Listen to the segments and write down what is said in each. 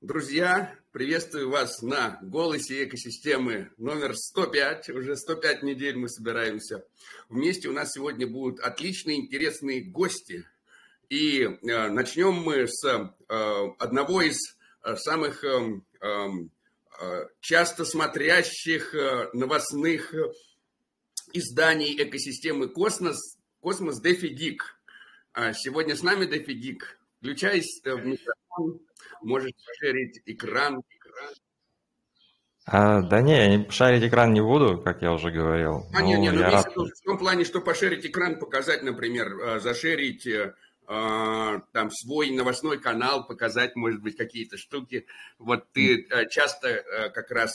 Друзья, приветствую вас на «Голосе экосистемы» номер 105. Уже 105 недель мы собираемся. Вместе у нас сегодня будут отличные, интересные гости. И э, начнем мы с э, одного из э, самых э, э, часто смотрящих э, новостных изданий экосистемы «Cosmos», «Cosmos DeFi Geek». А сегодня с нами Дефи Дик. Включайся может шерить экран. А, да не, я шарить экран не буду, как я уже говорил. А, ну, не, не, ну, рад... в том плане, что пошерить экран, показать, например, э, зашерить э, э, там свой новостной канал, показать, может быть, какие-то штуки. Вот ты часто как раз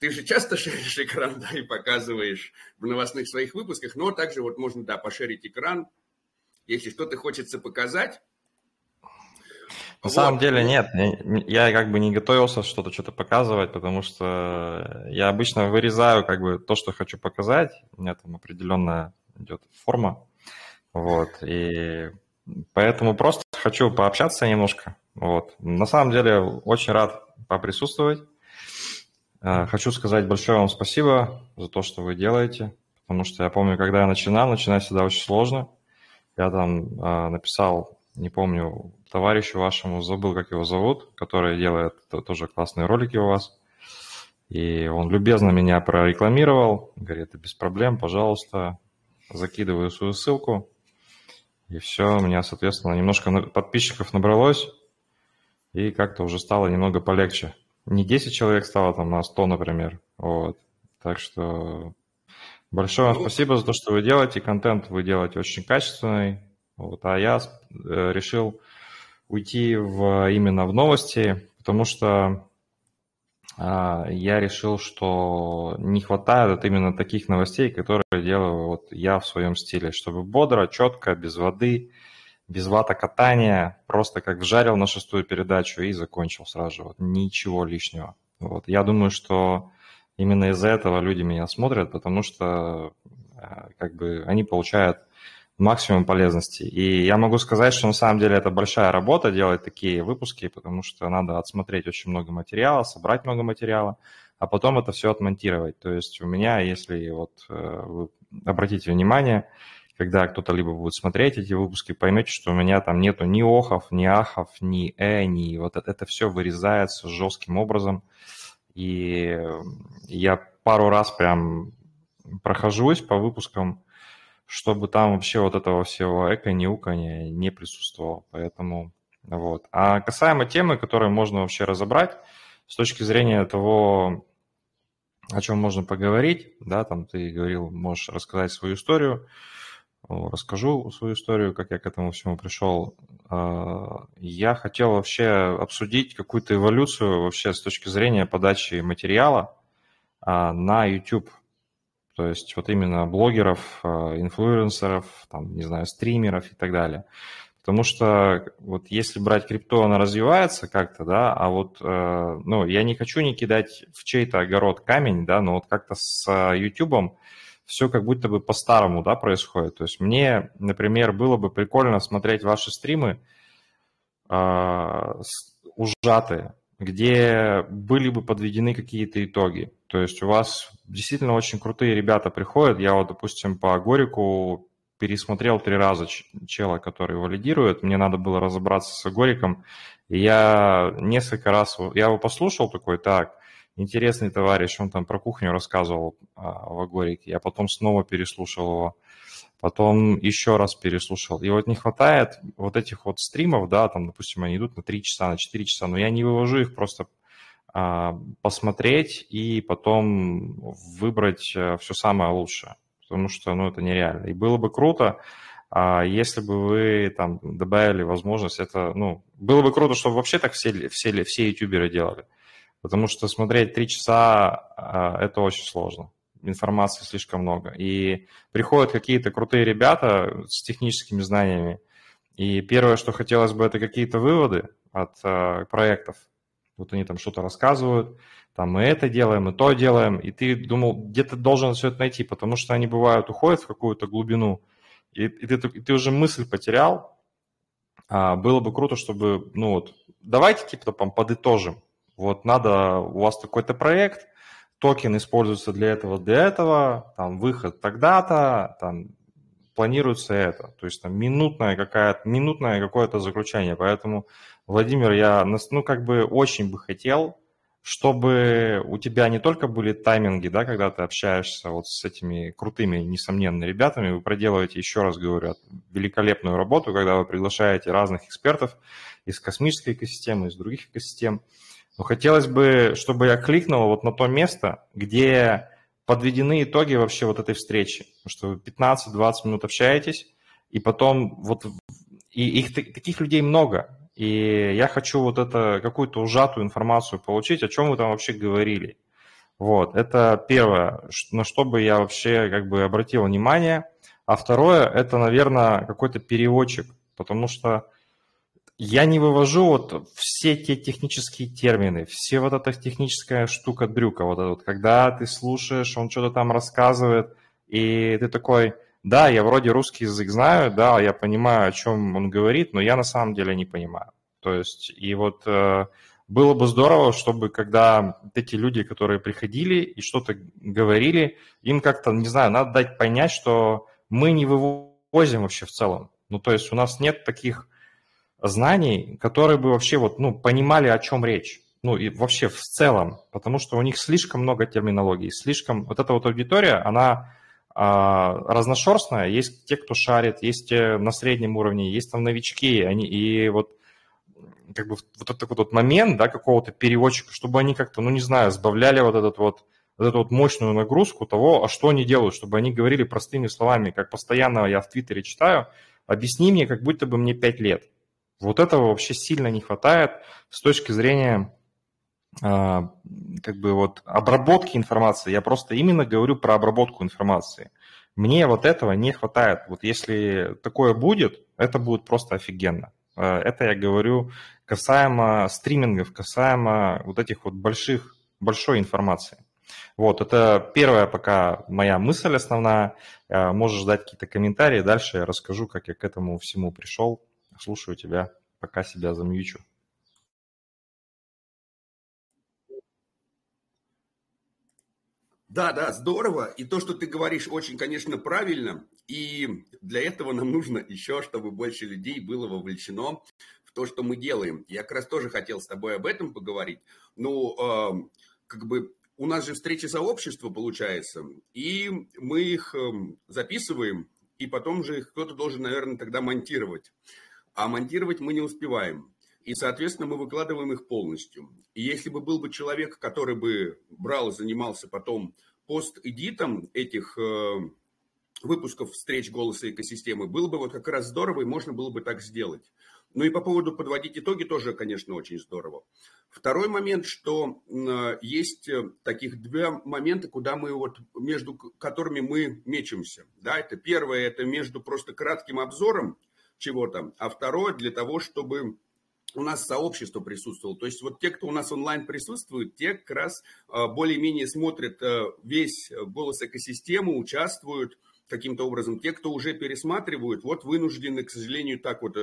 ты же часто шеришь экран, да, и показываешь в новостных своих выпусках, но также вот можно, да, пошерить экран, если что-то хочется показать, на вот. самом деле нет, я как бы не готовился что-то что-то показывать, потому что я обычно вырезаю как бы то, что хочу показать, у меня там определенная идет форма, вот, и поэтому просто хочу пообщаться немножко, вот. На самом деле очень рад поприсутствовать, э, хочу сказать большое вам спасибо за то, что вы делаете, потому что я помню, когда я начинал, начинать всегда очень сложно, я там э, написал, не помню, товарищу вашему, забыл, как его зовут, который делает тоже классные ролики у вас. И он любезно меня прорекламировал, говорит, без проблем, пожалуйста, закидываю свою ссылку. И все, у меня, соответственно, немножко подписчиков набралось, и как-то уже стало немного полегче. Не 10 человек стало там на 100, например. Вот. Так что большое вам спасибо за то, что вы делаете. Контент вы делаете очень качественный. Вот. А я э, решил уйти в, именно в новости, потому что а, я решил, что не хватает именно таких новостей, которые делаю вот я в своем стиле, чтобы бодро, четко, без воды, без вата катания, просто как вжарил на шестую передачу и закончил сразу же, вот, ничего лишнего. Вот. Я думаю, что именно из-за этого люди меня смотрят, потому что а, как бы они получают максимум полезности. И я могу сказать, что на самом деле это большая работа делать такие выпуски, потому что надо отсмотреть очень много материала, собрать много материала, а потом это все отмонтировать. То есть у меня, если вот э, вы обратите внимание, когда кто-то либо будет смотреть эти выпуски, поймете, что у меня там нету ни охов, ни ахов, ни э, ни вот это, это все вырезается жестким образом. И я пару раз прям прохожусь по выпускам, чтобы там вообще вот этого всего эко-неукания не присутствовало. Поэтому вот. А касаемо темы, которую можно вообще разобрать с точки зрения того, о чем можно поговорить, да, там ты говорил, можешь рассказать свою историю, расскажу свою историю, как я к этому всему пришел. А, я хотел вообще обсудить какую-то эволюцию вообще с точки зрения подачи материала а, на YouTube. То есть вот именно блогеров, э, инфлюенсеров, там, не знаю, стримеров и так далее. Потому что вот если брать крипту, она развивается как-то, да, а вот, э, ну, я не хочу не кидать в чей-то огород камень, да, но вот как-то с YouTube все как будто бы по-старому, да, происходит. То есть мне, например, было бы прикольно смотреть ваши стримы э, ужатые, где были бы подведены какие-то итоги. То есть у вас действительно очень крутые ребята приходят. Я вот, допустим, по Горику пересмотрел три раза чела, который валидирует. Мне надо было разобраться с Гориком. И я несколько раз, я его послушал такой, так, интересный товарищ, он там про кухню рассказывал а, в Агорике. Я потом снова переслушал его потом еще раз переслушал. И вот не хватает вот этих вот стримов, да, там, допустим, они идут на 3 часа, на 4 часа, но я не вывожу их просто а, посмотреть и потом выбрать э, все самое лучшее, потому что, ну, это нереально. И было бы круто, а, если бы вы там добавили возможность, это, ну, было бы круто, чтобы вообще так все, все, все ютуберы делали, потому что смотреть 3 часа а, это очень сложно информации слишком много. И приходят какие-то крутые ребята с техническими знаниями. И первое, что хотелось бы, это какие-то выводы от э, проектов. Вот они там что-то рассказывают, там мы это делаем, мы то делаем, и ты думал, где ты должен все это найти, потому что они бывают, уходят в какую-то глубину, и, и, ты, и ты уже мысль потерял, а, было бы круто, чтобы, ну вот, давайте типа там подытожим. Вот надо, у вас какой-то проект, токен используется для этого, для этого, там выход тогда-то, там планируется это. То есть там минутное, какая минутное какое-то заключение. Поэтому, Владимир, я ну, как бы очень бы хотел, чтобы у тебя не только были тайминги, да, когда ты общаешься вот с этими крутыми, несомненно, ребятами, вы проделываете, еще раз говорю, великолепную работу, когда вы приглашаете разных экспертов из космической экосистемы, из других экосистем. Но хотелось бы, чтобы я кликнул вот на то место, где подведены итоги вообще вот этой встречи. Потому что вы 15-20 минут общаетесь, и потом вот и их таких людей много. И я хочу вот это, какую-то ужатую информацию получить, о чем вы там вообще говорили. Вот, это первое, на что бы я вообще как бы обратил внимание. А второе, это, наверное, какой-то переводчик, потому что я не вывожу вот все те технические термины, все вот эта техническая штука дрюка, вот это вот, когда ты слушаешь, он что-то там рассказывает, и ты такой, да, я вроде русский язык знаю, да, я понимаю, о чем он говорит, но я на самом деле не понимаю. То есть, и вот э, было бы здорово, чтобы когда эти люди, которые приходили и что-то говорили, им как-то, не знаю, надо дать понять, что мы не вывозим вообще в целом. Ну, то есть у нас нет таких знаний, которые бы вообще вот, ну, понимали, о чем речь. Ну, и вообще в целом, потому что у них слишком много терминологий, слишком... Вот эта вот аудитория, она а, разношерстная, есть те, кто шарит, есть те на среднем уровне, есть там новички, они, и вот как бы вот этот вот момент, да, какого-то переводчика, чтобы они как-то, ну, не знаю, сбавляли вот этот вот, вот эту вот мощную нагрузку того, а что они делают, чтобы они говорили простыми словами, как постоянно я в Твиттере читаю, объясни мне, как будто бы мне пять лет. Вот этого вообще сильно не хватает с точки зрения а, как бы вот обработки информации, я просто именно говорю про обработку информации. Мне вот этого не хватает. Вот если такое будет, это будет просто офигенно. А, это я говорю касаемо стримингов, касаемо вот этих вот больших, большой информации. Вот, это первая пока моя мысль основная. А, можешь дать какие-то комментарии, дальше я расскажу, как я к этому всему пришел. Слушаю тебя, пока себя замьючу. Да, да, здорово. И то, что ты говоришь, очень, конечно, правильно. И для этого нам нужно еще, чтобы больше людей было вовлечено в то, что мы делаем. Я как раз тоже хотел с тобой об этом поговорить. Ну, э, как бы у нас же встречи сообщества получается, и мы их э, записываем, и потом же их кто-то должен, наверное, тогда монтировать. А монтировать мы не успеваем. И, соответственно, мы выкладываем их полностью. И если бы был бы человек, который бы брал и занимался потом пост-эдитом этих э, выпусков встреч голоса экосистемы, было бы вот как раз здорово, и можно было бы так сделать. Ну и по поводу подводить итоги тоже, конечно, очень здорово. Второй момент, что э, есть э, таких два момента, куда мы вот, между которыми мы мечемся. Да, это первое, это между просто кратким обзором чего-то, а второе для того, чтобы у нас сообщество присутствовало. То есть вот те, кто у нас онлайн присутствует, те как раз а, более-менее смотрят а, весь голос экосистемы, участвуют каким-то образом. Те, кто уже пересматривают, вот вынуждены, к сожалению, так вот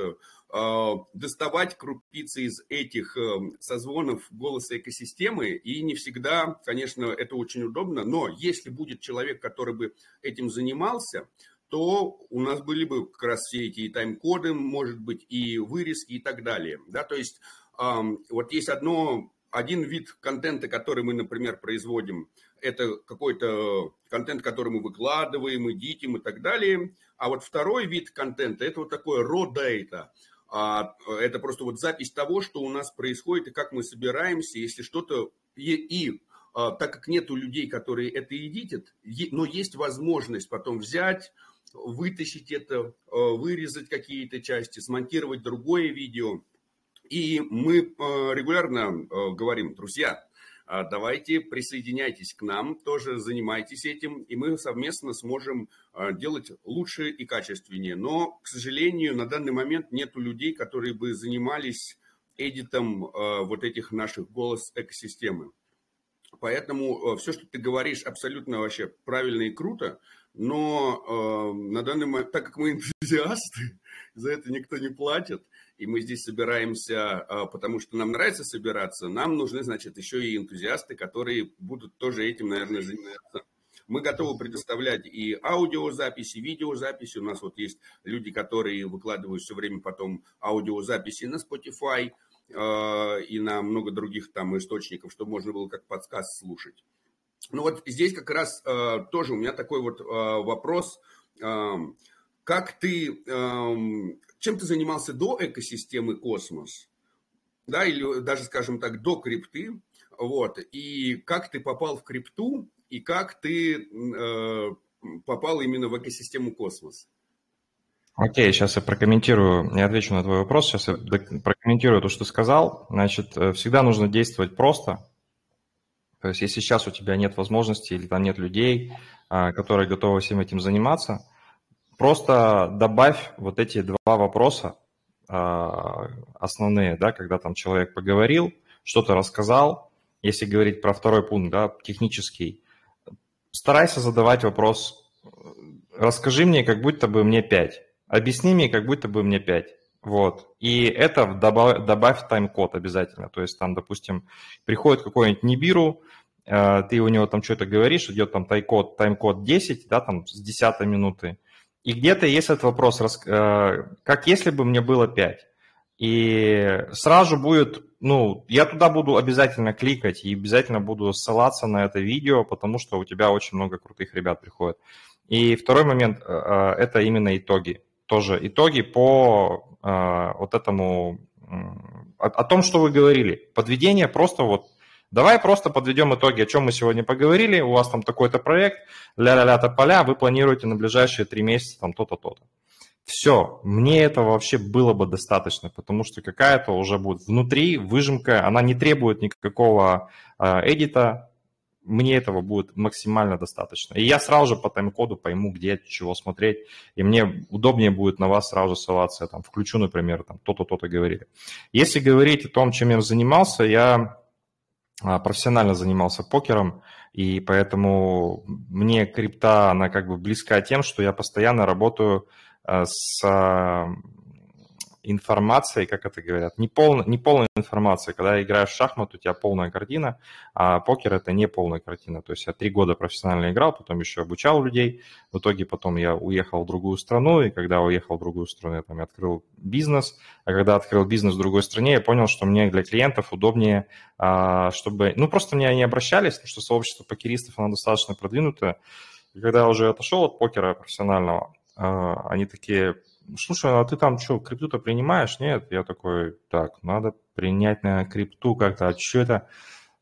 а, доставать крупицы из этих созвонов голоса экосистемы. И не всегда, конечно, это очень удобно. Но если будет человек, который бы этим занимался, то у нас были бы как раз все эти тайм-коды, может быть, и вырезки и так далее. Да, то есть вот есть одно, один вид контента, который мы, например, производим, это какой-то контент, который мы выкладываем, эдитим и так далее. А вот второй вид контента, это вот такое raw data. А, это просто вот запись того, что у нас происходит и как мы собираемся, если что-то и, и а, так как нету людей, которые это эдитят, но есть возможность потом взять, вытащить это, э, вырезать какие-то части, смонтировать другое видео. И мы э, регулярно э, говорим, друзья, давайте присоединяйтесь к нам, тоже занимайтесь этим, и мы совместно сможем делать лучше и качественнее. Но, к сожалению, на данный момент нету людей, которые бы занимались эдитом вот этих наших голос экосистемы. Поэтому все, что ты говоришь, абсолютно вообще правильно и круто. Но э, на данный момент, так как мы энтузиасты, за это никто не платит, и мы здесь собираемся, а, потому что нам нравится собираться, нам нужны, значит, еще и энтузиасты, которые будут тоже этим, наверное, заниматься. Мы готовы предоставлять и аудиозаписи, и видеозаписи. У нас вот есть люди, которые выкладывают все время потом аудиозаписи на Spotify э, и на много других там источников, чтобы можно было как подсказ слушать. Ну вот здесь как раз э, тоже у меня такой вот э, вопрос. Э, как ты, э, чем ты занимался до экосистемы Космос? Да, или даже, скажем так, до крипты, вот, и как ты попал в крипту, и как ты э, попал именно в экосистему космос. Окей, сейчас я прокомментирую, я отвечу на твой вопрос, сейчас я прокомментирую то, что ты сказал. Значит, э, всегда нужно действовать просто. То есть, если сейчас у тебя нет возможности или там нет людей, а, которые готовы всем этим заниматься, просто добавь вот эти два вопроса а, основные, да, когда там человек поговорил, что-то рассказал, если говорить про второй пункт, да, технический, старайся задавать вопрос, расскажи мне, как будто бы мне 5, объясни мне, как будто бы мне 5. Вот. И это добавь, добавь тайм-код обязательно. То есть там, допустим, приходит какой-нибудь Нибиру, э, ты у него там что-то говоришь, идет там тайм-код, тайм-код 10, да, там с 10 минуты. И где-то есть этот вопрос, э, как если бы мне было 5. И сразу будет, ну, я туда буду обязательно кликать и обязательно буду ссылаться на это видео, потому что у тебя очень много крутых ребят приходит. И второй момент э, это именно итоги. Тоже итоги по э, вот этому, о, о том, что вы говорили. Подведение просто вот Давай просто подведем итоги, о чем мы сегодня поговорили. У вас там такой-то проект, ля-ля-ля-то поля, вы планируете на ближайшие три месяца там то-то, то-то. Все, мне этого вообще было бы достаточно, потому что какая-то уже будет внутри выжимка, она не требует никакого э, эдита, мне этого будет максимально достаточно. И я сразу же по тайм-коду пойму, где чего смотреть, и мне удобнее будет на вас сразу ссылаться, я там включу, например, там то-то, то-то говорили. Если говорить о том, чем я занимался, я а, профессионально занимался покером, и поэтому мне крипта, она как бы близка тем, что я постоянно работаю Э, с информацией, как это говорят, не, пол, не полная информация. Когда играешь в шахмат, у тебя полная картина, а покер это не полная картина. То есть я три года профессионально играл, потом еще обучал людей. В итоге потом я уехал в другую страну, и когда уехал в другую страну, я там открыл бизнес. А когда открыл бизнес в другой стране, я понял, что мне для клиентов удобнее, а, чтобы... Ну, просто меня не обращались, потому что сообщество покеристов, оно достаточно продвинутое. И когда я уже отошел от покера профессионального, а, они такие, слушай, а ты там что, крипту-то принимаешь? Нет. Я такой, так, надо принять на крипту как-то, а что это?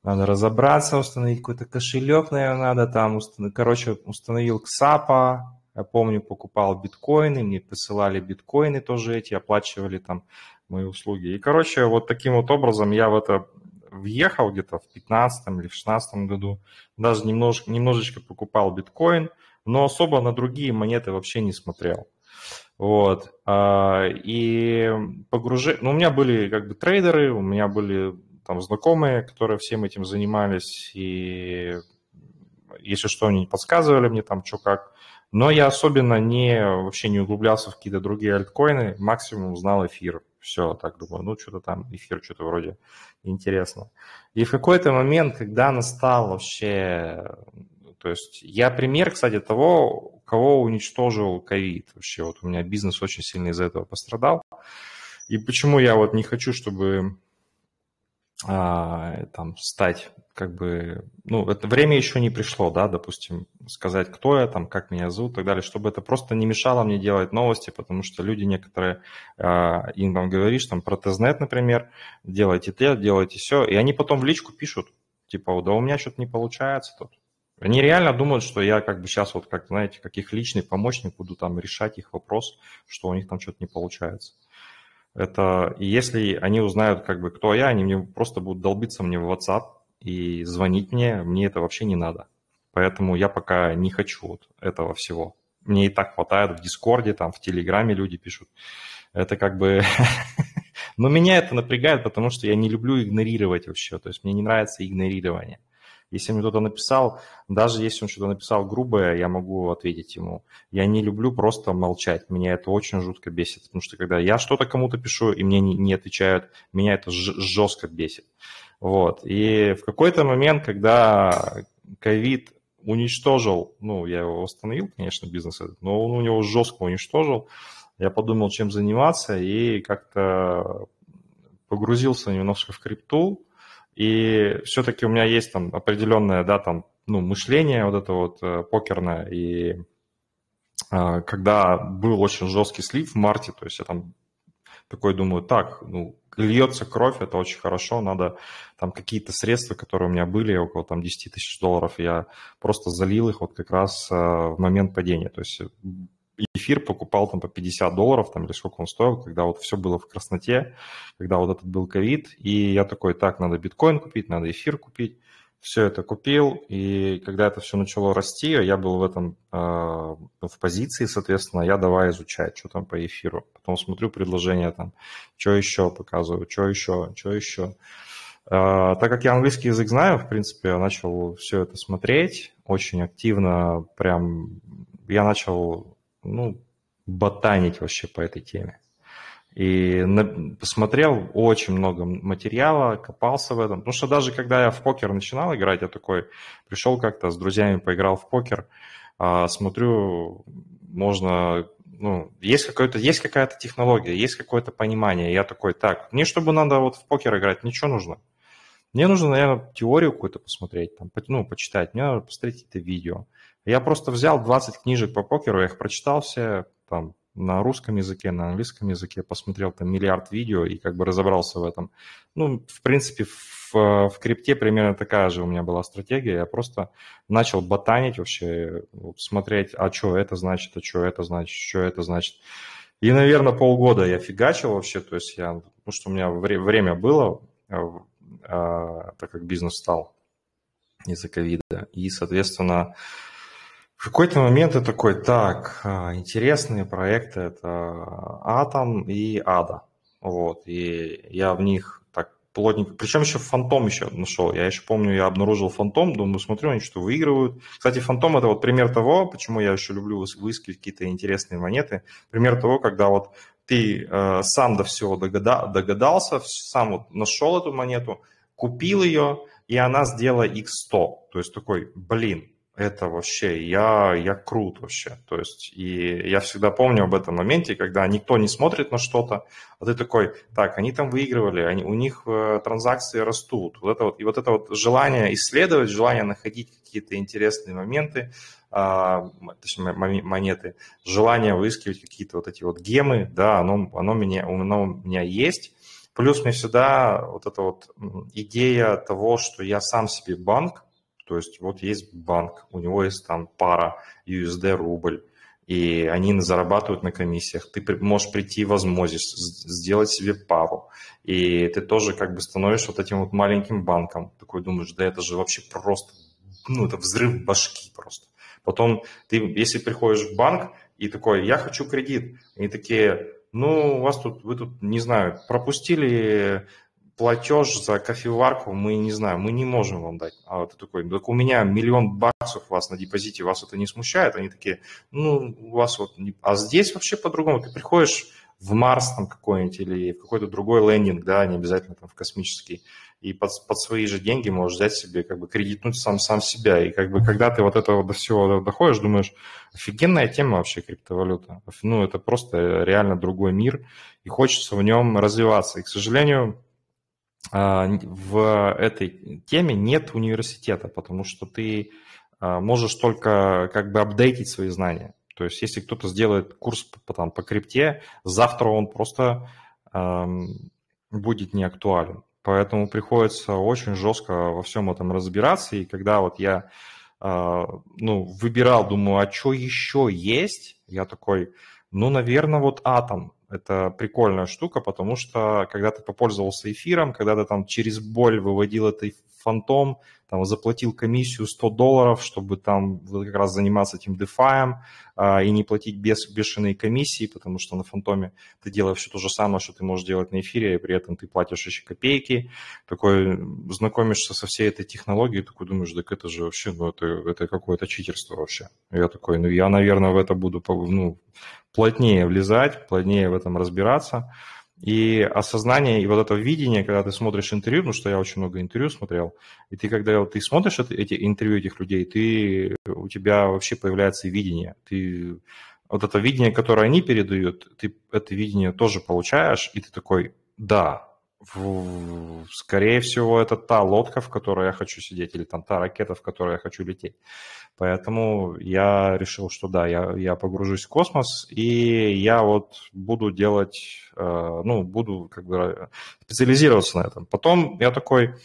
Надо разобраться, установить какой-то кошелек, наверное, надо там, установить. короче, установил КСАПа, я помню, покупал биткоины, мне присылали биткоины тоже эти, оплачивали там мои услуги. И, короче, вот таким вот образом я в это въехал где-то в 15 или в 16 году, даже немножко, немножечко покупал биткоин – но особо на другие монеты вообще не смотрел. Вот. А, и погружение... Ну, у меня были как бы трейдеры, у меня были там знакомые, которые всем этим занимались, и если что, они подсказывали мне там, что как. Но я особенно не, вообще не углублялся в какие-то другие альткоины, максимум знал эфир. Все, так думаю, ну что-то там, эфир что-то вроде интересно. И в какой-то момент, когда настал вообще то есть я пример, кстати, того, кого уничтожил ковид. Вообще вот у меня бизнес очень сильно из-за этого пострадал. И почему я вот не хочу, чтобы а, там стать как бы, ну, это время еще не пришло, да, допустим, сказать, кто я там, как меня зовут и так далее, чтобы это просто не мешало мне делать новости, потому что люди некоторые, а, им там говоришь, там, про Тезнет, например, делайте те, делайте все, и они потом в личку пишут, типа, да у меня что-то не получается тут. Они реально думают, что я как бы сейчас вот, как знаете, как их личный помощник буду там решать их вопрос, что у них там что-то не получается. Это, и если они узнают, как бы, кто я, они мне просто будут долбиться мне в WhatsApp и звонить мне, мне это вообще не надо. Поэтому я пока не хочу вот этого всего. Мне и так хватает в Дискорде, там, в Телеграме люди пишут. Это как бы... Но меня это напрягает, потому что я не люблю игнорировать вообще. То есть мне не нравится игнорирование. Если мне кто-то написал, даже если он что-то написал грубое, я могу ответить ему. Я не люблю просто молчать, меня это очень жутко бесит, потому что когда я что-то кому-то пишу, и мне не, не отвечают, меня это жестко бесит. Вот. И в какой-то момент, когда ковид уничтожил, ну, я его восстановил, конечно, бизнес этот, но он у него жестко уничтожил, я подумал, чем заниматься, и как-то погрузился немножко в крипту, и все-таки у меня есть там определенное, да, там, ну, мышление вот это вот э, покерное, и э, когда был очень жесткий слив в марте, то есть я там такой думаю, так, ну, льется кровь, это очень хорошо, надо там какие-то средства, которые у меня были, около там 10 тысяч долларов, я просто залил их вот как раз э, в момент падения, то есть эфир покупал там по 50 долларов, там, или сколько он стоил, когда вот все было в красноте, когда вот этот был ковид, и я такой, так, надо биткоин купить, надо эфир купить, все это купил, и когда это все начало расти, я был в этом, э, в позиции, соответственно, я давай изучать, что там по эфиру. Потом смотрю предложения там, что еще показываю, что еще, что еще. Э, так как я английский язык знаю, в принципе, я начал все это смотреть очень активно, прям я начал, ну, ботанить вообще по этой теме. И на, посмотрел очень много материала, копался в этом. Потому что даже когда я в покер начинал играть, я такой пришел как-то с друзьями, поиграл в покер, а, смотрю, можно, ну, есть, какой-то, есть какая-то технология, есть какое-то понимание. Я такой, так, мне чтобы надо вот в покер играть, ничего нужно. Мне нужно, наверное, теорию какую-то посмотреть, там, ну, почитать, мне надо посмотреть это видео. Я просто взял 20 книжек по покеру, я их прочитал все, там, на русском языке, на английском языке, посмотрел там миллиард видео и как бы разобрался в этом. Ну, в принципе, в, в крипте примерно такая же у меня была стратегия. Я просто начал ботанить вообще, смотреть, а что это значит, а что это значит, что это значит. И, наверное, полгода я фигачил вообще, то есть я, ну, что у меня время было, а, так как бизнес стал из-за ковида. И, соответственно, в какой-то момент я такой, так, а, интересные проекты, это Атом и Ада. Вот, и я в них так плотненько, причем еще Фантом еще нашел. Я еще помню, я обнаружил Фантом, думаю, смотрю, они что выигрывают. Кстати, Фантом это вот пример того, почему я еще люблю выискивать какие-то интересные монеты. Пример того, когда вот ты э, сам до всего догада, догадался, сам вот нашел эту монету, купил ее, и она сделала x100. То есть такой, блин, это вообще, я, я крут вообще. То есть, и я всегда помню об этом моменте, когда никто не смотрит на что-то, а ты такой, так, они там выигрывали, они, у них э, транзакции растут. Вот это вот, и вот это вот желание исследовать, желание находить какие-то интересные моменты, а, точнее, монеты, желание выискивать какие-то вот эти вот гемы, да, оно, оно, меня, оно у меня есть. Плюс мне всегда вот эта вот идея того, что я сам себе банк, то есть вот есть банк, у него есть там пара USD рубль, и они зарабатывают на комиссиях. Ты можешь прийти в возможность сделать себе пару, и ты тоже как бы становишься вот этим вот маленьким банком. Такой думаешь, да это же вообще просто, ну это взрыв башки просто. Потом ты, если приходишь в банк и такой, я хочу кредит, они такие, ну, у вас тут, вы тут, не знаю, пропустили платеж за кофеварку мы не знаем, мы не можем вам дать. А ты такой, так у меня миллион баксов у вас на депозите, вас это не смущает? Они такие, ну, у вас вот... Не... А здесь вообще по-другому. Ты приходишь в Марс там какой-нибудь или в какой-то другой лендинг, да, не обязательно там в космический, и под, под свои же деньги можешь взять себе, как бы кредитнуть сам, сам себя. И как бы когда ты вот этого до всего доходишь, думаешь, офигенная тема вообще криптовалюта. Ну, это просто реально другой мир, и хочется в нем развиваться. И, к сожалению, в этой теме нет университета, потому что ты а, можешь только как бы апдейтить свои знания. То есть если кто-то сделает курс по, там, по крипте, завтра он просто эм, будет не актуален. Поэтому приходится очень жестко во всем этом разбираться. И когда вот я э, ну, выбирал, думаю, а что еще есть, я такой, ну, наверное, вот атом. Это прикольная штука, потому что когда ты попользовался эфиром, когда ты там через боль выводил это фантом, там заплатил комиссию 100 долларов, чтобы там как раз заниматься этим DeFi а, и не платить без бешеные комиссии, потому что на фантоме ты делаешь все то же самое, что ты можешь делать на эфире, и при этом ты платишь еще копейки, такой знакомишься со всей этой технологией, такой думаешь, так это же вообще, ну это, это какое-то читерство вообще. Я такой, ну я, наверное, в это буду ну, плотнее влезать, плотнее в этом разбираться. И осознание, и вот это видение, когда ты смотришь интервью, ну что я очень много интервью смотрел, и ты когда ты смотришь эти интервью этих людей, ты, у тебя вообще появляется видение. Ты, вот это видение, которое они передают, ты это видение тоже получаешь, и ты такой, да, скорее всего, это та лодка, в которой я хочу сидеть, или там та ракета, в которой я хочу лететь. Поэтому я решил, что да, я, я погружусь в космос, и я вот буду делать, э, ну, буду как бы специализироваться на этом. Потом я такой,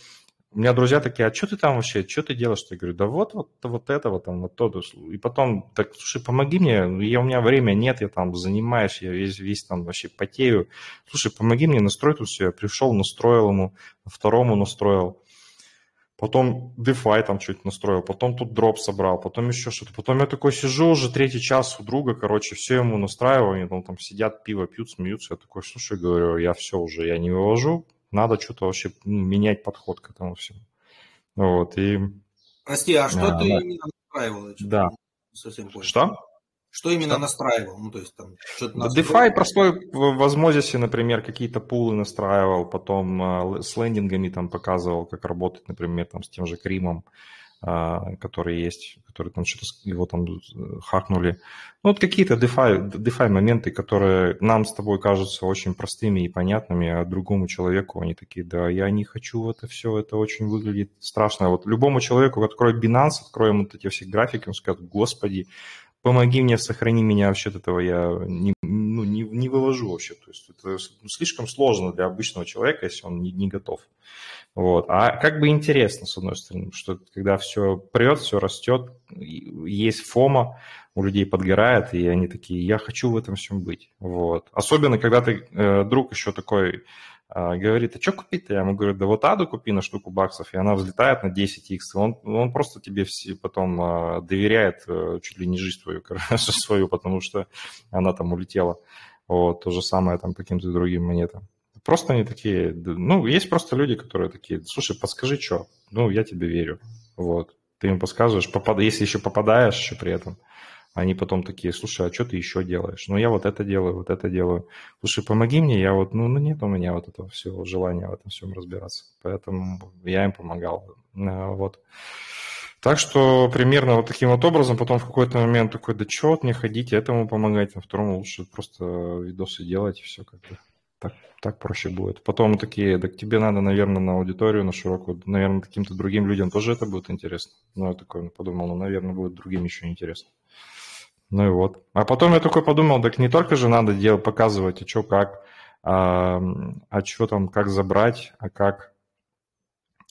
у меня друзья такие, а что ты там вообще, что ты делаешь? Я говорю, да вот, вот, вот этого там, вот то. И потом, так, слушай, помоги мне, я, у меня время нет, я там занимаюсь, я весь, весь там вообще потею. Слушай, помоги мне настроить тут все. Я пришел, настроил ему, второму настроил потом DeFi там чуть настроил, потом тут дроп собрал, потом еще что-то. Потом я такой сижу уже третий час у друга, короче, все ему настраиваю, они там, там сидят, пиво пьют, смеются. Я такой, слушай, говорю, я все уже, я не вывожу, надо что-то вообще ну, менять подход к этому всему. Вот, и... Прости, а что а, ты да. именно настраивал? Да. Совсем понял. Что? Что именно что? настраивал? Ну, то есть там что-то DeFi простой в возможности, например, какие-то пулы настраивал, потом э, с лендингами там показывал, как работать, например, там с тем же Кримом, который есть, который там что-то его там э, хакнули. Ну, вот какие-то DeFi, DeFi моменты, которые нам с тобой кажутся очень простыми и понятными, а другому человеку они такие, да, я не хочу это все, это очень выглядит страшно. Вот любому человеку, открой Binance, открой ему вот эти все графики, он скажет, господи, помоги мне, сохрани меня вообще от этого, я не, ну, не, не вывожу вообще. То есть это слишком сложно для обычного человека, если он не, не готов. Вот. А как бы интересно, с одной стороны, что когда все прет, все растет, есть фома, у людей подгорает, и они такие, я хочу в этом всем быть. Вот. Особенно, когда ты э, друг еще такой а, говорит, а что купить-то? Я ему говорю, да вот Аду купи на штуку баксов, и она взлетает на 10x. Он, он просто тебе все потом а, доверяет э, чуть ли не жизнь твою, свою, потому что она там улетела. Вот, то же самое там каким-то другим монетам. Просто они такие, ну, есть просто люди, которые такие, слушай, подскажи, что? Ну, я тебе верю. Вот. Ты им подсказываешь, попад... если еще попадаешь еще при этом, они потом такие, слушай, а что ты еще делаешь? Ну, я вот это делаю, вот это делаю. Слушай, помоги мне, я вот, ну, ну нет у меня вот этого всего желания в этом всем разбираться. Поэтому я им помогал. А, вот. Так что примерно вот таким вот образом, потом в какой-то момент такой, да что вот мне ходить, этому помогать, а второму лучше просто видосы делать, и все как бы так, так проще будет. Потом такие, так тебе надо, наверное, на аудиторию, на широкую, наверное, каким-то другим людям тоже это будет интересно. Ну, я такой подумал, ну, наверное, будет другим еще интересно. Ну и вот. А потом я такой подумал, так не только же надо делать, показывать, а что как, а, а что там, как забрать, а как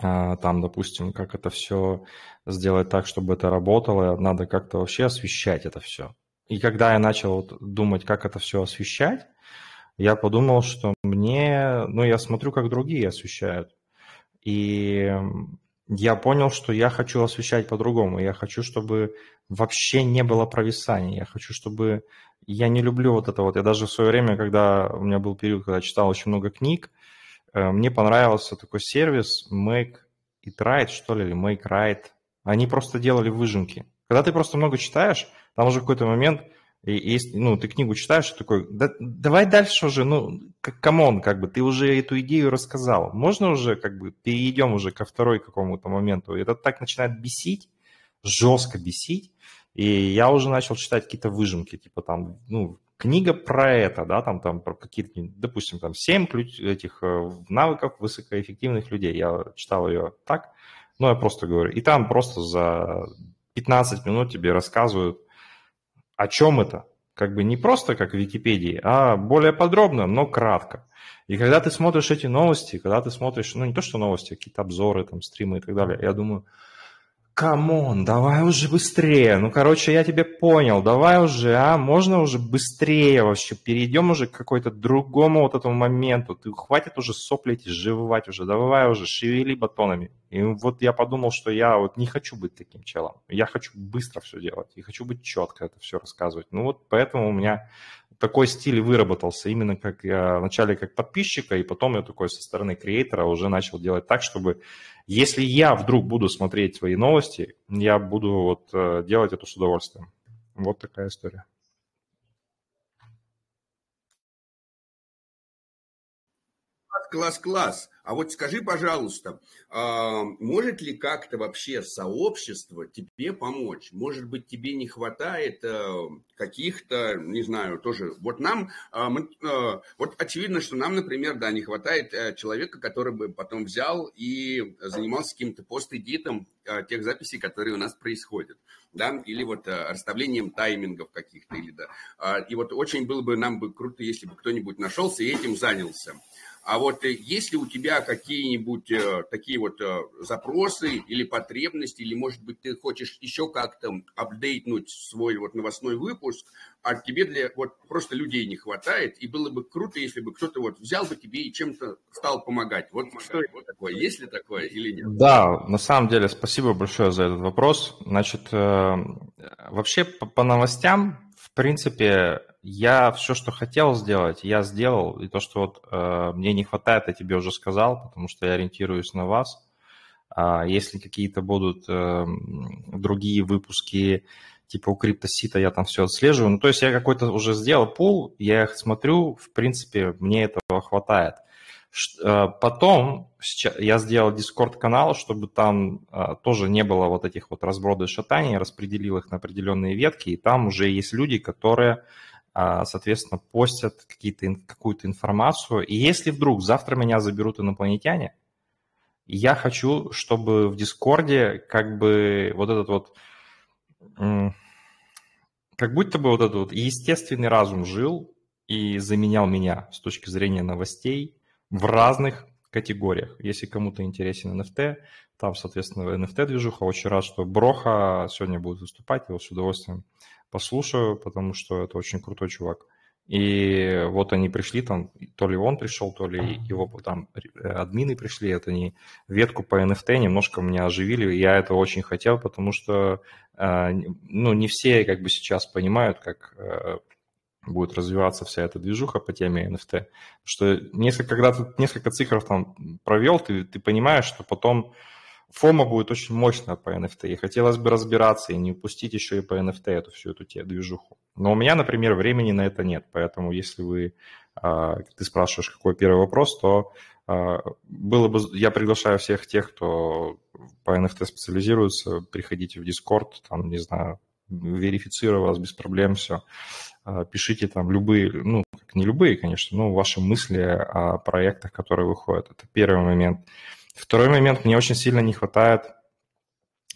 а, там, допустим, как это все сделать так, чтобы это работало, надо как-то вообще освещать это все. И когда я начал вот думать, как это все освещать, я подумал, что мне, ну, я смотрю, как другие освещают. И я понял, что я хочу освещать по-другому. Я хочу, чтобы вообще не было провисания. Я хочу, чтобы... Я не люблю вот это вот. Я даже в свое время, когда у меня был период, когда читал очень много книг, э, мне понравился такой сервис Make It Right, что ли, или Make Right. Они просто делали выжимки. Когда ты просто много читаешь, там уже в какой-то момент и, и ну, ты книгу читаешь, такой, да, давай дальше уже, ну, come on, как бы, ты уже эту идею рассказал. Можно уже, как бы, перейдем уже ко второй какому-то моменту. И это так начинает бесить, жестко бесить. И я уже начал читать какие-то выжимки, типа там, ну, книга про это, да, там, там про какие-то, допустим, там 7 ключ этих э, навыков высокоэффективных людей. Я читал ее так, ну, я просто говорю. И там просто за 15 минут тебе рассказывают, о чем это. Как бы не просто как в Википедии, а более подробно, но кратко. И когда ты смотришь эти новости, когда ты смотришь, ну не то что новости, а какие-то обзоры, там, стримы и так далее, я думаю, come on, давай уже быстрее. Ну, короче, я тебя понял, давай уже, а, можно уже быстрее вообще, перейдем уже к какой-то другому вот этому моменту. Ты хватит уже сопли эти жевывать уже, давай уже, шевели батонами. И вот я подумал, что я вот не хочу быть таким челом. Я хочу быстро все делать, и хочу быть четко это все рассказывать. Ну вот поэтому у меня такой стиль выработался именно как я вначале как подписчика, и потом я такой со стороны креатора уже начал делать так, чтобы если я вдруг буду смотреть свои новости, я буду вот э, делать это с удовольствием. Вот такая история. Класс, класс. А вот скажи, пожалуйста, а, может ли как-то вообще сообщество тебе помочь? Может быть, тебе не хватает э, каких-то, не знаю, тоже... Вот нам, а, э, вот очевидно, что нам, например, да, не хватает э, человека, который бы потом взял и занимался каким-то пост-эдитом тех записей, которые у нас происходят, да, или вот расставлением таймингов каких-то, или да. А, и вот очень было бы нам бы круто, если бы кто-нибудь нашелся и этим занялся. А вот э, есть ли у тебя какие-нибудь э, такие вот э, запросы или потребности, или, может быть, ты хочешь еще как-то апдейтнуть свой вот новостной выпуск, а тебе для вот просто людей не хватает, и было бы круто, если бы кто-то вот взял бы тебе и чем-то стал помогать. Вот что это такое? Есть ли такое или нет? Да, на самом деле, спасибо большое за этот вопрос. Значит, вообще по, по новостям, в принципе, я все, что хотел сделать, я сделал. И то, что вот э, мне не хватает, я тебе уже сказал, потому что я ориентируюсь на вас. А если какие-то будут э, другие выпуски, типа у криптосита, я там все отслеживаю. Ну, то есть я какой-то уже сделал пул, я их смотрю, в принципе, мне этого хватает. Э, потом я сделал дискорд-канал, чтобы там э, тоже не было вот этих вот разбродов шатаний, распределил их на определенные ветки, и там уже есть люди, которые соответственно, постят какие-то, какую-то информацию. И если вдруг завтра меня заберут инопланетяне, я хочу, чтобы в Дискорде как бы вот этот вот, как будто бы вот этот вот естественный разум жил и заменял меня с точки зрения новостей в разных категориях. Если кому-то интересен NFT, там, соответственно, NFT-движуха. Очень рад, что Броха сегодня будет выступать, его с удовольствием послушаю, потому что это очень крутой чувак. И вот они пришли, там, то ли он пришел, то ли его там э, админы пришли, это не ветку по NFT немножко меня оживили. Я это очень хотел, потому что, э, ну, не все как бы сейчас понимают, как э, будет развиваться вся эта движуха по теме NFT. Что несколько, когда ты несколько цифр там провел, ты, ты понимаешь, что потом Фома будет очень мощная по NFT, и хотелось бы разбираться и не упустить еще и по NFT эту всю эту движуху. Но у меня, например, времени на это нет, поэтому если вы, а, ты спрашиваешь, какой первый вопрос, то а, было бы, я приглашаю всех тех, кто по NFT специализируется, приходите в Discord, там, не знаю, верифицирую вас без проблем, все. А, пишите там любые, ну, не любые, конечно, но ваши мысли о проектах, которые выходят. Это первый момент. Второй момент, мне очень сильно не хватает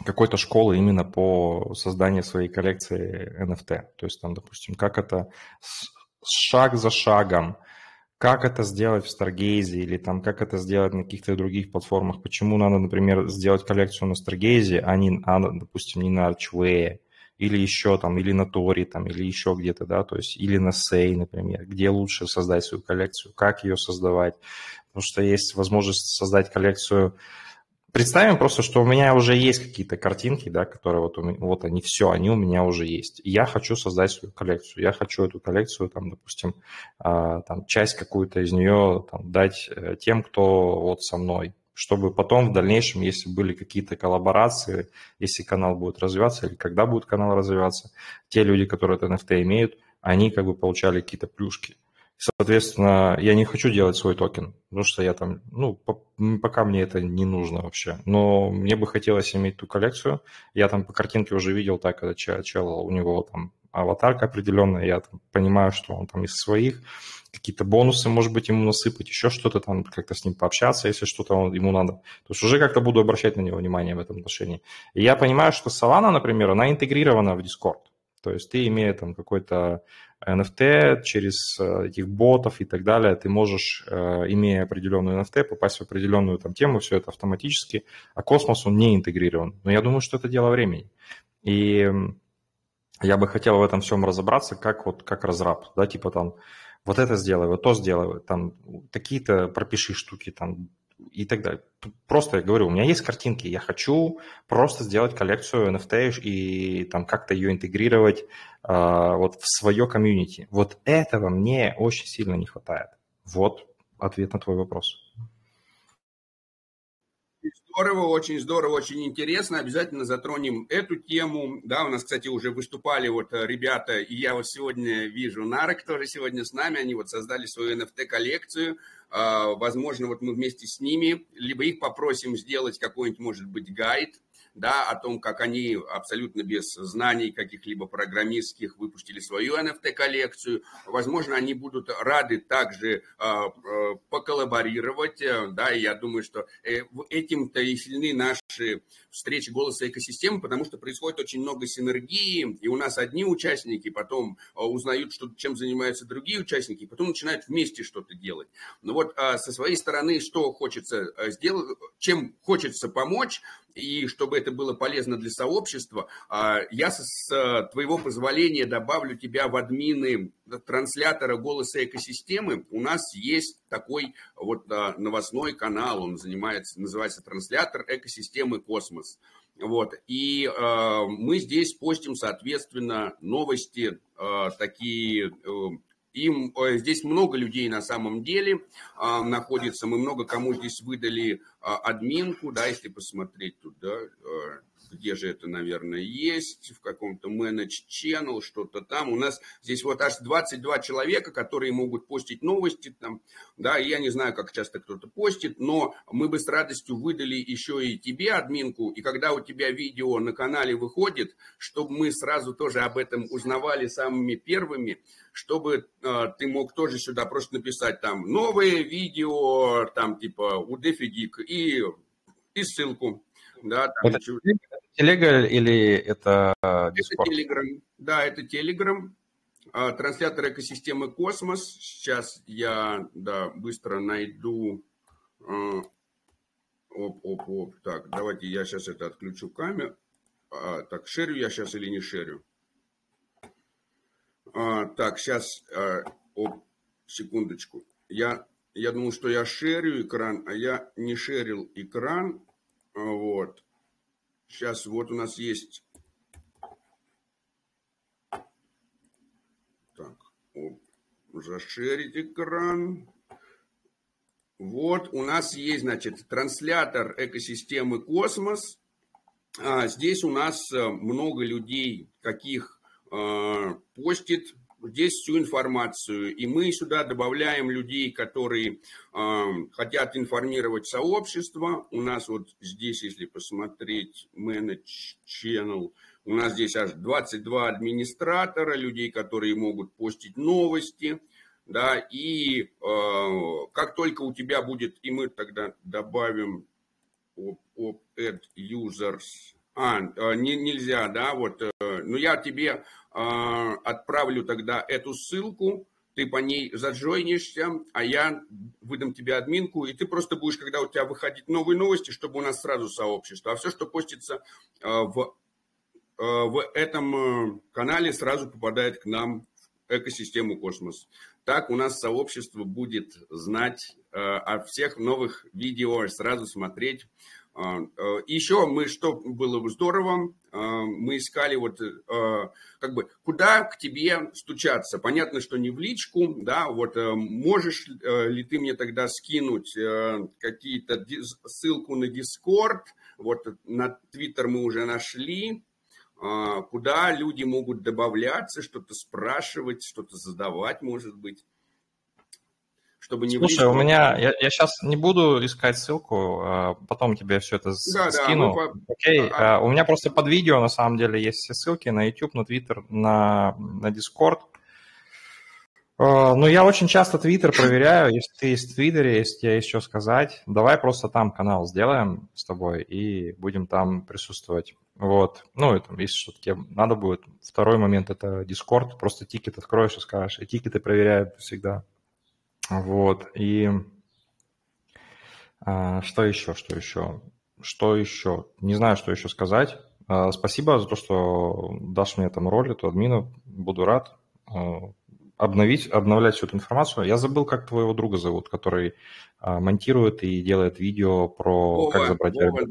какой-то школы именно по созданию своей коллекции NFT. То есть там, допустим, как это шаг за шагом, как это сделать в Stargaze или там как это сделать на каких-то других платформах, почему надо, например, сделать коллекцию на Stargaze, а, не, а допустим, не на Archway, или еще там, или на Тори, там, или еще где-то, да, то есть, или на Сей, например, где лучше создать свою коллекцию, как ее создавать, потому что есть возможность создать коллекцию. Представим просто, что у меня уже есть какие-то картинки, да, которые вот, у меня, вот они все, они у меня уже есть. я хочу создать свою коллекцию. Я хочу эту коллекцию, там, допустим, а, там, часть какую-то из нее там, дать э, тем, кто вот со мной, чтобы потом в дальнейшем, если были какие-то коллаборации, если канал будет развиваться или когда будет канал развиваться, те люди, которые это NFT имеют, они как бы получали какие-то плюшки. Соответственно, я не хочу делать свой токен, потому что я там, ну, по, пока мне это не нужно вообще. Но мне бы хотелось иметь ту коллекцию. Я там по картинке уже видел так, когда чел, чел у него там аватарка определенная, я там понимаю, что он там из своих, какие-то бонусы, может быть, ему насыпать, еще что-то там, как-то с ним пообщаться, если что-то он, ему надо. То есть уже как-то буду обращать на него внимание в этом отношении. И я понимаю, что Solana, например, она интегрирована в Discord. То есть ты, имея там какой-то NFT через э, этих ботов и так далее. Ты можешь, э, имея определенную NFT, попасть в определенную там тему, все это автоматически, а космос, он не интегрирован. Но я думаю, что это дело времени. И я бы хотел в этом всем разобраться, как вот как разраб, да, типа там вот это сделай, вот то сделай, там такие-то пропиши штуки, там и так далее. Просто я говорю, у меня есть картинки, я хочу просто сделать коллекцию NFT и там как-то ее интегрировать э, вот в свое комьюнити. Вот этого мне очень сильно не хватает. Вот ответ на твой вопрос. Здорово, очень здорово, очень интересно. Обязательно затронем эту тему. Да, у нас, кстати, уже выступали вот э, ребята, и я вот сегодня вижу Нарок тоже сегодня с нами. Они вот создали свою NFT-коллекцию. А, возможно, вот мы вместе с ними, либо их попросим сделать какой-нибудь, может быть, гайд, да, о том, как они абсолютно без знаний каких-либо программистских выпустили свою NFT-коллекцию. Возможно, они будут рады также э, э, поколлаборировать, э, да, и я думаю, что э, этим-то и сильны наши встречи голоса экосистемы, потому что происходит очень много синергии, и у нас одни участники потом э, узнают, что, чем занимаются другие участники, и потом начинают вместе что-то делать. Но вот э, со своей стороны, что хочется э, сделать, чем хочется помочь, и чтобы это было полезно для сообщества, а, я с твоего позволения добавлю тебя в админы транслятора голоса экосистемы. У нас есть такой вот а, новостной канал, он занимается, называется транслятор экосистемы Космос. Вот. И э, мы здесь постим, соответственно, новости э, такие э, им э, здесь много людей на самом деле а, находится. Мы много кому здесь выдали а, админку, да, если посмотреть туда, а, где же это, наверное, есть, в каком-то manage channel, что-то там. У нас здесь вот аж 22 человека, которые могут постить новости там, да, я не знаю, как часто кто-то постит, но мы бы с радостью выдали еще и тебе админку, и когда у тебя видео на канале выходит, чтобы мы сразу тоже об этом узнавали самыми первыми, чтобы э, ты мог тоже сюда просто написать там новые видео, там типа у Дефигик и, и ссылку. Да, там это, телега или это Discord? Это Telegram. Да, это Telegram. А, транслятор экосистемы Космос. Сейчас я да, быстро найду. А, оп, оп, оп. Так, давайте я сейчас это отключу камеру. А, так, шерю я сейчас или не шерю? А, так, сейчас, а, оп, секундочку. Я, я думал, что я шерю экран, а я не шерил экран. Вот. Сейчас вот у нас есть... Так, оп, зашерить экран. Вот у нас есть, значит, транслятор экосистемы Космос. А, здесь у нас э, много людей, каких а, постит здесь всю информацию. И мы сюда добавляем людей, которые э, хотят информировать сообщество. У нас вот здесь, если посмотреть Manage Channel, у нас здесь аж 22 администратора, людей, которые могут постить новости. Да, и э, как только у тебя будет, и мы тогда добавим op, op users, а, не, нельзя, да, вот, э, ну я тебе а, отправлю тогда эту ссылку, ты по ней заджойнишься, а я выдам тебе админку, и ты просто будешь, когда у тебя выходить новые новости, чтобы у нас сразу сообщество. А все, что постится а, в, а, в этом канале, сразу попадает к нам в экосистему Космос. Так у нас сообщество будет знать о всех новых видео, сразу смотреть. Еще мы, что было бы здорово, а, мы искали вот а, как бы куда к тебе стучаться. Понятно, что не в личку, да, вот э, можешь э, ли ты мне тогда скинуть э, какие-то ссылку на Discord, вот на Twitter мы уже нашли, а, куда люди могут добавляться, что-то спрашивать, что-то задавать, может быть чтобы не Слушай, у меня, я, я сейчас не буду искать ссылку, а потом тебе все это да, скину. Да, мы... Окей, а, а... у меня просто под видео на самом деле есть все ссылки на YouTube, на Twitter, на, на Discord. Ну, я очень часто Твиттер проверяю. Если ты есть в Твиттере, если тебе есть что сказать, давай просто там канал сделаем с тобой и будем там присутствовать. Вот. Ну, это, если что-то тебе надо будет. Второй момент – это Discord. Просто тикет откроешь и скажешь. И тикеты проверяют всегда. Вот. И а, что еще, что еще? Что еще? Не знаю, что еще сказать. А, спасибо за то, что дашь мне там роль, эту админу. Буду рад. А, обновить, обновлять всю эту информацию. Я забыл, как твоего друга зовут, который а, монтирует и делает видео про Вова, как забрать Вова,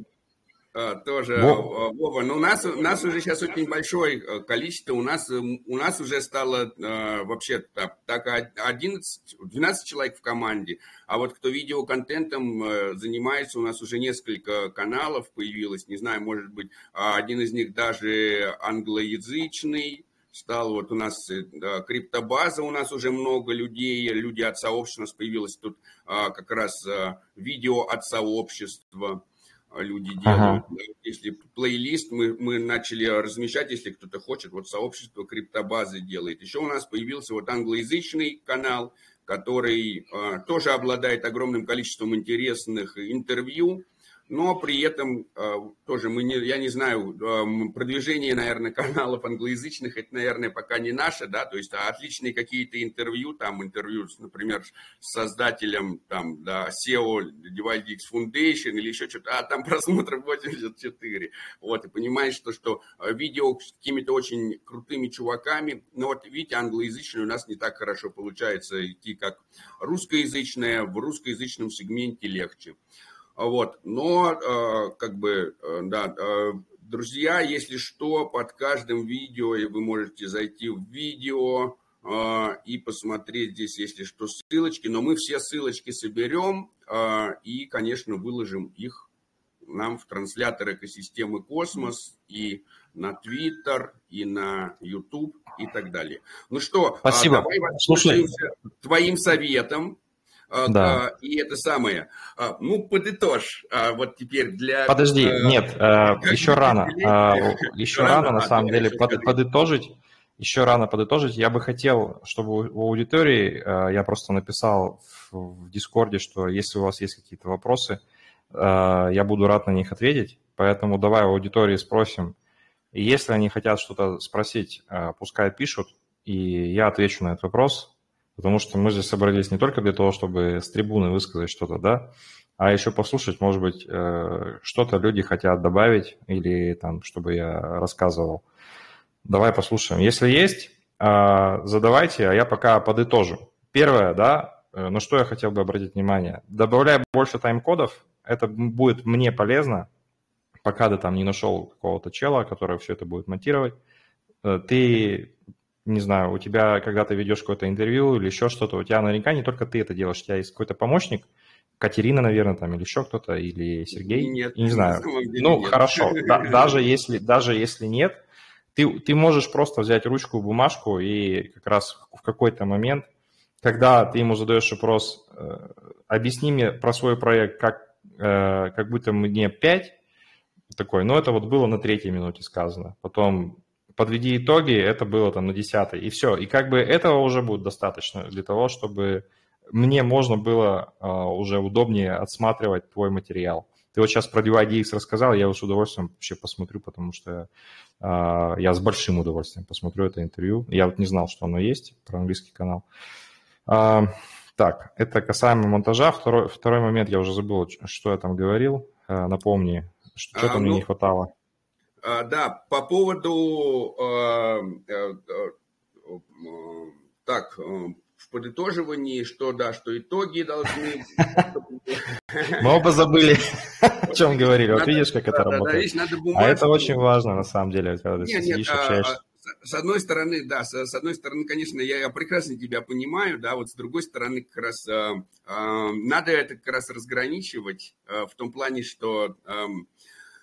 тоже, Вова. А, Вова, ну у нас, у нас уже сейчас очень большое э, количество, у нас, э, у нас уже стало а, вообще так, так 11, 12 человек в команде, а вот кто видеоконтентом э, занимается, у нас уже несколько каналов появилось, не знаю, может быть, один из них даже англоязычный, стал. Вот у нас да, криптобаза, у нас уже много людей, люди от сообщества, появилось тут а, как раз а, видео от сообщества, а, люди делают. Ага. Если плейлист мы, мы начали размещать, если кто-то хочет, вот сообщество криптобазы делает. Еще у нас появился вот англоязычный канал, который а, тоже обладает огромным количеством интересных интервью но при этом э, тоже мы не, я не знаю, э, продвижение, наверное, каналов англоязычных, это, наверное, пока не наше, да, то есть отличные какие-то интервью, там интервью, например, с создателем, там, да, SEO DivideX Foundation или еще что-то, а там просмотров 84, вот, и понимаешь, что, что э, видео с какими-то очень крутыми чуваками, но вот, видите, англоязычное у нас не так хорошо получается идти, как русскоязычное, в русскоязычном сегменте легче. Вот. Но, э, как бы, э, да, э, друзья, если что, под каждым видео вы можете зайти в видео и посмотреть здесь, если что, ссылочки. Но мы все ссылочки соберем и, конечно, выложим их нам в транслятор экосистемы Космос и на Твиттер, и на YouTube и так далее. Ну что, Спасибо. давай Слушай. твоим советом а, да. А, и это самое. А, ну, подытожь вот теперь для... Подожди, нет, еще рано. Еще рано, на самом деле, подытожить. Еще рано подытожить. Я бы хотел, чтобы у аудитории, я просто написал в Дискорде, что если у вас есть какие-то вопросы, я буду рад на них ответить. Поэтому давай у аудитории спросим. И если они хотят что-то спросить, пускай пишут, и я отвечу на этот вопрос. Потому что мы здесь собрались не только для того, чтобы с трибуны высказать что-то, да, а еще послушать, может быть, э, что-то люди хотят добавить или там, чтобы я рассказывал. Давай послушаем. Если есть, э, задавайте, а я пока подытожу. Первое, да, э, на что я хотел бы обратить внимание. Добавляй больше тайм-кодов, это будет мне полезно, пока ты там не нашел какого-то чела, который все это будет монтировать. Ты не знаю, у тебя, когда ты ведешь какое-то интервью или еще что-то, у тебя наверняка не только ты это делаешь, у тебя есть какой-то помощник, Катерина, наверное, там, или еще кто-то, или Сергей, нет, не знаю. Ну, нет. хорошо, да, даже, если, даже если нет, ты, ты можешь просто взять ручку, бумажку и как раз в какой-то момент, когда ты ему задаешь вопрос, э, объясни мне про свой проект, как, э, как будто мне 5, такой, ну, это вот было на третьей минуте сказано. Потом подведи итоги, это было там на 10 и все. И как бы этого уже будет достаточно для того, чтобы мне можно было uh, уже удобнее отсматривать твой материал. Ты вот сейчас про DYDX рассказал, я его с удовольствием вообще посмотрю, потому что uh, я с большим удовольствием посмотрю это интервью. Я вот не знал, что оно есть, про английский канал. Uh, так, это касаемо монтажа. Второй, второй момент, я уже забыл, что я там говорил. Напомни, что а, там ну, мне не хватало. А, да, по поводу а, э, э, так, э, в подытоживании, что да, что итоги должны... Мы оба забыли, о чем говорили. Вот видишь, как это работает. А это очень важно, на самом деле, когда ты сидишь, общаешься с одной стороны, да, с, с одной стороны, конечно, я, я прекрасно тебя понимаю, да, вот с другой стороны, как раз э, э, надо это как раз разграничивать э, в том плане, что э,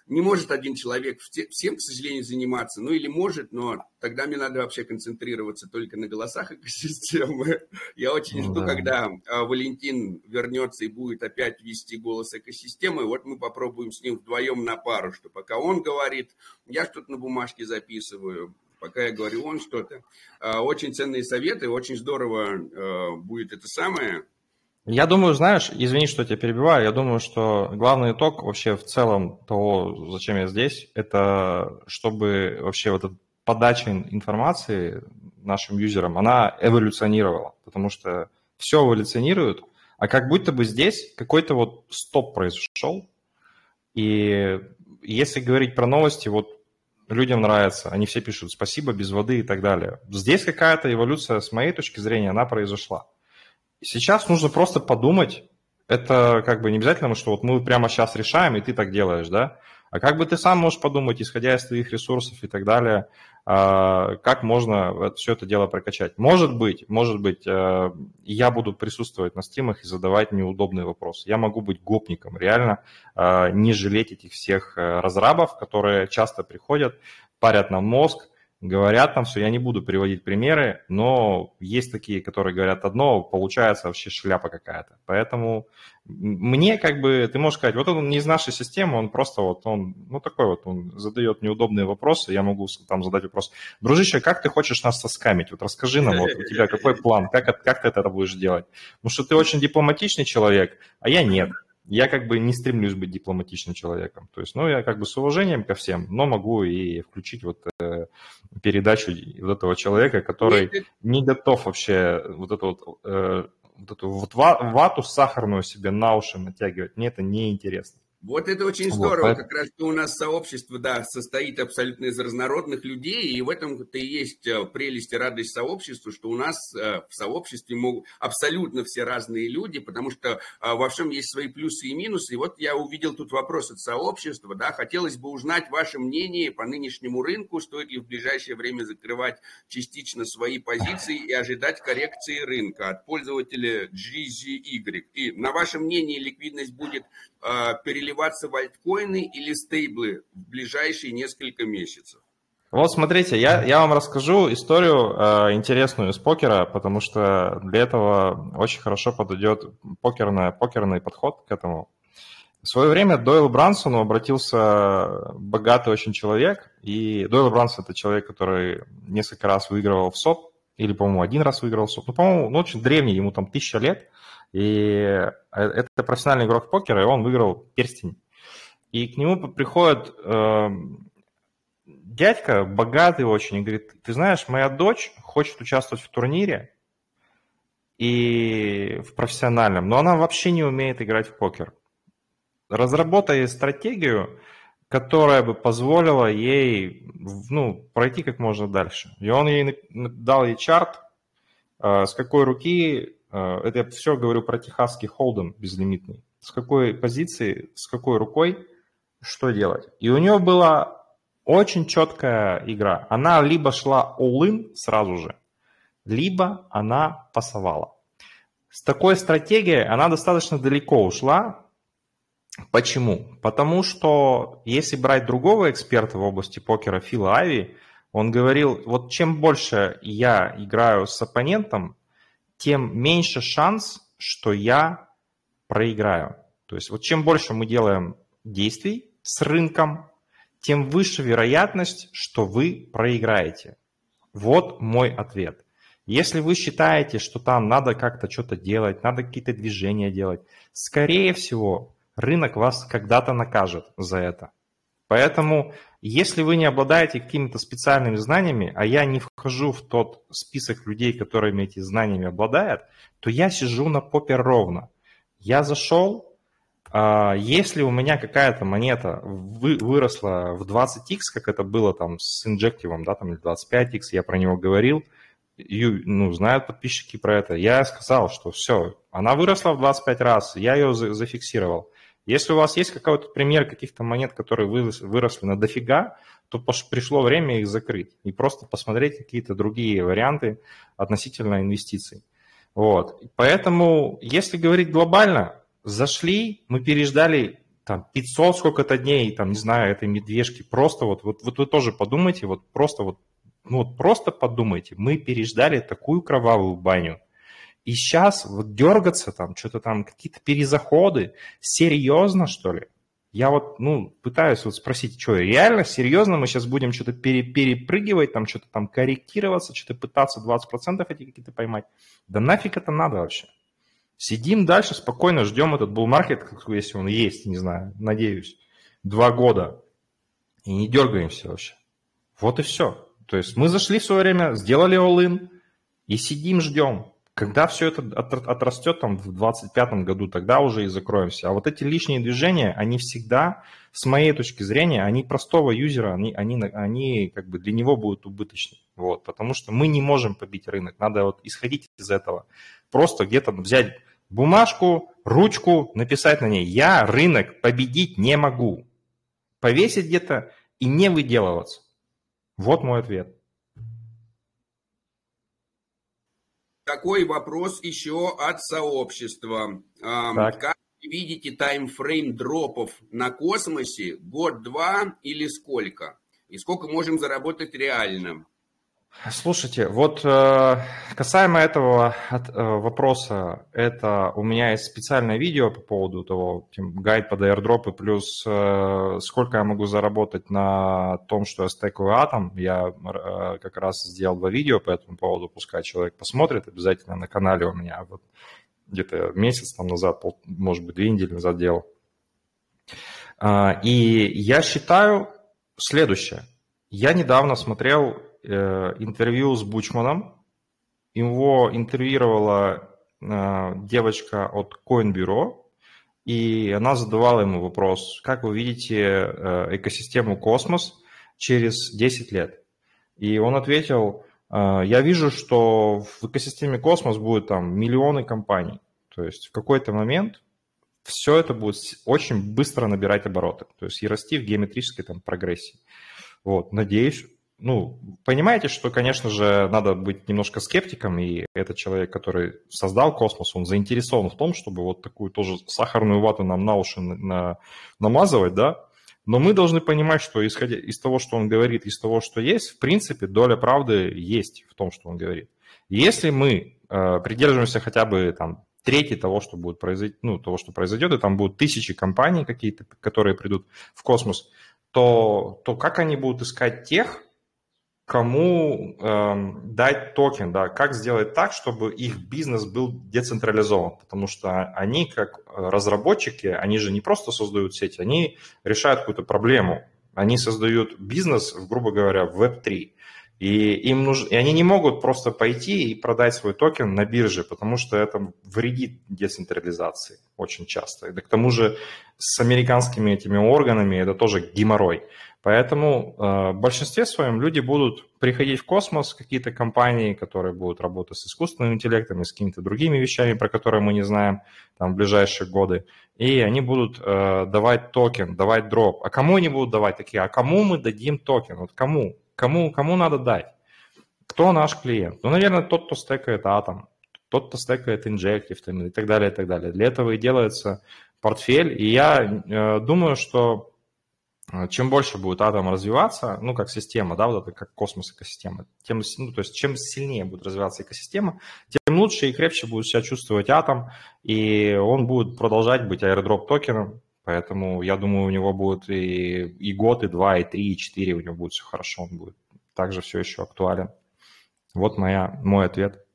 не может один человек всем, к сожалению, заниматься. Ну или может, но тогда мне надо вообще концентрироваться только на голосах экосистемы. Я очень жду, да. когда а, Валентин вернется и будет опять вести голос экосистемы. Вот мы попробуем с ним вдвоем на пару, что пока он говорит, я что-то на бумажке записываю, пока я говорю он что-то. А, очень ценные советы, очень здорово а, будет это самое. Я думаю, знаешь, извини, что тебя перебиваю, я думаю, что главный итог вообще в целом того, зачем я здесь, это чтобы вообще вот эта подача информации нашим юзерам, она эволюционировала, потому что все эволюционирует, а как будто бы здесь какой-то вот стоп произошел, и если говорить про новости, вот людям нравится, они все пишут спасибо, без воды и так далее. Здесь какая-то эволюция, с моей точки зрения, она произошла. Сейчас нужно просто подумать, это как бы не обязательно, что вот мы прямо сейчас решаем, и ты так делаешь, да? А как бы ты сам можешь подумать, исходя из твоих ресурсов и так далее, а, как можно все это дело прокачать? Может быть, может быть, э, я буду присутствовать на стримах и задавать неудобные вопросы. Я могу быть гопником, реально а, не жалеть этих всех э, разрабов, которые часто приходят, парят нам мозг, говорят там все, я не буду приводить примеры, но есть такие, которые говорят одно, получается вообще шляпа какая-то. Поэтому мне как бы, ты можешь сказать, вот он не из нашей системы, он просто вот, он, ну такой вот, он задает неудобные вопросы, я могу там задать вопрос, дружище, как ты хочешь нас соскамить? Вот расскажи нам, вот у тебя какой план, как, как ты это будешь делать? Потому что ты очень дипломатичный человек, а я нет я как бы не стремлюсь быть дипломатичным человеком. То есть, ну, я как бы с уважением ко всем, но могу и включить вот э, передачу вот этого человека, который не готов вообще вот эту вот, э, вот эту вот вату сахарную себе на уши натягивать. Мне это неинтересно. Вот это очень здорово, вот, как раз что у нас сообщество, да, состоит абсолютно из разнородных людей, и в этом-то и есть э, прелесть и радость сообщества, что у нас э, в сообществе могут абсолютно все разные люди, потому что э, во всем есть свои плюсы и минусы. И вот я увидел тут вопрос от сообщества, да, хотелось бы узнать ваше мнение по нынешнему рынку, стоит ли в ближайшее время закрывать частично свои позиции и ожидать коррекции рынка от пользователя GZY. И на ваше мнение ликвидность будет перелетать переливаться в альткоины или стейблы в ближайшие несколько месяцев? Вот смотрите, я, я вам расскажу историю э, интересную из покера, потому что для этого очень хорошо подойдет покерная, покерный подход к этому. В свое время Дойл Брансону обратился богатый очень человек, и Дойл Брансон – это человек, который несколько раз выигрывал в СОП, или, по-моему, один раз выиграл в СОП, ну, по-моему, ну, очень древний, ему там тысяча лет – и э, это профессиональный игрок покера, и он выиграл перстень. И к нему приходит э, дядька, богатый очень, и говорит, ты знаешь, моя дочь хочет участвовать в турнире, и в профессиональном, но она вообще не умеет играть в покер. Разработай стратегию, которая бы позволила ей ну, пройти как можно дальше. И он ей дал ей чарт, э, с какой руки это я все говорю про техасский холден безлимитный. С какой позиции, с какой рукой, что делать. И у нее была очень четкая игра. Она либо шла all-in сразу же, либо она пасовала. С такой стратегией она достаточно далеко ушла. Почему? Потому что если брать другого эксперта в области покера Фила Ави, он говорил, вот чем больше я играю с оппонентом, тем меньше шанс, что я проиграю. То есть вот чем больше мы делаем действий с рынком, тем выше вероятность, что вы проиграете. Вот мой ответ. Если вы считаете, что там надо как-то что-то делать, надо какие-то движения делать, скорее всего, рынок вас когда-то накажет за это. Поэтому, если вы не обладаете какими-то специальными знаниями, а я не вхожу в тот список людей, которыми эти знаниями обладают, то я сижу на попе ровно. Я зашел, а, если у меня какая-то монета выросла в 20x, как это было там с инжективом, да, там или 25x, я про него говорил, ну, знают подписчики про это. Я сказал, что все, она выросла в 25 раз, я ее зафиксировал. Если у вас есть какой-то пример каких-то монет, которые выросли на дофига, то пришло время их закрыть и просто посмотреть какие-то другие варианты относительно инвестиций. Вот. Поэтому, если говорить глобально, зашли, мы переждали там 500 сколько-то дней, там, не знаю, этой медвежки, просто вот, вот, вот вы тоже подумайте, вот просто вот, ну вот просто подумайте, мы переждали такую кровавую баню, и сейчас вот дергаться там, что-то там, какие-то перезаходы, серьезно, что ли? Я вот, ну, пытаюсь вот спросить, что, реально, серьезно, мы сейчас будем что-то пере, перепрыгивать, там что-то там корректироваться, что-то пытаться 20% эти какие-то поймать? Да нафиг это надо вообще? Сидим дальше, спокойно ждем этот булл-маркет, если он есть, не знаю, надеюсь, два года. И не дергаемся вообще. Вот и все. То есть мы зашли в свое время, сделали all-in и сидим, ждем. Когда все это отрастет там в 2025 году, тогда уже и закроемся. А вот эти лишние движения, они всегда, с моей точки зрения, они простого юзера, они, они, они как бы для него будут убыточны. Вот, потому что мы не можем побить рынок. Надо вот исходить из этого. Просто где-то взять бумажку, ручку, написать на ней «Я рынок победить не могу». Повесить где-то и не выделываться. Вот мой ответ. Такой вопрос еще от сообщества. Так. Как видите таймфрейм дропов на космосе? Год-два или сколько? И сколько можем заработать реально? Слушайте, вот э, касаемо этого э, вопроса, это у меня есть специальное видео по поводу того, гайд под airdrop, плюс э, сколько я могу заработать на том, что я стекаю атом. Я как раз сделал два видео по этому поводу, пускай человек посмотрит обязательно на канале у меня. Вот где-то месяц там назад, пол, может быть, две недели назад делал. И я считаю следующее. Я недавно смотрел интервью с Бучманом. Его интервьюировала э, девочка от CoinBureau, и она задавала ему вопрос, как вы видите э, экосистему космос через 10 лет? И он ответил, я вижу, что в экосистеме космос будет там миллионы компаний. То есть в какой-то момент все это будет очень быстро набирать обороты, то есть и расти в геометрической там прогрессии. Вот, надеюсь, ну, понимаете, что, конечно же, надо быть немножко скептиком, и этот человек, который создал космос, он заинтересован в том, чтобы вот такую тоже сахарную вату нам на уши на, намазывать, да, но мы должны понимать, что исходя из того, что он говорит, из того, что есть, в принципе, доля правды есть в том, что он говорит. Если мы э, придерживаемся хотя бы там трети того, что будет произойти, ну, того, что произойдет, и там будут тысячи компаний какие-то, которые придут в космос, то, то как они будут искать тех, кому э, дать токен, да, как сделать так, чтобы их бизнес был децентрализован, потому что они как разработчики, они же не просто создают сеть, они решают какую-то проблему, они создают бизнес, грубо говоря, в Web3. И, им нужно, и они не могут просто пойти и продать свой токен на бирже, потому что это вредит децентрализации очень часто. И к тому же с американскими этими органами это тоже геморрой. Поэтому э, в большинстве своем люди будут приходить в космос, какие-то компании, которые будут работать с искусственным интеллектом и с какими-то другими вещами, про которые мы не знаем там, в ближайшие годы. И они будут э, давать токен, давать дроп. А кому они будут давать такие? А кому мы дадим токен? Вот кому? Кому, кому надо дать? Кто наш клиент? Ну, наверное, тот, кто стекает атом, тот, кто стейкает Injective и так далее, и так далее. Для этого и делается портфель. И я э, думаю, что чем больше будет атом развиваться, ну, как система, да, вот это как космос экосистема, тем, ну, то есть чем сильнее будет развиваться экосистема, тем лучше и крепче будет себя чувствовать атом, и он будет продолжать быть airdrop токеном, Поэтому я думаю, у него будет и, и год, и два, и три, и четыре, у него будет все хорошо, он будет также все еще актуален. Вот моя, мой ответ.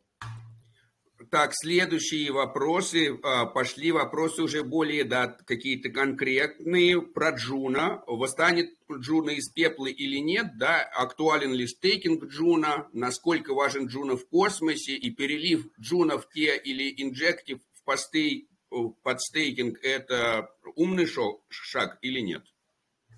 Так, следующие вопросы. А, пошли вопросы уже более, да, какие-то конкретные про Juno. Восстанет Juno из пепла или нет, да? Актуален ли стейкинг Juno? Насколько важен Juno в космосе? И перелив Juno в TIA или Injective в посты под стейкинг это умный шаг или нет?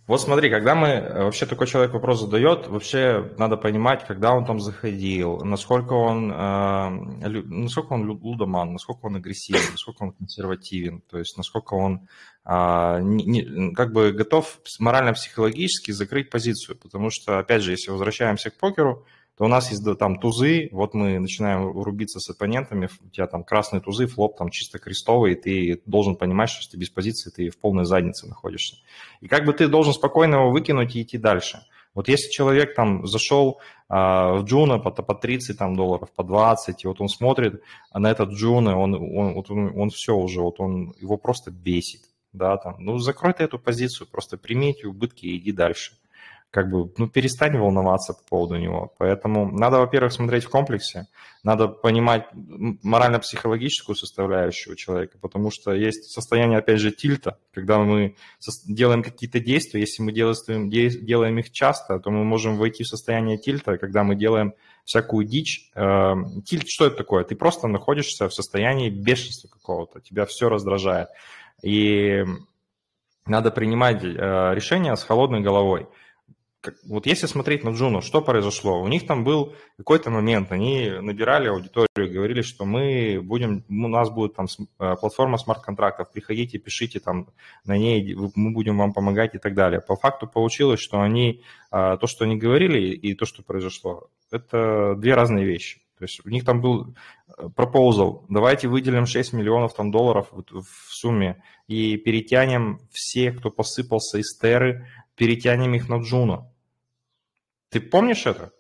Вот смотри, когда мы, э, вообще такой человек вопрос задает, вообще надо понимать, когда он там заходил, насколько он, э, насколько он лудоман, насколько он агрессивен, насколько он консервативен, то есть насколько он э, не, как бы готов морально-психологически закрыть позицию, потому что, опять же, если возвращаемся к покеру, то у нас есть там тузы, вот мы начинаем рубиться с оппонентами, у тебя там красные тузы, флоп там чисто крестовый, и ты должен понимать, что ты без позиции, ты в полной заднице находишься. И как бы ты должен спокойно его выкинуть и идти дальше. Вот если человек там зашел а, в Juno по, по 30 там, долларов, по 20, и вот он смотрит на этот Juno, он, он, вот он, он все уже, вот он, его просто бесит. да, там, ну, закрой ты эту позицию, просто прими эти убытки и иди дальше как бы, ну, перестань волноваться по поводу него. Поэтому надо, во-первых, смотреть в комплексе, надо понимать морально-психологическую составляющую человека, потому что есть состояние, опять же, тильта, когда мы делаем какие-то действия, если мы делаем, делаем их часто, то мы можем войти в состояние тильта, когда мы делаем всякую дичь. Эм, тильт, что это такое? Ты просто находишься в состоянии бешенства какого-то, тебя все раздражает. И надо принимать э, решения с холодной головой вот если смотреть на Джуну, что произошло? У них там был какой-то момент, они набирали аудиторию, говорили, что мы будем, у нас будет там э, платформа смарт-контрактов, приходите, пишите там на ней, мы будем вам помогать и так далее. По факту получилось, что они, э, то, что они говорили и то, что произошло, это две разные вещи. То есть у них там был э, пропозал, давайте выделим 6 миллионов там, долларов в сумме и перетянем все, кто посыпался из Терры, перетянем их на Джуну. Ты помнишь это?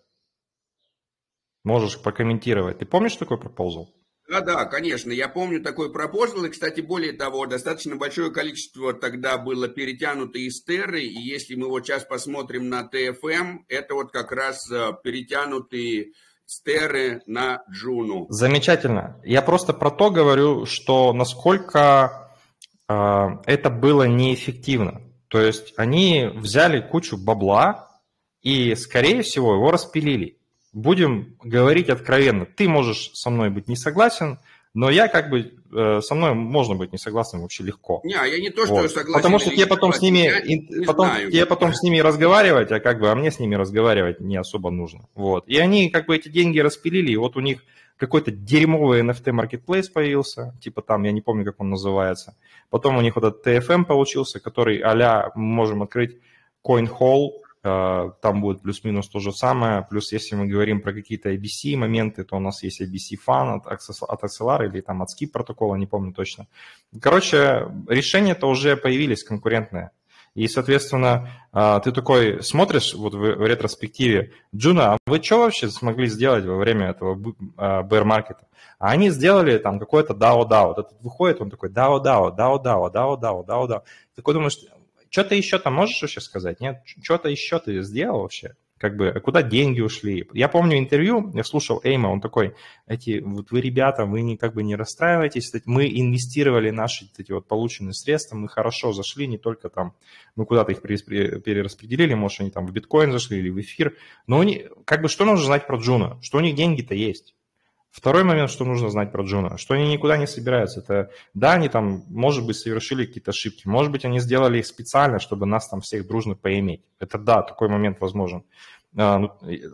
Можешь прокомментировать. Ты помнишь такой proposal? Да, да, конечно, я помню такой proposal, и, кстати, более того, достаточно большое количество тогда было перетянуто из Терры, и если мы вот сейчас посмотрим на TFM, это вот как раз э, перетянутые с Терры на Джуну. Замечательно. Я просто про то говорю, что насколько э, это было неэффективно. То есть они взяли кучу бабла, и, скорее всего, его распилили. Будем говорить откровенно. Ты можешь со мной быть не согласен, но я как бы э, со мной можно быть не согласным вообще легко. Не, а я не то, что вот. согласен. Потому что тебе потом с ними, я потом, знаю. тебе потом с ними разговаривать, а как бы, а мне с ними разговаривать не особо нужно. Вот. И они как бы эти деньги распилили, и вот у них какой-то дерьмовый NFT marketplace появился, типа там, я не помню, как он называется. Потом у них вот этот TFM получился, который а можем открыть CoinHall, там будет плюс-минус то же самое. Плюс, если мы говорим про какие-то IBC моменты, то у нас есть IBC Fan от, от XLR или там от Skip протокола, не помню точно. Короче, решения-то уже появились конкурентные. И, соответственно, э, ты такой смотришь вот в ретроспективе, Джуна, а вы что вообще смогли сделать во время этого bear-маркета? А они сделали там какой-то DAO-DAO. Этот выходит, он такой DAO-DAO, DAO-DAO, DAO-DAO, DAO-DAO. Такой думаешь, что-то еще там можешь вообще сказать? Нет? Что-то еще ты сделал вообще? Как бы, куда деньги ушли? Я помню интервью, я слушал Эйма, он такой, эти, вот вы, ребята, вы не, как бы не расстраивайтесь, мы инвестировали наши эти вот полученные средства, мы хорошо зашли, не только там, мы куда-то их перераспределили, может, они там в биткоин зашли или в эфир, но они, как бы, что нужно знать про Juno? Что у них деньги-то есть? Второй момент, что нужно знать про Juno, что они никуда не собираются. Это, да, они там, может быть, совершили какие-то ошибки, может быть, они сделали их специально, чтобы нас там всех дружно поиметь. Это да, такой момент возможен. А, ну,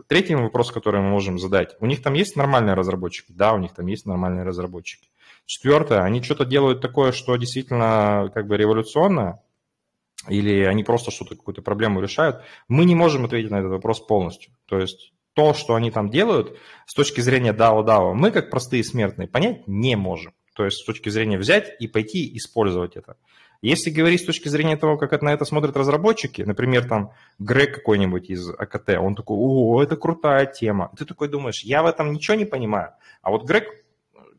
третий вопрос, который мы можем задать. У них там есть нормальные разработчики? Да, у них там есть нормальные разработчики. Четвертое, они что-то делают такое, что действительно как бы революционное, или они просто что-то, какую-то проблему решают, мы не можем ответить на этот вопрос полностью. То есть то, что они там делают, с точки зрения DAO-DAO, мы, как простые смертные, понять не можем. То есть с точки зрения взять и пойти использовать это. Если говорить с точки зрения того, как это, на это смотрят разработчики, например, там Грег какой-нибудь из AKT, он такой, о, это крутая тема. Ты такой думаешь, я в этом ничего не понимаю. А вот Грег,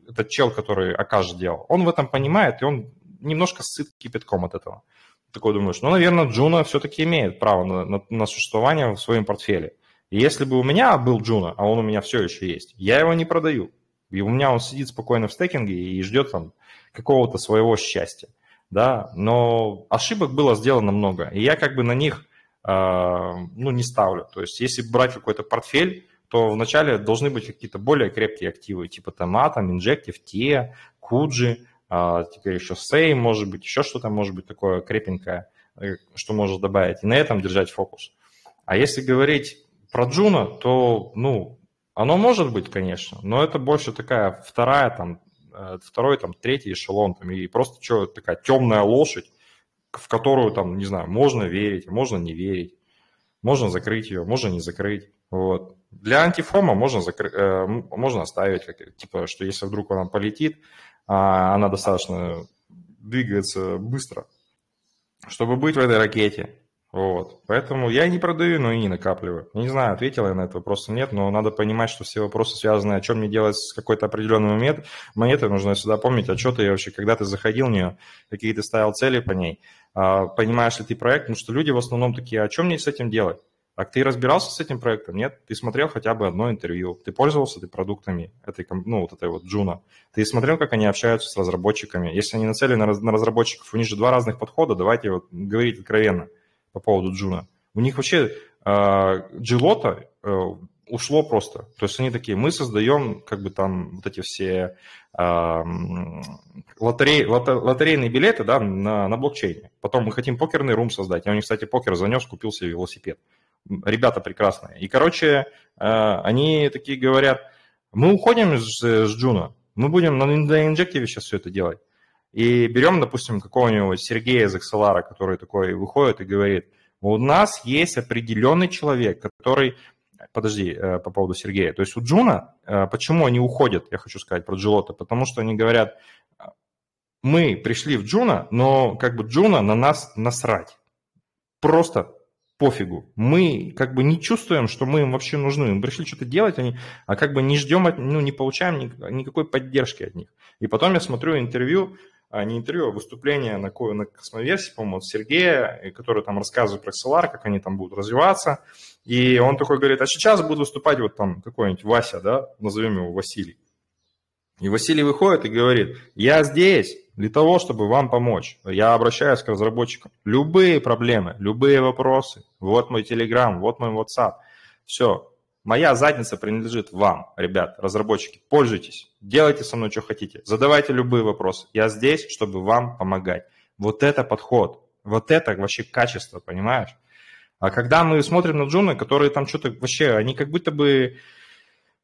этот чел, который Akash делал, он в этом понимает, и он немножко ссыт кипятком от этого. Такой думаешь, ну, наверное, Juno все-таки имеет право на, на, на существование в своем портфеле. И если бы у меня был Juno, а он у меня все еще есть, я его не продаю. И у меня он сидит спокойно в стейкинге и ждет там какого-то своего счастья. Да? Но ошибок было сделано много. И я как бы на них э, ну, не ставлю. То есть если брать какой-то портфель, то вначале должны быть какие-то более крепкие активы, типа Тома, там, Injective, TIA, Kuji, э, теперь еще Same, может быть, еще что-то может быть такое крепенькое, э, что может добавить. И на этом держать фокус. А если говорить про Джуна, то, ну, оно может быть, конечно, но это больше такая вторая, там, э, второй, там, третий эшелон, там, и просто что, такая темная лошадь, в которую, там, не знаю, можно верить, можно не верить, можно закрыть ее, можно не закрыть, вот. Для антифома можно, закры... э, можно оставить, как, типа, что если вдруг она полетит, а она достаточно двигается быстро, чтобы быть в этой ракете, Вот. Поэтому я не продаю, но и не накапливаю. Не знаю, ответила я на этот вопрос нет, но надо понимать, что все вопросы связаны, о чем мне делать с какой-то определенной момент, монетой, нужно всегда помнить, а что ты вообще, когда ты заходил в нее, какие ты ставил цели по ней, а, понимаешь ли ты проект, потому что люди в основном такие, а что мне с этим делать? А ты разбирался с этим проектом? Нет? Ты смотрел хотя бы одно интервью, ты пользовался ты продуктами этой, ну, вот этой вот Juno, ты смотрел, как они общаются с разработчиками. Если они нацелены на разработчиков, у них же два разных подхода, давайте вот говорить откровенно по поводу Juno. У них вообще Джилота э, ушло просто. То есть они такие, мы создаем как бы там вот эти все э, лотерей, лото, лотерейные билеты да, на, на блокчейне. Потом мы хотим покерный рум создать. Я у них, кстати, покер занес, купил себе велосипед. Ребята прекрасные. И, короче, э, они такие говорят, мы уходим с, с Juno, мы будем на, на Injective сейчас все это делать. И берем, допустим, какого-нибудь Сергея из XLR, который такой выходит и говорит, у нас есть определенный человек, который... Подожди, э, по поводу Сергея. То есть у Juno, э, почему они уходят, я хочу сказать про Gelotto, потому что они говорят, мы пришли в Juno, но как бы Juno на нас насрать. Просто пофигу. Мы как бы не чувствуем, что мы им вообще нужны. Мы пришли что-то делать, они, а как бы не ждем, от, ну, не получаем никакой поддержки от них. И потом я смотрю интервью а, не интервью, а выступление на, на космоверсии, по-моему, от Сергея, который там рассказывает про XLR, как они там будут развиваться. И он такой говорит, а сейчас буду выступать вот там какой-нибудь Вася, да, назовем его Василий. И Василий выходит и говорит, я здесь для того, чтобы вам помочь. Я обращаюсь к разработчикам. Любые проблемы, любые вопросы. Вот мой Telegram, вот мой WhatsApp. Все, Моя задница принадлежит вам, ребят, разработчики. Пользуйтесь, делайте со мной, что хотите, задавайте любые вопросы. Я здесь, чтобы вам помогать. Вот это подход, вот это вообще качество, понимаешь? А когда мы смотрим на джуны, которые там что-то вообще, они как будто бы,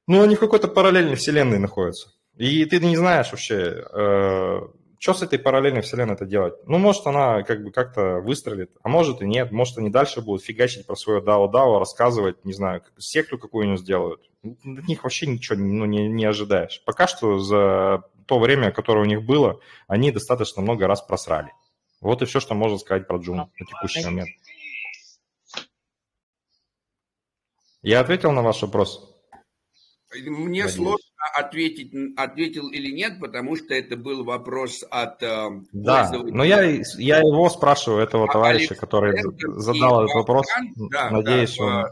ну, они в какой-то параллельной вселенной находятся. И ты не знаешь вообще, э, что с этой параллельной вселенной это делать? Ну, может, она как бы как-то выстрелит, а может и нет. Может, они дальше будут фигачить про свое DAO-DAO, рассказывать, не знаю, секту какую-нибудь сделают. От них вообще ничего ну, не, не ожидаешь. Пока что за то время, которое у них было, они достаточно много раз просрали. Вот и все, что можно сказать про Джун на текущий момент. Я ответил на ваш вопрос? Мне Надеюсь. сложно ответить, ответил или нет, потому что это был вопрос от э, Да, но я, я его спрашиваю, этого а товарища, Александр который задал этот вопрос. Да, Надеюсь, да, он...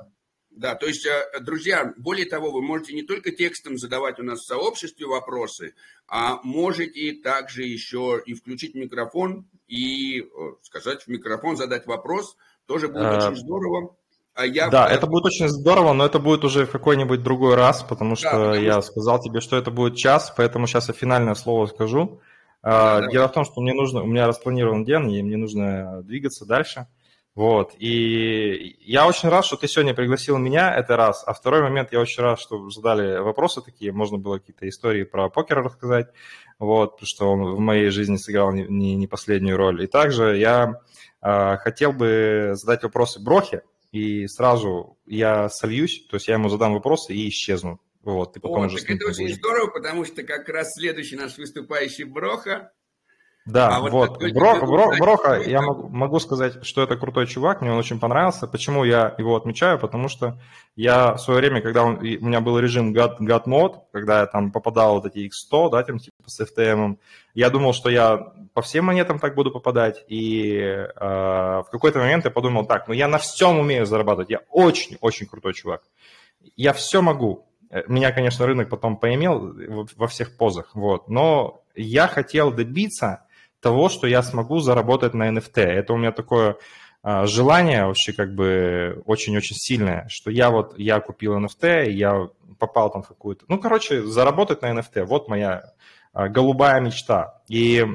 Да, то есть, э, друзья, более того, вы можете не только текстом задавать у нас в сообществе вопросы, а можете также еще и включить микрофон и сказать в микрофон, задать вопрос. Тоже будет а... очень здорово. А я... Да, это будет очень здорово, но это будет уже в какой-нибудь другой раз, потому что да, потому я что... сказал тебе, что это будет час, поэтому сейчас я финальное слово скажу. Да, Дело да. в том, что мне нужно, у меня распланирован день, и мне нужно двигаться дальше. Вот, и я очень рад, что ты сегодня пригласил меня, это раз. А второй момент, я очень рад, что задали вопросы такие, можно было какие-то истории про покер рассказать, вот, потому что он в моей жизни сыграл не, не, не последнюю роль. И также я э, хотел бы задать вопросы Брохе, и сразу я сольюсь, то есть я ему задам вопросы и исчезну. Вот, и потом О, уже так это очень здорово, потому что как раз следующий наш выступающий Броха. Да, а вот, вот. Бро, Бро, Броха, я могу, могу сказать, что это крутой чувак, мне он очень понравился. Почему я его отмечаю? Потому что я в свое время, когда он, у меня был режим God, God Mode, когда я там попадал вот эти X100, да, там типа с FTM, я думал, что я по всем монетам так буду попадать, и э, в какой-то момент я подумал, так, ну я на всем умею зарабатывать, я очень-очень крутой чувак, я все могу. Э, меня, конечно, рынок потом поимел во всех позах, вот, но я хотел добиться того, что я смогу заработать на NFT. Это у меня такое э, желание вообще как бы очень-очень сильное, что я вот, я купил NFT, я попал там в какую-то... Ну, короче, заработать на NFT, вот моя э, голубая мечта. И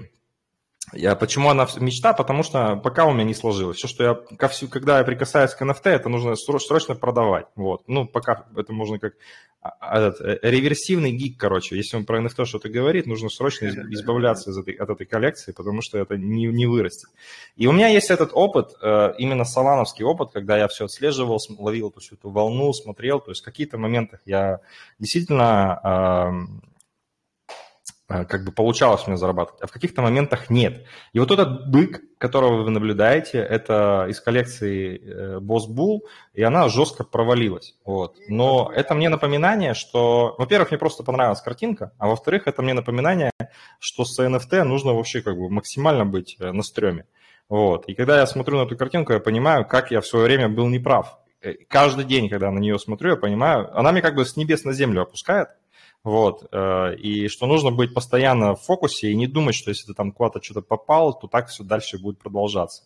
я, почему она мечта? Потому что пока у меня не сложилось. Все, что я, ко всю, когда я прикасаюсь к NFT, это нужно срочно продавать. Вот. Ну, пока это можно как а, а, этот, э, реверсивный гик, короче. Если он про NFT что-то говорит, нужно срочно избавляться из этой, от этой коллекции, потому что это не, не вырастет. И у меня есть этот опыт, э, именно салановский опыт, когда я все отслеживал, ловил эту всю эту волну, смотрел. То есть в каких-то моментах я действительно как бы получалось мне зарабатывать, а в каких-то моментах нет. И вот этот бык, которого вы наблюдаете, это из коллекции э, Boss Bull, и она жестко провалилась. Вот. Но это мне напоминание, что, во-первых, мне просто понравилась картинка, а во-вторых, это мне напоминание, что с NFT нужно вообще как бы максимально быть э, на стреме. Вот. И когда я смотрю на эту картинку, я понимаю, как я в свое время был неправ. Каждый день, когда на нее смотрю, я понимаю, она мне как бы с небес на землю опускает, вот. Э, и что нужно быть постоянно в фокусе и не думать, что если ты там куда-то что-то попал, то так все дальше будет продолжаться.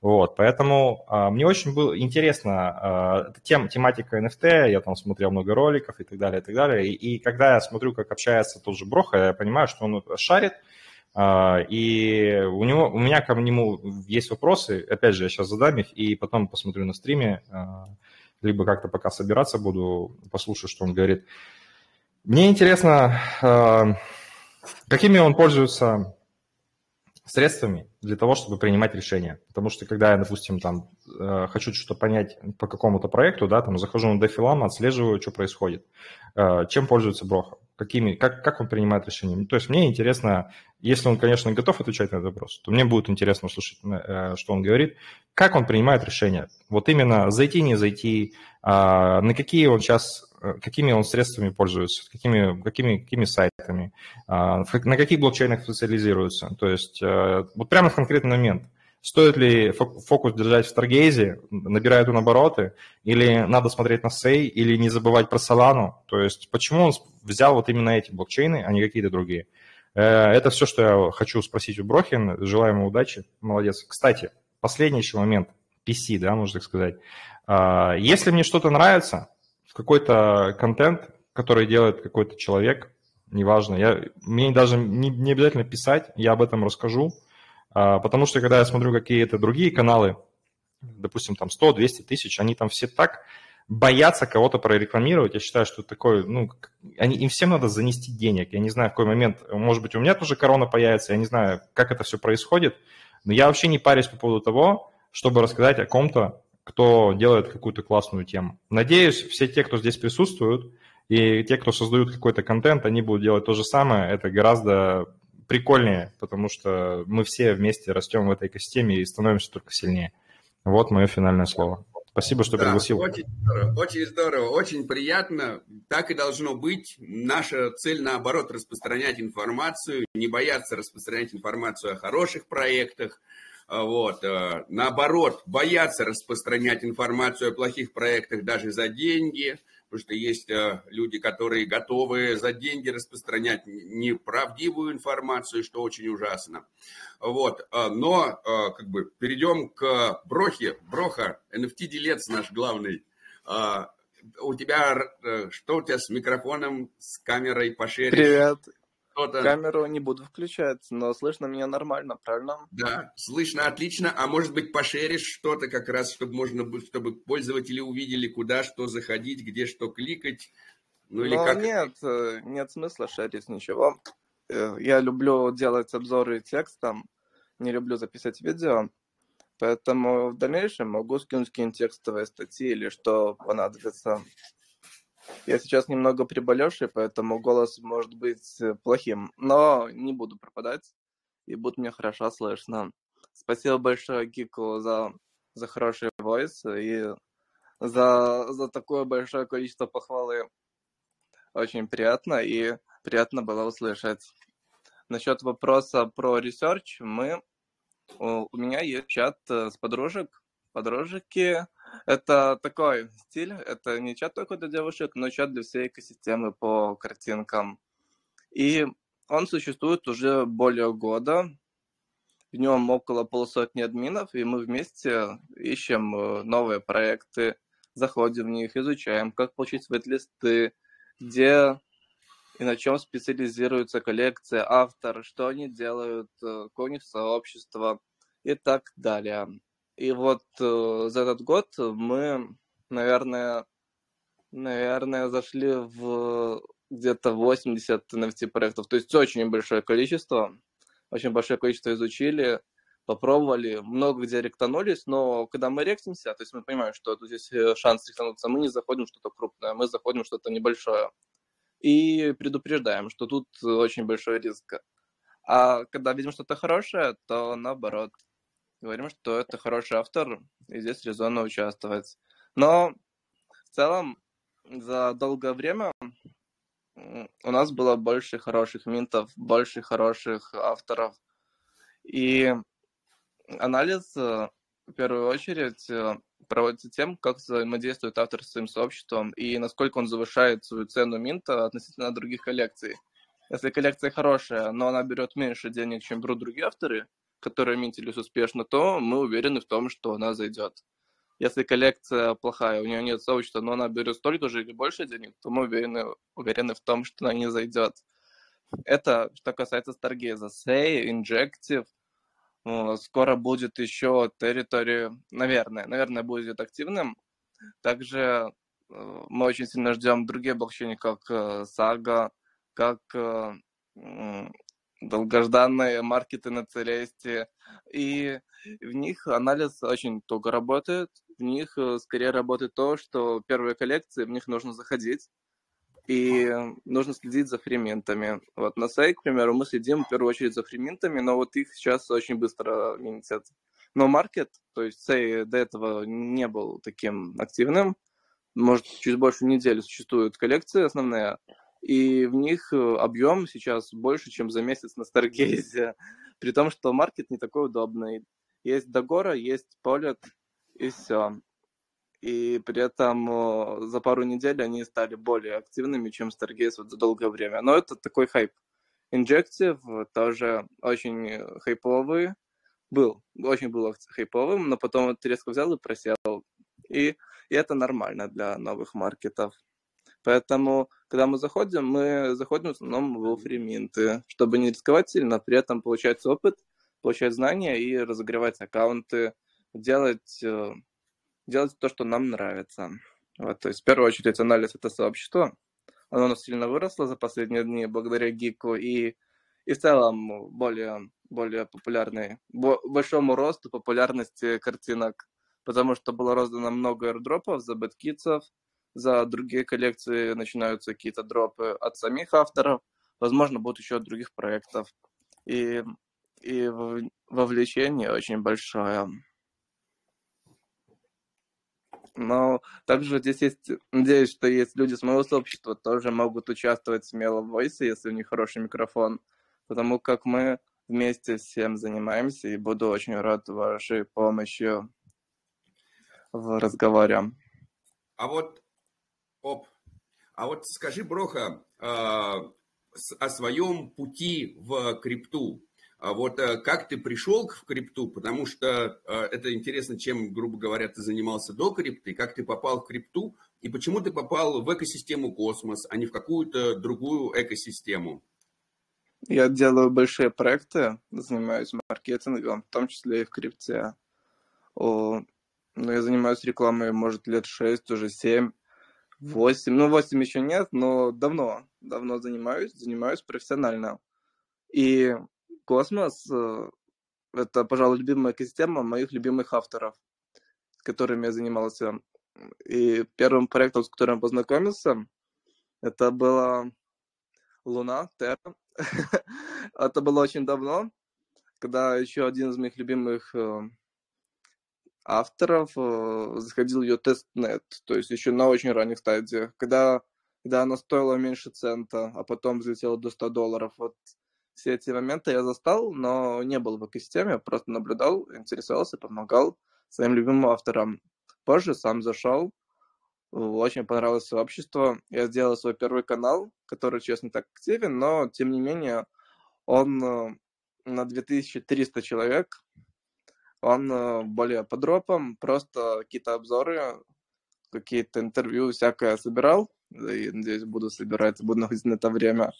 Вот. Поэтому а, мне очень было интересно а, тем, тематика NFT, я там смотрел много роликов и так далее, и так далее. И, и когда я смотрю, как общается тот же Броха, я понимаю, что он шарит, и у, него, у меня к нему есть вопросы, опять же, я сейчас задам их, и потом посмотрю на стриме, либо как-то пока собираться буду, послушаю, что он говорит. Мне интересно, э, какими он пользуется средствами для того, чтобы принимать решения. Потому что когда я, допустим, там э, хочу что-то понять по какому-то проекту, да, там захожу на DeFi отслеживаю, что происходит, э, чем пользуется Броха, какими, как, как он принимает решения. Ну, то есть мне интересно, если он, конечно, готов отвечать на этот вопрос, то мне будет интересно услышать, что он говорит, как он принимает решения. Вот именно зайти, не зайти, а, на какие он сейчас какими он средствами пользуется, какими, какими, какими сайтами, а, на каких блокчейнах специализируется. То есть э, вот прямо в конкретный момент. Стоит ли фокус держать в Старгейзе, набирает он обороты, или надо смотреть на Сей, или не забывать про Solana? То есть почему он взял вот именно эти блокчейны, а не какие-то другие? Э, это все, что я хочу спросить у Брохин. Желаю ему удачи. Молодец. Кстати, последний еще момент. PC, да, можно так сказать. А, если мне что-то нравится, какой-то контент, который делает какой-то человек, неважно. Я, мне даже не, не обязательно писать, я об этом расскажу, а, потому что когда я смотрю какие-то другие каналы, допустим, там 100-200 тысяч, они там все так боятся кого-то прорекламировать. Я считаю, что такое, ну, они, им всем надо занести денег. Я не знаю, в какой момент, может быть, у меня тоже корона появится, я не знаю, как это все происходит, но я вообще не парюсь по поводу того, чтобы рассказать о ком-то, кто делает какую-то классную тему. Надеюсь, все те, кто здесь присутствуют, и те, кто создают какой-то контент, они будут делать то же самое. Это гораздо прикольнее, потому что мы все вместе растем в этой экосистеме и становимся только сильнее. Вот мое финальное слово. Спасибо, что да, пригласил. Очень здорово, очень здорово, очень приятно. Так и должно быть. Наша цель, наоборот, распространять информацию, не бояться распространять информацию о хороших проектах, вот. Э, наоборот, боятся распространять информацию о плохих проектах даже за деньги, потому что есть э, люди, которые готовы за деньги распространять неправдивую информацию, что очень ужасно. Вот. Э, но как бы перейдем к Брохе. Броха, NFT-делец наш главный. У тебя, что у тебя с микрофоном, с камерой пошире? Привет что-то. Камеру не буду включать, но слышно меня нормально, правильно? Да, слышно отлично. А может быть, пошеришь что-то как раз, чтобы можно было, чтобы пользователи увидели, куда что заходить, где что кликать. Ну или но как? Нет, э, нет смысла шерить ничего. Э, я люблю делать обзоры текстом, не люблю записать видео. Поэтому в дальнейшем могу скинуть какие-нибудь текстовые статьи или что понадобится. Я сейчас немного приболевший, поэтому голос может быть э, плохим, но не буду пропадать, и будет мне хорошо слышно. Спасибо большое Гику за, за хороший войс и за, за такое большое количество похвалы. Очень приятно, и приятно было услышать. Насчет вопроса про research, мы, у, у меня есть чат э, с подружек, подружки это такой стиль, это не чат только для девушек, но чат для всей экосистемы по картинкам. И он существует уже более года. В нем около полусотни админов, и мы вместе ищем э, новые проекты, заходим в них, изучаем, как получить свет-листы, где и на чем специализируется коллекция, автор, что они делают, э, какое у них сообщество и так далее. И вот э, за этот год мы, наверное, наверное, зашли в где-то 80 NFT проектов. То есть очень большое количество. Очень большое количество изучили, попробовали, много где ректанулись, но когда мы ректимся, то есть мы понимаем, что тут здесь э, шанс ректануться, мы не заходим что-то крупное, мы заходим что-то небольшое. и предупреждаем, что тут очень большой риск. А когда видим что-то хорошее, то наоборот, говорим, что это хороший автор, и здесь резонно участвовать. Но в целом за долгое время у нас было больше хороших минтов, больше хороших авторов. И анализ э, в первую очередь э, проводится тем, как взаимодействует автор с своим сообществом и насколько он завышает свою цену минта относительно других коллекций. Если коллекция хорошая, но она берет меньше денег, чем берут другие авторы, которые минтились успешно, то мы уверены в том, что она зайдет. Если коллекция плохая, у нее нет сообщества, но она берет столько же или больше денег, то мы уверены, уверены в том, что она не зайдет. Это что касается Stargaze. Say, Injective, скоро будет еще Territory, наверное, наверное, будет активным. Также э, мы очень сильно ждем другие блокчейны, как Saga, э, как э, долгожданные маркеты на Целесте. И в них анализ очень туго работает. В них э, скорее работает то, что первые коллекции, в них нужно заходить, и нужно следить за фрементами. Вот на сайт, к примеру, мы следим в первую очередь за фрементами, но вот их сейчас очень быстро минтят. Но маркет, то есть сей до этого не был таким активным. Может, чуть больше недели существуют коллекции основные, и в них э, объем сейчас больше, чем за месяц на Старгейзе, при том, что маркет не такой удобный. Есть Дагора, есть Полет, и все. И при этом э, за пару недель они стали более активными, чем Stargaze вот за долгое время. Но это такой хайп. Injective тоже очень хайповый был, очень был хайповым, но потом вот резко взял и просел. И, и это нормально для новых маркетов. Поэтому, когда мы заходим, мы заходим в основном в фриминты, чтобы не рисковать сильно, при этом получать опыт, получать знания и разогревать аккаунты, делать, э, делать то, что нам нравится. Вот, то есть, в первую очередь, анализ это сообщество. Оно у нас сильно выросло за последние дни благодаря Гику и, и в целом более, более популярной, большому росту популярности картинок, потому что было роздано много airdropов за бэткитсов, за другие коллекции начинаются какие-то дропы от самих авторов, возможно, будут еще от других проектов. И, и вовлечение очень большое. Но также здесь есть, надеюсь, что есть люди с моего сообщества, тоже могут участвовать смело в Voice, если у них хороший микрофон, потому как мы вместе всем занимаемся, и буду очень рад вашей помощи в разговоре. А вот Оп. А вот скажи, Броха, а, о своем пути в крипту. А вот э, как ты пришел в крипту, потому что э, это интересно, чем, грубо говоря, ты занимался до крипты, как ты попал в крипту, и почему ты попал в экосистему космос, а не в какую-то другую экосистему? Я делаю большие проекты, занимаюсь маркетингом, в том числе и в крипте. О, ну, я занимаюсь рекламой, может, лет 6, уже 7. Восемь. Ну, восемь еще нет, но давно, давно занимаюсь, занимаюсь профессионально. И космос э, — это, пожалуй, любимая экосистема моих любимых авторов, с которыми я занимался. И первым проектом, с которым я познакомился, это была Луна, Терра. это было очень давно, когда еще один из моих любимых э, авторов э, заходил ее тестнет, то есть еще на очень ранних стадиях, когда, когда она стоила меньше цента, а потом взлетела до 100 долларов. Вот все эти моменты я застал, но не был в экосистеме, просто наблюдал, интересовался, помогал своим любимым авторам. Позже сам зашел, очень понравилось сообщество. Я сделал свой первый канал, который, честно, так активен, но, тем не менее, он э, на 2300 человек, он э, более по дропам, просто какие-то обзоры, какие-то интервью всякое собирал, и, надеюсь, буду собирать, буду находить на это время.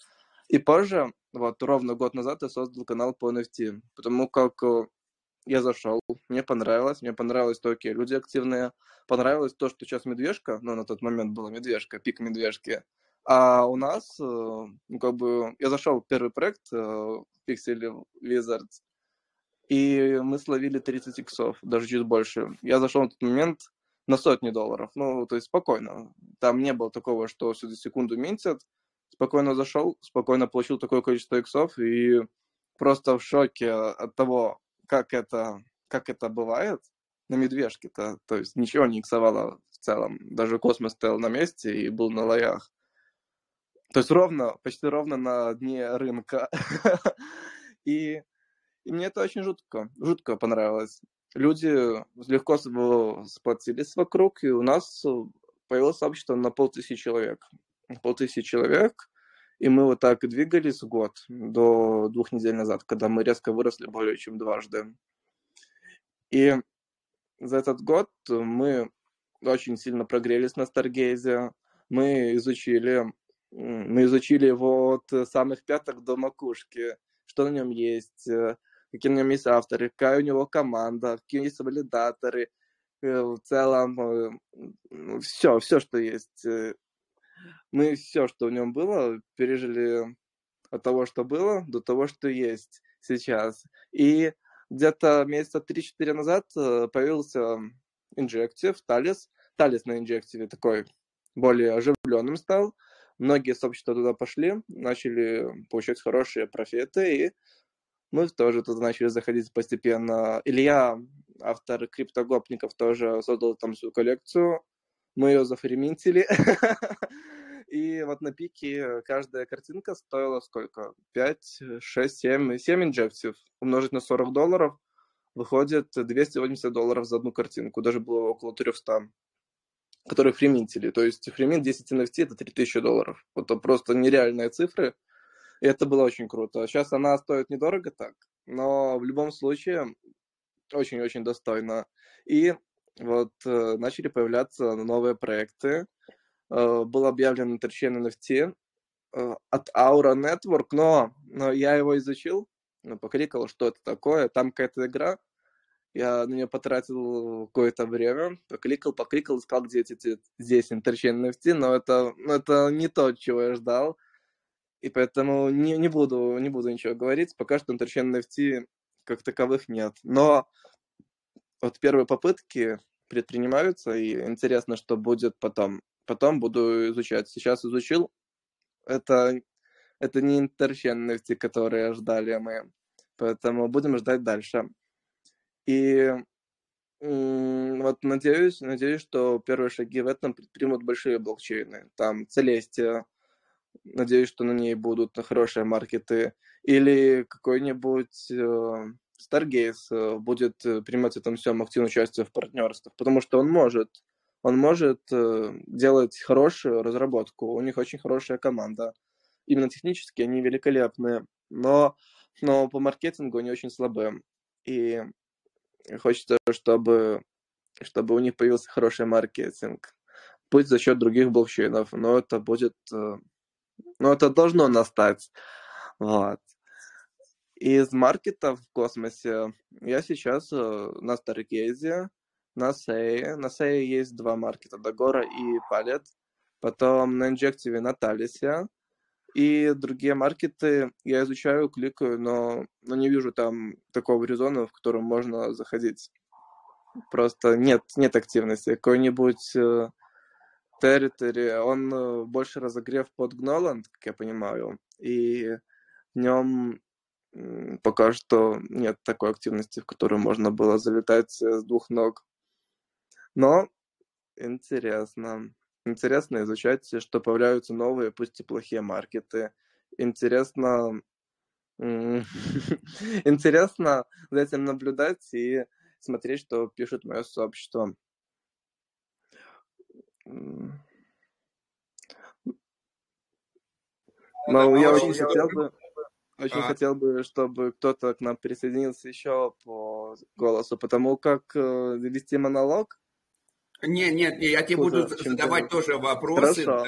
И позже, вот ровно год назад я создал канал по NFT, потому как э, я зашел, мне понравилось, мне понравилось то, какие люди активные, понравилось то, что сейчас медвежка, ну, на тот момент была медвежка, пик медвежки, а у нас, э, ну, как бы, я зашел в первый проект Pixel Wizards, и мы словили 30 иксов, даже чуть больше. Я зашел на тот момент на сотни долларов, ну, то есть спокойно. Там не было такого, что всю секунду минтят, спокойно зашел, спокойно получил такое количество иксов и просто в шоке от того, как это, как это бывает на медвежке-то. То есть ничего не иксовало в целом. Даже космос стоял на месте и был на лоях. То есть ровно, почти ровно на дне рынка. и, и мне это очень жутко, жутко понравилось. Люди легко сплотились вокруг, и у нас появилось сообщество на полтысячи человек. Полтысячи человек, и мы вот так двигались год до двух недель назад, когда мы резко выросли более чем дважды. И за этот год мы очень сильно прогрелись на Старгейзе. Мы изучили, мы изучили его от самых пяток до макушки, что на нем есть, э, какие на нем есть авторы, какая у него команда, какие есть валидаторы, э, в целом все, все, что есть. Э, мы все, что в нем было, пережили от того, что было, до того, что есть сейчас. И где-то месяца 3-4 назад появился Injective, Талис. Талис на Injective такой более оживленным стал. Многие сообщества туда пошли, начали получать хорошие профиты, и мы тоже туда начали заходить постепенно. Илья, автор криптогопников, тоже создал там свою коллекцию. Мы ее зафреминтили. И вот на пике каждая картинка стоила сколько? 5, 6, 7, 7 инжектив. Умножить на 40 долларов выходит 280 долларов за одну картинку. Даже было около 300 которые фриминтили. То есть фриминт 10 NFT это 3000 долларов. Вот это просто нереальные цифры. Это было очень круто. Сейчас она стоит недорого так, но в любом случае очень-очень достойно. И вот э, начали появляться новые проекты. Э, был объявлен интерчейн NFT э, от Aura Network, но, но я его изучил, покликал, что это такое. Там какая-то игра, я на нее потратил какое-то время, покликал, покликал, искал, где эти, здесь interchain NFT, но это, это не то, чего я ждал. И поэтому не, не, буду, не буду ничего говорить. Пока что interchain NFT как таковых нет. Но вот первые попытки предпринимаются, и интересно, что будет потом. Потом буду изучать. Сейчас изучил. Это, это не interchain NFT, которые ждали мы. Поэтому будем ждать дальше. И вот надеюсь, надеюсь, что первые шаги в этом предпримут большие блокчейны. Там Целестия, надеюсь, что на ней будут хорошие маркеты. Или какой-нибудь э, Stargaze э, будет э, принимать в этом всем активное участие в партнерствах, потому что он может, он может делать хорошую разработку, у них очень хорошая команда. Именно технически они великолепные, но, но по маркетингу они очень слабые. И Хочется, чтобы, чтобы у них появился хороший маркетинг. Пусть за счет других блокчейнов, но это будет... Э, но это должно настать. Вот. Из маркетов в космосе я сейчас э, на Старгейзе, на Сее. На Сее есть два маркета, Дагора и Палет. Потом на Инжективе на Талисе. И другие маркеты я изучаю, кликаю, но, но не вижу там такого резона, в котором можно заходить. Просто нет, нет активности. Какой-нибудь Territory, он э, больше разогрев под Gnoland, как я понимаю, и в нем пока что нет такой активности, в которую можно было залетать с двух ног. Но интересно. Интересно изучать, что появляются новые, пусть и плохие маркеты. Интересно, интересно за этим наблюдать и смотреть, что пишет мое сообщество. Но я очень хотел бы, очень а. хотел бы, чтобы кто-то к нам присоединился еще по голосу, потому как э, вести монолог нет, нет, нет, я тебе буду задавать тоже вопросы. Хорошо.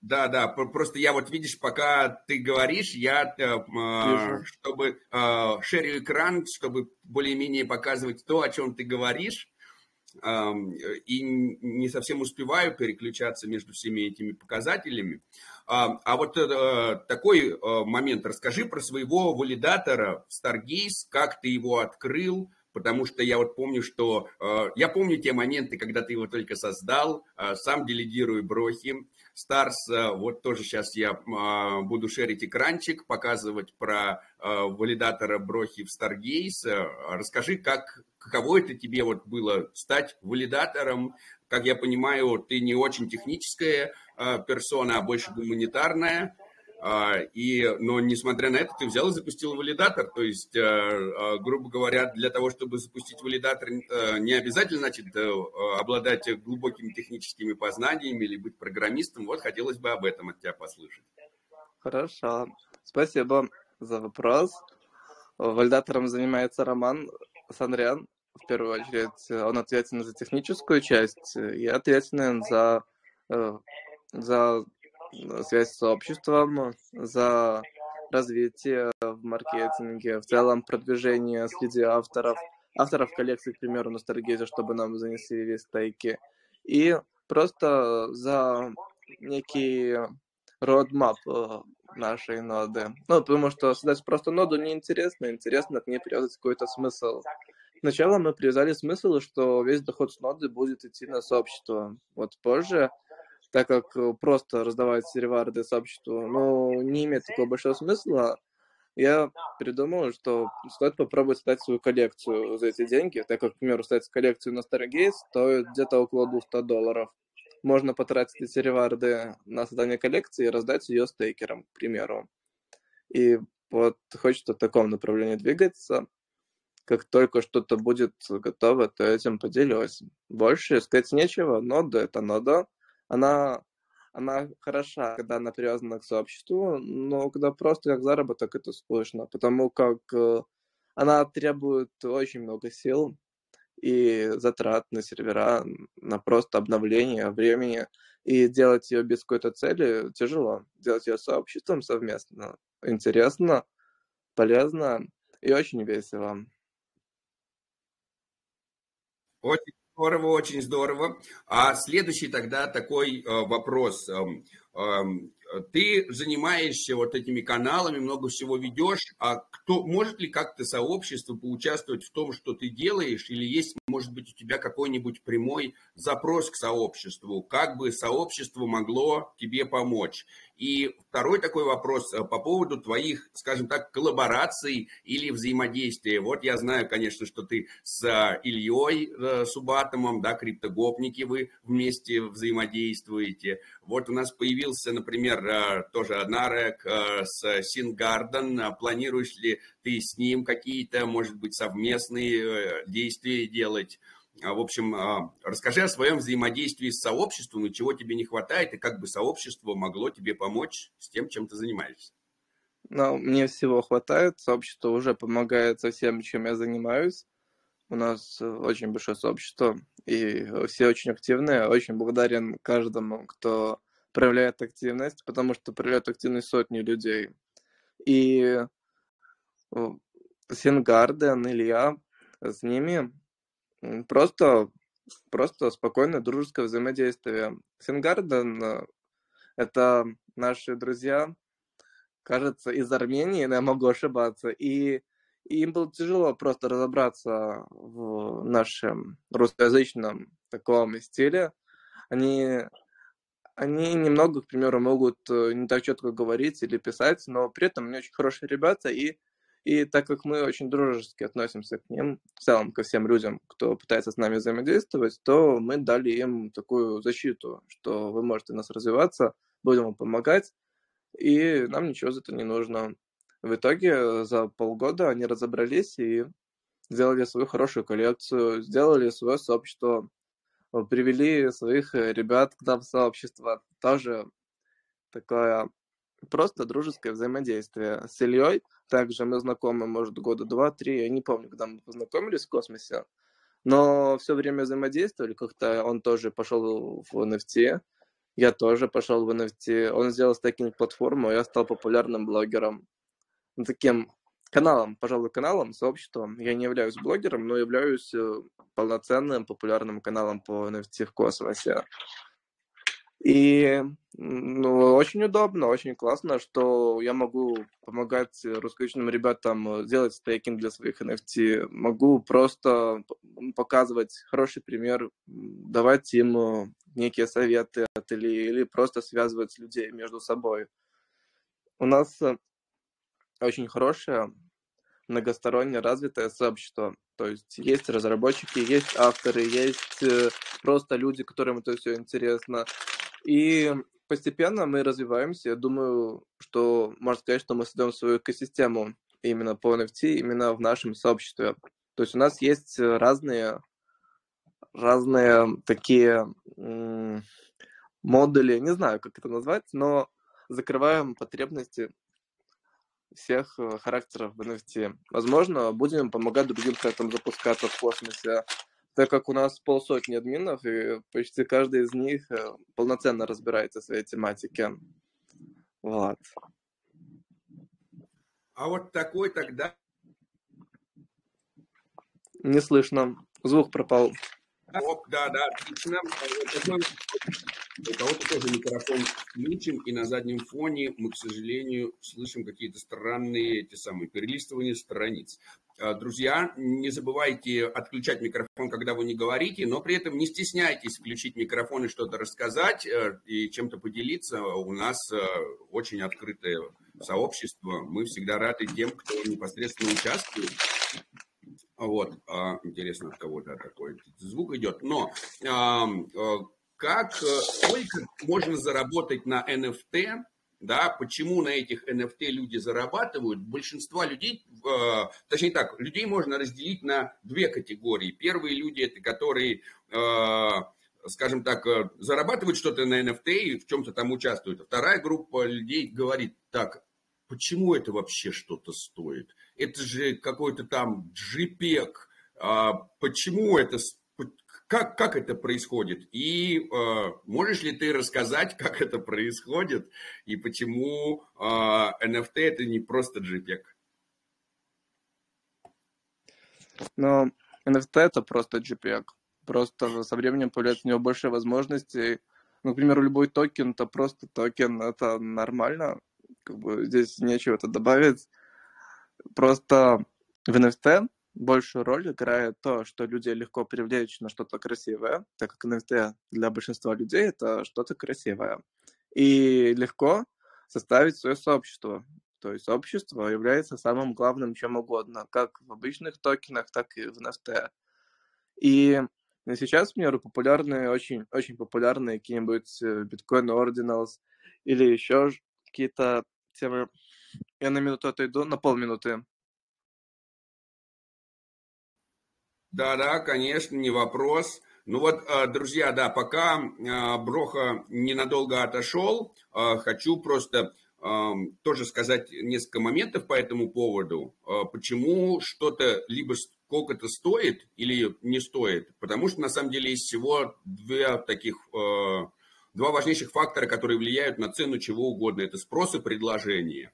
Да, да, просто я вот, видишь, пока ты говоришь, я, э, чтобы э, шерю экран, чтобы более-менее показывать то, о чем ты говоришь, и не совсем успеваю переключаться между всеми этими показателями. А вот э, такой момент, расскажи про своего валидатора в Stargaze, как ты его открыл, потому что я вот помню, что... Э, я помню те моменты, когда ты его только создал, э, сам делегирую брохи, Старс, э, вот тоже сейчас я э, буду шерить экранчик, показывать про э, валидатора брохи в Stargaze. Расскажи, как, каково это тебе вот было стать валидатором, как я понимаю, ты не очень техническая персона, а больше гуманитарная. А, и, но несмотря на это, ты взял и запустил валидатор. То есть, э, э, грубо говоря, для того, чтобы запустить валидатор, э, не обязательно, значит, обладать глубокими техническими познаниями или быть программистом. Вот хотелось бы об этом от тебя послышать. Хорошо. Спасибо за вопрос. Валидатором занимается Роман Санрян. В первую очередь, он ответственен за техническую часть и ответственен за, за связь с сообществом, за развитие в маркетинге, в целом продвижение среди авторов, авторов коллекции, к примеру, Старгейзе, чтобы нам занесли стейки, и просто за некий roadmap э, нашей ноды. Ну, потому что создать просто ноду неинтересно, интересно к ней привязать какой-то смысл. Сначала мы привязали смысл, что весь доход с ноды будет идти на сообщество. Вот позже так как э, просто раздавать реварды сообществу, ну, не имеет такого большого смысла, я придумал, что стоит попробовать создать свою коллекцию за эти деньги, так как, к примеру, создать коллекцию на Stargaze стоит где-то около 200 долларов. Можно потратить эти реварды на создание коллекции и раздать ее стейкерам, к примеру. И вот хочется в таком направлении двигаться. Как только что-то будет готово, то этим поделюсь. Больше сказать нечего. Нода — это нода она, она хороша, когда она привязана к сообществу, но когда просто как заработок, это скучно, потому как э, она требует очень много сил и затрат на сервера, на просто обновление времени, и делать ее без какой-то цели тяжело. Делать ее сообществом совместно интересно, полезно и очень весело. Очень Здорово, очень здорово. А следующий тогда такой э, вопрос. Эм, эм, ты занимаешься вот этими каналами, много всего ведешь, а кто, может ли как-то сообщество поучаствовать в том, что ты делаешь, или есть, может быть, у тебя какой-нибудь прямой запрос к сообществу, как бы сообщество могло тебе помочь? И второй такой вопрос э, по поводу твоих, скажем так, коллабораций или взаимодействия. Вот я знаю, конечно, что ты с э, Ильей э, Субатомом, да, криптогопники вы вместе взаимодействуете. Вот у нас появился, например, тоже Нарек с Сингарден. Планируешь ли ты с ним какие-то, может быть, совместные действия делать? А, в общем, а, расскажи о своем взаимодействии с сообществом и чего тебе не хватает, и как бы сообщество могло тебе помочь с тем, чем ты занимаешься. Ну, мне всего хватает, сообщество уже помогает со всем, чем я занимаюсь. У нас э, очень большое сообщество, и все очень активные. Очень благодарен каждому, кто проявляет активность, потому что проявляют активность сотни людей. И Сингарден, Илья, с ними Просто, просто спокойное дружеское взаимодействие. Сингарден э, — это наши друзья, кажется, из Армении, но я могу ошибаться, и, и им было тяжело просто разобраться в нашем русскоязычном таком стиле. Они, они немного, к примеру, могут э, не так четко говорить или писать, но при этом они очень хорошие ребята, и и так как мы очень дружески относимся к ним, в целом ко всем людям, кто пытается с нами взаимодействовать, то мы дали им такую защиту, что вы можете нас развиваться, будем вам помогать, и нам ничего за это не нужно. В итоге за полгода они разобрались и сделали свою хорошую коллекцию, сделали свое сообщество, привели своих ребят к нам в сообщество. Тоже такое просто дружеское взаимодействие. С Ильей также мы знакомы, может, года два-три, я не помню, когда мы познакомились в космосе, но все время взаимодействовали, как-то он тоже пошел в NFT, я тоже пошел в NFT, он сделал стейкинг-платформу, я стал популярным блогером, таким каналом, пожалуй, каналом, сообществом. Я не являюсь блогером, но являюсь э, полноценным популярным каналом по NFT в космосе. И Ну, очень удобно, очень классно, что я могу помогать русскоязычным ребятам делать стейкинг для своих NFT. Могу просто показывать хороший пример, давать им некие советы от или, или просто связывать людей между собой. У нас очень хорошее многосторонне развитое сообщество. То есть есть разработчики, есть авторы, есть э, просто люди, которым это все интересно. И постепенно мы развиваемся. Я думаю, что можно сказать, что мы создаем свою экосистему именно по NFT, именно в нашем сообществе. То есть у нас есть разные, разные такие модули, не знаю, как это назвать, но закрываем потребности всех э, характеров в NFT. Возможно, будем помогать другим проектам запускаться в космосе, так как у нас полсотни админов, и почти каждый из них э, полноценно разбирается в своей тематике. Вот. А вот такой тогда... Не слышно. Звук пропал. Оп, да, да, отлично. У кого-то тоже микрофон включен, и на заднем фоне мы, к сожалению, слышим какие-то странные эти самые перелистывания страниц. А, друзья, не забывайте отключать микрофон, когда вы не говорите, но при этом не стесняйтесь включить микрофон и что-то рассказать э, и чем-то поделиться. У нас э, очень открытое сообщество. Мы всегда рады тем, кто непосредственно участвует. Вот, а, интересно, от кого-то такой звук идет. Но как, э, сколько можно заработать на NFT, да, почему на этих NFT люди зарабатывают, большинство людей, э, точнее так, людей можно разделить на две категории. Первые люди, это которые, э, скажем так, э, зарабатывают что-то на NFT и в чем-то там участвуют. А вторая группа людей говорит, так, почему это вообще что-то стоит? Это же какой-то там JPEG, а почему это стоит? Как, как это происходит? И э, можешь ли ты рассказать, как это происходит и почему э, NFT это не просто JPEG? Ну, NFT это просто JPEG. Просто со временем появляется у него больше возможностей. Ну, к примеру, любой токен это просто токен, это нормально. Как бы здесь нечего это добавить. Просто в NFT большую роль играет то, что люди легко привлечь на что-то красивое, так как NFT для большинства людей это что-то красивое. И легко составить свое сообщество. То есть сообщество является самым главным чем угодно, как в обычных токенах, так и в NFT. И сейчас, к примеру, популярные, очень, очень популярные какие-нибудь э, Ordinals или еще какие-то темы. Я на минуту отойду, на полминуты. Да-да, конечно, не вопрос. Ну вот, э, друзья, да, пока э, Броха ненадолго отошел, э, хочу просто тоже сказать несколько моментов по этому поводу. Почему что-то либо сколько-то стоит или не стоит? Потому что на самом деле есть всего две таких, два важнейших фактора, которые влияют на цену чего угодно. Это спрос и предложение.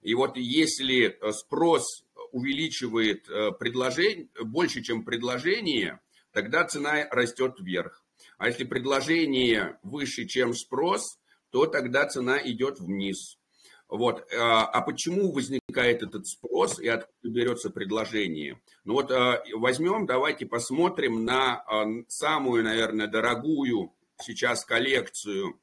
И вот если спрос увеличивает э, предложение, больше, чем предложение, тогда цена растет вверх. А если предложение выше, чем спрос, то тогда цена идет вниз. Вот. А, а почему возникает этот спрос и откуда берется предложение? Ну вот э, возьмем, давайте посмотрим на э, самую, наверное, дорогую сейчас коллекцию.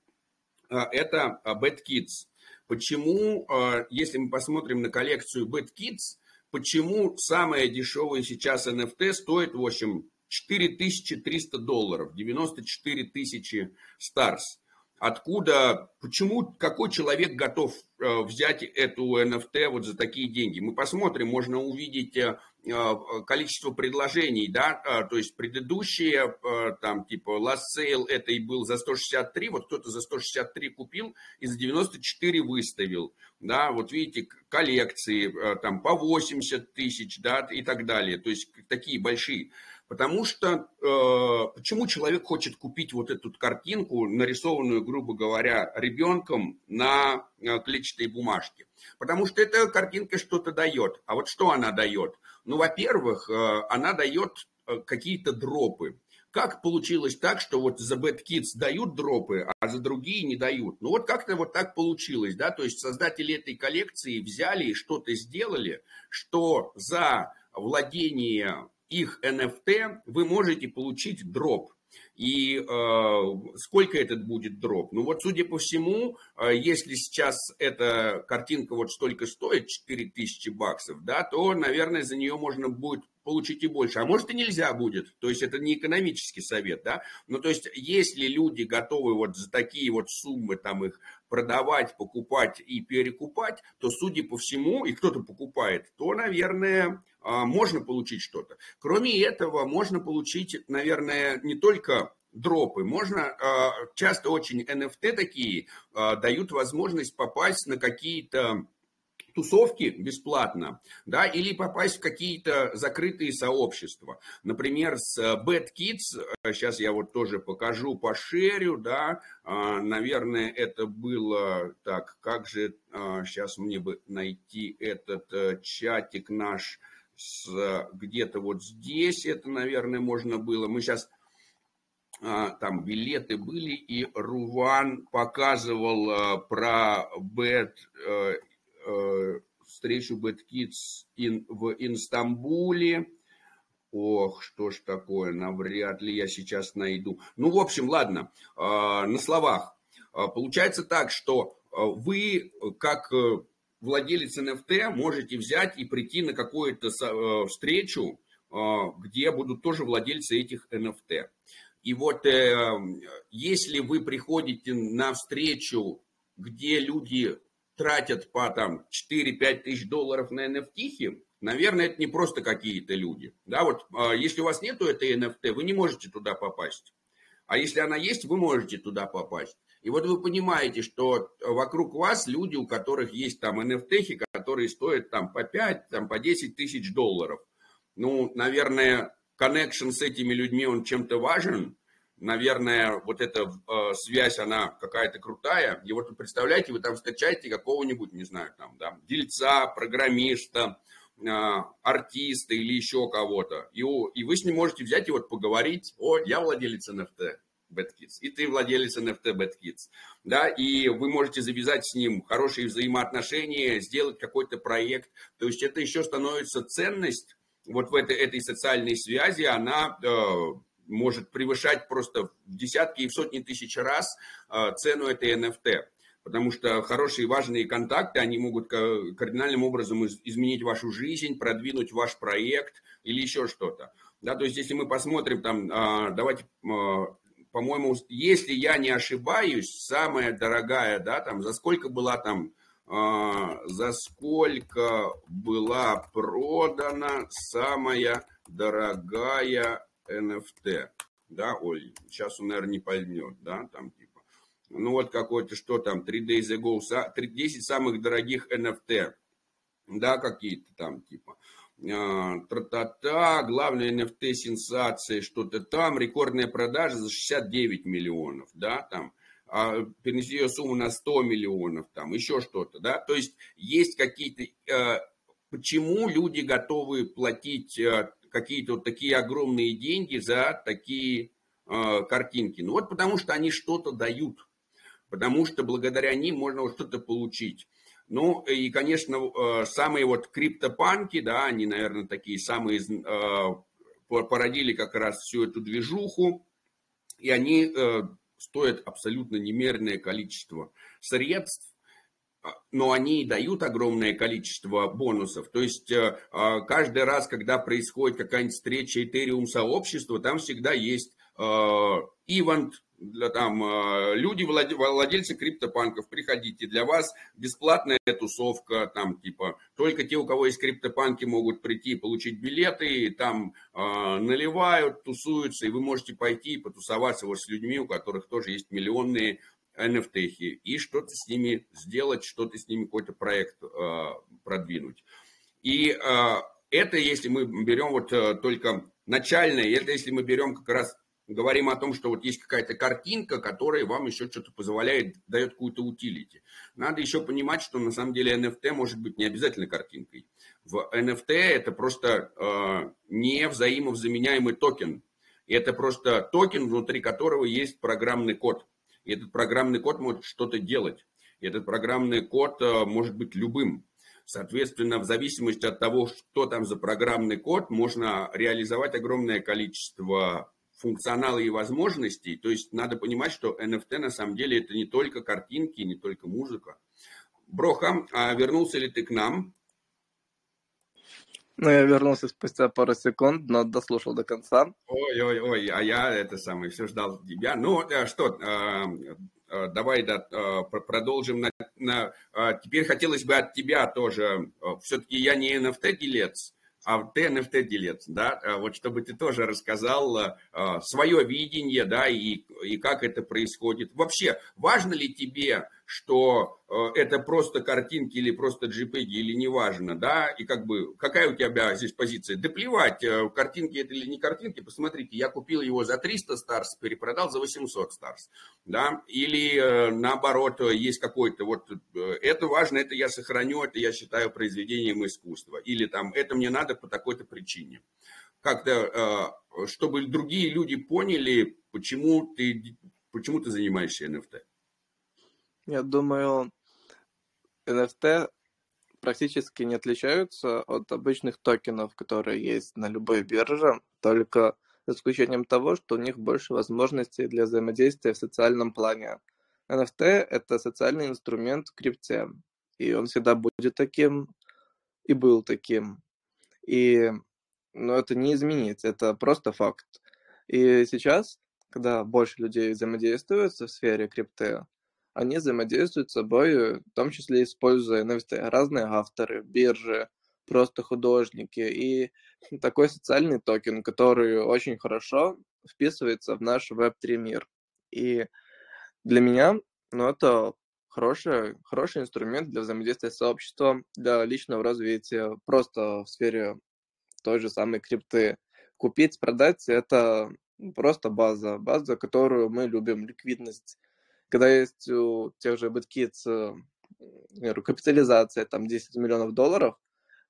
Это Bad Kids. Почему, если мы посмотрим на коллекцию Bad Kids, почему самое дешевое сейчас NFT стоит, в общем, 4300 долларов, 94 тысячи старс. Откуда, почему, какой человек готов э, взять эту NFT вот за такие деньги? Мы посмотрим, можно увидеть э, э, количество предложений, да, то есть предыдущие, там, типа, last sale это и был за 163, вот кто-то за 163 купил и за 94 выставил, да, вот видите, коллекции, там, по 80 тысяч, да, и так далее, то есть такие большие. Потому что э, почему человек хочет купить вот эту картинку, нарисованную, грубо говоря, ребенком на э, клетчатой бумажке? Потому что эта картинка что-то дает. А вот что она дает? Ну, во-первых, э, она дает э, какие-то дропы. как получилось так, что вот за Bad Kids дают дропы, а за другие не дают? Ну вот как-то вот так получилось, да, то есть создатели этой коллекции взяли и что-то сделали, что за владение их NFT вы можете получить дроп. И э, сколько этот будет дроп? Ну вот, судя по всему, э, если сейчас эта картинка вот столько стоит, 4000 баксов, да, то, наверное, за нее можно будет получить и больше. А может и нельзя будет. То есть это не экономический совет, да. Ну то есть если люди готовы вот за такие вот суммы там их продавать, покупать и перекупать, то, судя по всему, и кто-то покупает, то, наверное, а, можно получить что-то. Кроме этого, можно получить, наверное, не только дропы. Можно, а, часто очень NFT такие а, дают возможность попасть на какие-то тусовки бесплатно, да, или попасть в какие-то закрытые сообщества. Например, с э, Bad Kids, сейчас э, я вот тоже покажу, пошерю, да, а, наверное, это было, так, как же, сейчас а, мне бы найти этот э, чатик наш, где-то вот здесь это, наверное, можно было. Мы сейчас а, там билеты были, и Руван показывал про Bad встречу Bad Kids in, в Инстамбуле. Ох, что ж такое, навряд ли я сейчас найду. Ну, в общем, ладно, э, на словах. Э, получается так, что вы, как владелец NFT, можете взять и прийти на какую-то встречу, где будут тоже владельцы этих NFT. И вот если вы приходите на встречу, где люди тратят по там 4-5 тысяч долларов на NFT, наверное, это не просто какие-то люди. Да, вот а, если у вас нету этой NFT, вы не можете туда попасть. А если она есть, вы можете туда попасть. И вот вы понимаете, что вокруг вас люди, у которых есть там NFT, которые стоят там по 5, там по 10 тысяч долларов. Ну, наверное, коннекшн с этими людьми, он чем-то важен, наверное, вот эта э, связь, она какая-то крутая. И вот представляете, вы там встречаете какого-нибудь, не знаю, там, да, дельца, программиста, э, артиста или еще кого-то. И, и вы с ним можете взять и вот поговорить, о, я владелец NFT. BadKids, и ты владелец NFT BadKids, да, и вы можете завязать с ним хорошие взаимоотношения, сделать какой-то проект, то есть это еще становится ценность вот в этой, этой социальной связи, она э, может превышать просто в десятки и в сотни тысяч раз а, цену этой NFT. Потому что хорошие важные контакты, они могут кардинальным образом изменить вашу жизнь, продвинуть ваш проект или еще что-то. Да, то есть, если мы посмотрим там, а, давайте, а, по-моему, если я не ошибаюсь, самая дорогая, да, там, за сколько была там, за сколько была продана самая дорогая NFT, да, Оль, сейчас он, наверное, не поймет, да, там типа. Ну вот какой-то, что там, 3 days ago, 10 самых дорогих NFT, да, какие-то там типа. А, тра-та-та, главная NFT сенсация, что-то там, рекордная продажа за 69 миллионов, да, там, а, перенеси ее сумму на 100 миллионов, там, еще что-то, да, то есть есть какие-то, э, почему люди готовы платить э, какие-то вот такие огромные деньги за такие э, картинки? Ну вот потому что они что-то дают, потому что благодаря ним можно вот что-то получить. Ну и, конечно, э, самые вот криптопанки, да, они, наверное, такие самые э, породили как раз всю эту движуху, и они э, стоят абсолютно немеренное количество средств, а, но они дают огромное количество бонусов. То есть э, а, каждый раз, когда происходит какая-нибудь встреча Ethereum сообщества, там всегда есть ивент, для, там, э, люди, владельцы криптопанков, приходите, для вас бесплатная тусовка, там, типа, только те, у кого есть криптопанки, могут прийти, получить билеты, там э, наливают, тусуются, и вы можете пойти и потусоваться вот с людьми, у которых тоже есть миллионные NFT и что-то с ними сделать, что-то с ними какой-то проект э, продвинуть. И э, это если мы берем вот э, только начальное, это если мы берем как раз, говорим о том, что вот есть какая-то картинка, которая вам еще что-то позволяет, дает какую-то utility. Надо еще понимать, что на самом деле NFT может быть не обязательно картинкой. В NFT это просто э, не взаимовзаменяемый токен, Это просто токен, внутри которого есть программный код. И этот программный код может что-то делать. И этот программный код э, может быть любым. Соответственно, в зависимости от того, что там за программный код, можно реализовать огромное количество функционала и возможностей. То есть надо понимать, что NFT на самом деле это не только картинки, не только музыка. Броха, а вернулся ли ты к нам? Ну, я вернулся спустя пару секунд, но дослушал до конца. Ой-ой-ой, а я это самое, все ждал тебя. Ну, э, что, э, э, давай да, продолжим. На, на, теперь хотелось бы от тебя тоже, все-таки я не NFT-делец, а ты NFT-делец, да, вот чтобы ты тоже рассказал свое видение, да, и, и как это происходит. Вообще, важно ли тебе что э, это просто картинки или просто JPEG или неважно, да, и как бы, какая у тебя здесь позиция? Да плевать, э, картинки это или не картинки, посмотрите, я купил его за 300 старс, перепродал за 800 старс, да, или э, наоборот, есть какой-то, вот, это важно, это я сохраню, это я считаю произведением искусства, или там, это мне надо по такой-то причине. Как-то, чтобы другие люди поняли, почему ты, почему ты занимаешься NFT. Я думаю, NFT практически не отличаются от обычных токенов, которые есть на любой бирже, только за исключением того, что у них больше возможностей для взаимодействия в социальном плане. NFT — это социальный инструмент в крипте, и он всегда будет таким, и был таким. И но это не изменить, это просто факт. И сейчас, когда больше людей взаимодействуют в сфере крипты, они взаимодействуют с собой, в том числе используя NFT, разные авторы, биржи, просто художники и такой социальный токен, который очень хорошо вписывается в наш Web3 мир. И для меня, ну, это хороший, хороший инструмент для взаимодействия с сообществом, для личного развития, просто в сфере той же самой крипты. Купить, продать — это просто база, база, которую мы любим, ликвидность когда есть у тех же BitKids, например, капитализация там 10 миллионов долларов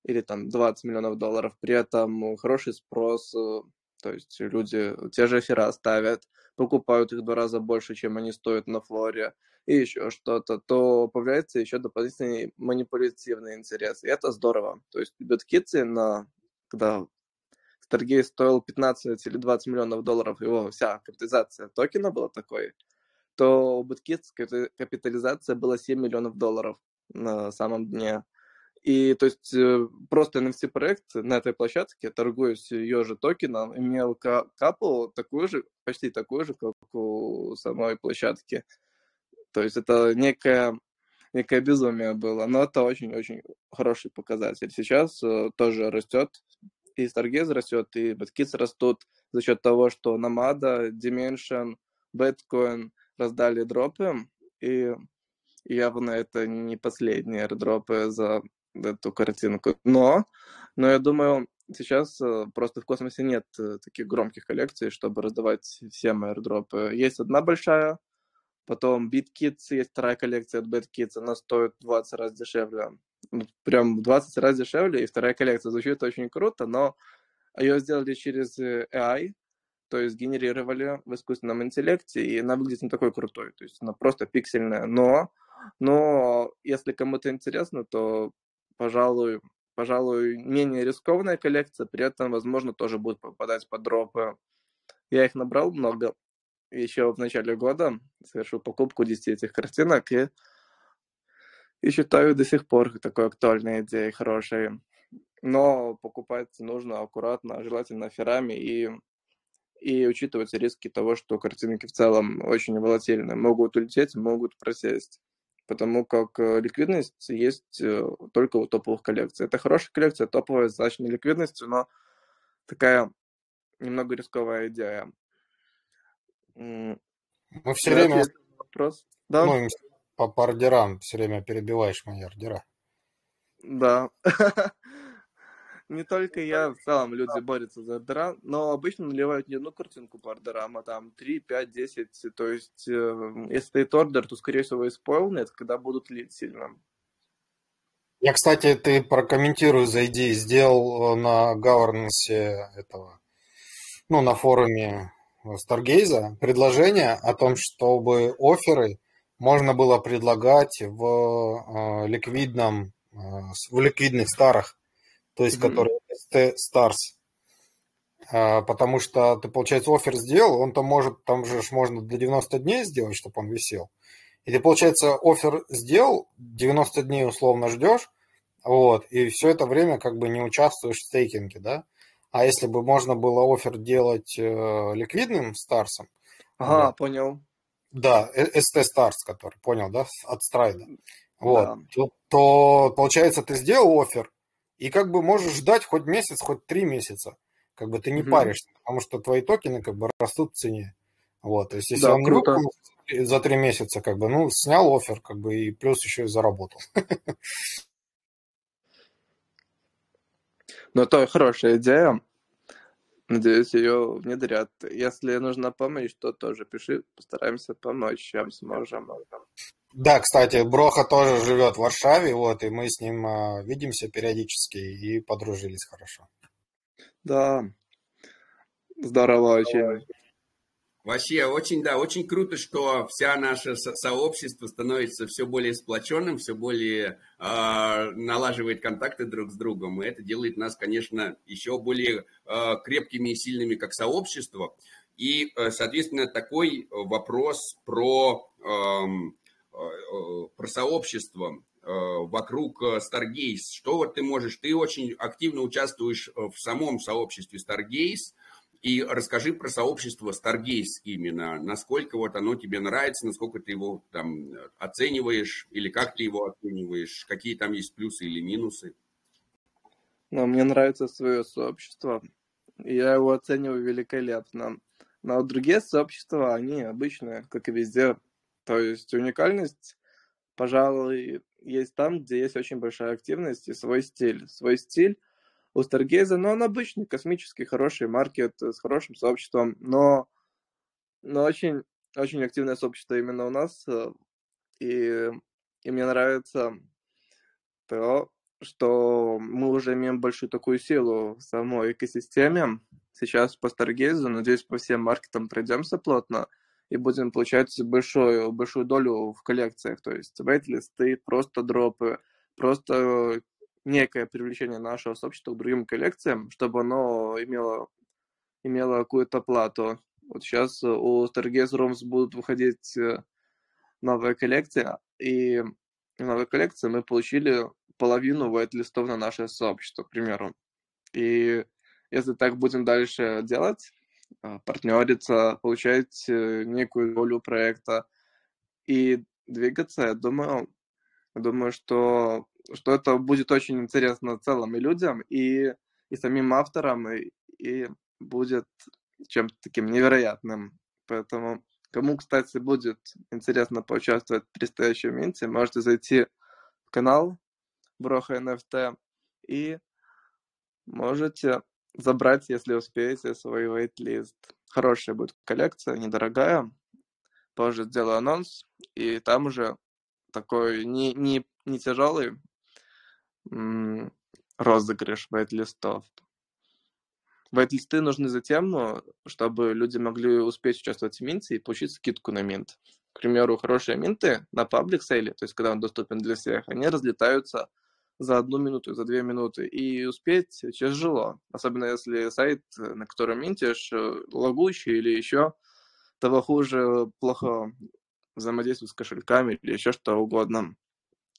или там 20 миллионов долларов, при этом хороший спрос, э, то есть люди те же эфира ставят, покупают их в два раза больше, чем они стоят на флоре, и еще что-то, то появляется еще дополнительный манипулятивный интерес. И это здорово. То есть биткицы, на, когда Stargate стоил 15 или 20 миллионов долларов, его вся капитализация токена была такой, то у BitKids капитализация была 7 миллионов долларов на самом дне. И то есть э, просто NFT-проект на этой площадке, торгуясь ее же токеном, имел капу такую же, почти такую же, как у самой площадки. То есть это некое, некое безумие было, но это очень-очень хороший показатель. Сейчас э, тоже растет, и Stargaze растет, и BitKids растут за счет того, что Namada, Dimension, Bitcoin раздали дропы, и явно это не последние дропы за эту картинку. Но, но я думаю, сейчас э, просто в космосе нет э, таких громких коллекций, чтобы раздавать всем airdropы. Есть одна большая, потом BitKits, есть вторая коллекция от BitKits, она стоит 20 раз дешевле. Прям 20 раз дешевле, и вторая коллекция звучит очень круто, но ее сделали через э, AI, то есть генерировали в искусственном интеллекте, и она выглядит не такой крутой, то есть она просто пиксельная, но, но если кому-то интересно, то, пожалуй, пожалуй, менее рискованная коллекция, при этом, возможно, тоже будет попадать под дропы. Я их набрал много еще в начале года, совершил покупку 10 этих картинок, и, и считаю до сих пор такой актуальной идеей, хорошей. Но покупать нужно аккуратно, желательно ферами и и учитывать риски того, что картинки в целом очень волатильны, могут улететь, могут просесть, потому как э, ликвидность есть э, только у топовых коллекций. Это хорошая коллекция, топовая с значительной ликвидностью, но такая немного рисковая идея. Мы все время... Вопрос? Да? Ну, по, по ордерам все время перебиваешь мои ордера. Да. не только я, в целом люди борются за ордера, но обычно наливают не одну картинку по ордерам, а там 3, 5, 10. То есть, э, если стоит ордер, то, скорее всего, исполнит, когда будут лить сильно. Я, кстати, ты прокомментирую, зайди, сделал э, на governance этого ну, на форуме Старгейза предложение о том, чтобы оферы можно было предлагать в э, ликвидном, в ликвидных старах, то есть mm-hmm. которые ST Stars. Э, потому что ты, получается, офер сделал, он там может, там же можно до 90 дней сделать, чтобы он висел. И ты, получается, офер сделал, 90 дней условно ждешь, вот, и все это время как бы не участвуешь в стейкинге, да? А если бы можно было офер делать э, ликвидным старсом? Ага, вот, понял. Да, ST Stars, который, понял, да, от страйда. Вот, да. то, то, получается, ты сделал офер, и как бы можешь ждать хоть месяц, хоть три месяца. Как бы ты не угу. паришься, потому что твои токены как бы растут в цене. Вот, то есть если да, он круто. не за три месяца, как бы, ну, снял офер, как бы, и плюс еще и заработал. Ну, это хорошая идея. Надеюсь, ее внедрят. Если нужна помощь, то тоже пиши, постараемся помочь, чем сможем. Да, кстати, Броха тоже живет в Варшаве, вот, и мы с ним э, видимся периодически и подружились хорошо. Да, здорово очень. Вообще, очень, да, очень круто, что вся наше сообщество становится все более сплоченным, все более э, налаживает контакты друг с другом. И это делает нас, конечно, еще более э, крепкими и сильными как сообщество. И, э, соответственно, такой вопрос про, про сообщество э, вокруг Stargaze. Что вот ты можешь? Ты очень активно участвуешь в самом сообществе Stargaze. И расскажи про сообщество Stargaze именно, насколько вот оно тебе нравится, насколько ты его там оцениваешь, или как ты его оцениваешь, какие там есть плюсы или минусы. Ну, мне нравится свое сообщество, я его оцениваю великолепно. Но другие сообщества, они обычные, как и везде. То есть уникальность, пожалуй, есть там, где есть очень большая активность и свой стиль. Свой стиль у Stargaze, но он обычный, космический, хороший маркет с хорошим сообществом, но, но очень, очень активное сообщество именно у нас, э, и, и мне нравится то, что мы уже имеем большую такую силу в самой экосистеме. Сейчас по Stargaze, надеюсь, по всем маркетам пройдемся плотно и будем получать большую, большую долю в коллекциях, то есть вейт-листы, просто дропы, просто некое привлечение нашего сообщества к другим коллекциям, чтобы оно имело, имело какую-то плату. Вот сейчас у Stargaze Rooms будут выходить э, новая коллекция, и в новой коллекции мы получили половину вайт-листов на наше сообщество, к примеру. И если так будем дальше делать, партнериться, получать э, некую долю проекта и двигаться, я думаю, думаю, что что это будет очень интересно целым и людям, и, и самим авторам, и, и будет чем-то таким невероятным. Поэтому кому, кстати, будет интересно поучаствовать в предстоящем минте, можете зайти в канал Броха NFT и можете забрать, если успеете, свой waitlist. Хорошая будет коллекция, недорогая. Позже сделаю анонс, и там уже такой не, не, не тяжелый, розыгрыш вайт-листов. Вайт-листы нужны затем, ну, чтобы люди могли успеть участвовать в минте и получить скидку на минт. К примеру, хорошие минты на паблик сейле, то есть когда он доступен для всех, они разлетаются за одну минуту, за две минуты, и успеть тяжело. Особенно если сайт, на котором минтишь, э, лагущий или еще того хуже, плохо взаимодействует с кошельками или еще что угодно.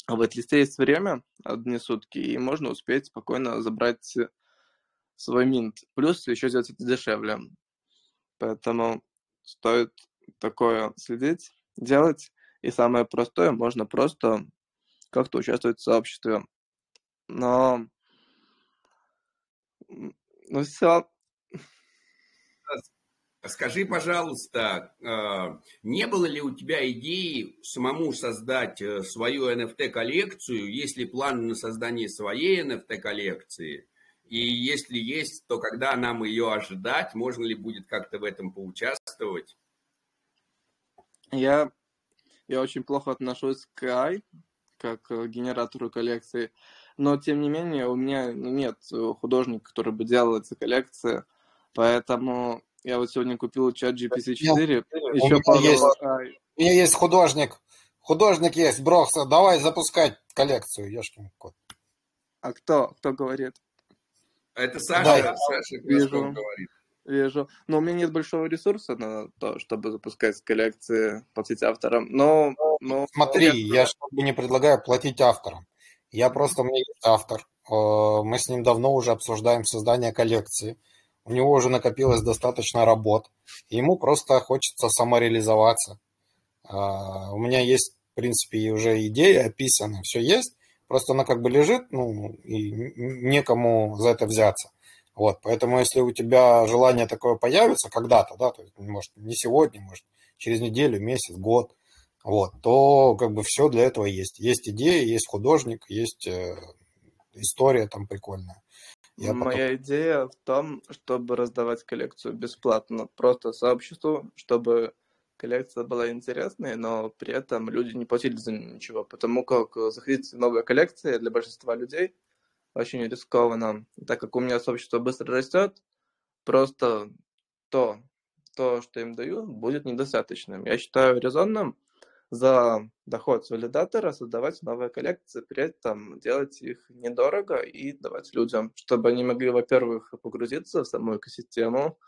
А в листе есть время, одни сутки, и можно успеть спокойно забрать свой минт. Плюс еще сделать это дешевле. Поэтому стоит такое следить, делать. И самое простое, можно просто как-то участвовать в сообществе. Но ну все, Скажи, пожалуйста, а, не было ли у тебя идеи самому создать э, свою NFT-коллекцию? Есть ли план на создание своей NFT-коллекции? И если есть, то когда нам ее ожидать? Можно ли будет как-то в этом поучаствовать? Я, я очень плохо отношусь к AI, как к генератору коллекции. Но, тем не менее, у меня нет художника, который бы делал эти коллекции – Поэтому я вот сегодня купил чат GPT-4. У меня, есть, у меня есть художник. Художник есть, Брокс. Давай запускать коллекцию, ешкин кот. А кто? Кто говорит? Это Саша. Да, Саша Вижу. говорит. Вижу. Но у меня нет большого ресурса на то, чтобы запускать коллекции, платить авторам. Но, но... Смотри, я, я чтобы не предлагаю платить авторам. Я просто, у меня есть автор. Э, мы с ним давно уже обсуждаем создание коллекции. У него уже накопилось достаточно работ. Ему просто хочется самореализоваться. Э, у меня есть, в принципе, уже идея описана, все есть. Просто она как бы лежит, ну, и некому за это взяться. Вот, поэтому если у тебя желание такое появится когда-то, да, то есть, может, не сегодня, может, через неделю, месяц, год, вот, то как бы все для этого есть. Есть идея, есть художник, есть э, история там прикольная. Я Моя потом... идея в том, чтобы раздавать коллекцию бесплатно, просто сообществу, чтобы коллекция была интересной, но при этом люди не платили за ничего, потому как э, заходить в новые коллекции для большинства людей очень рискованно, так как у меня сообщество быстро растет, просто то, то, что им даю, будет недостаточным. Я считаю резонным за доход с валидатора создавать новые коллекции, при этом делать их недорого и давать людям, чтобы они могли, во-первых, погрузиться в саму экосистему,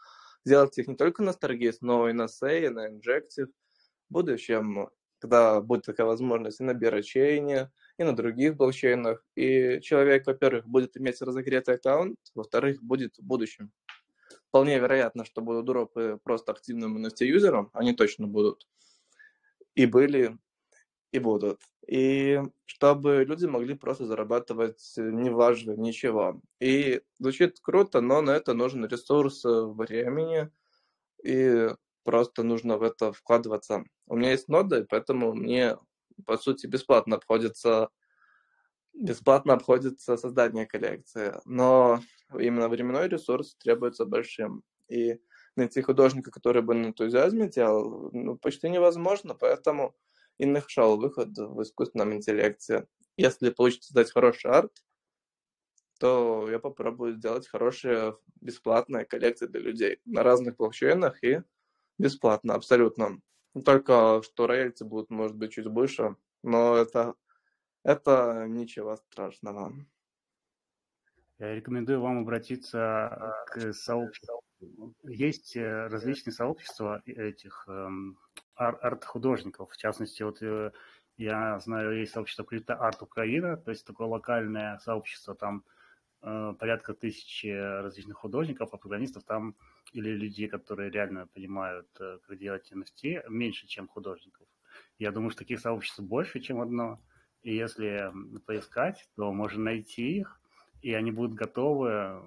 сделать их не только на Stargaze, но и на Say, и на Injective. В будущем, когда будет такая возможность и на Берачейне, и на других блокчейнах. И человек, во-первых, будет иметь разогретый аккаунт, во-вторых, будет в будущем. Вполне вероятно, что будут дропы просто активным NFT-юзером, они точно будут. И были, и будут. И чтобы люди могли просто зарабатывать неважно ничего. И звучит круто, но на это нужен ресурс времени, и просто нужно в это вкладываться. У меня есть нода, поэтому мне, по сути, бесплатно обходится бесплатно обходится создание коллекции, но именно временной ресурс требуется большим. И найти художника, который бы на энтузиазме делал, ну, почти невозможно, поэтому и нашел выход в искусственном интеллекте. Если получится создать хороший арт, то я попробую сделать хорошие бесплатные коллекции для людей на разных блокчейнах и бесплатно, абсолютно. Только что роялти будут, может быть, чуть больше, но это, это ничего страшного. Я рекомендую вам обратиться к сообществу. Есть э, различные сообщества этих эм, арт-художников. В частности, вот э, я знаю, есть сообщество Крипто Арт Украина, то есть такое локальное сообщество, там э, порядка тысячи различных художников, а программистов там или людей, которые реально понимают, как делать NFT, меньше, чем художников. Я думаю, что таких сообществ больше, чем одно. И если поискать, то можно найти их, и они будут готовы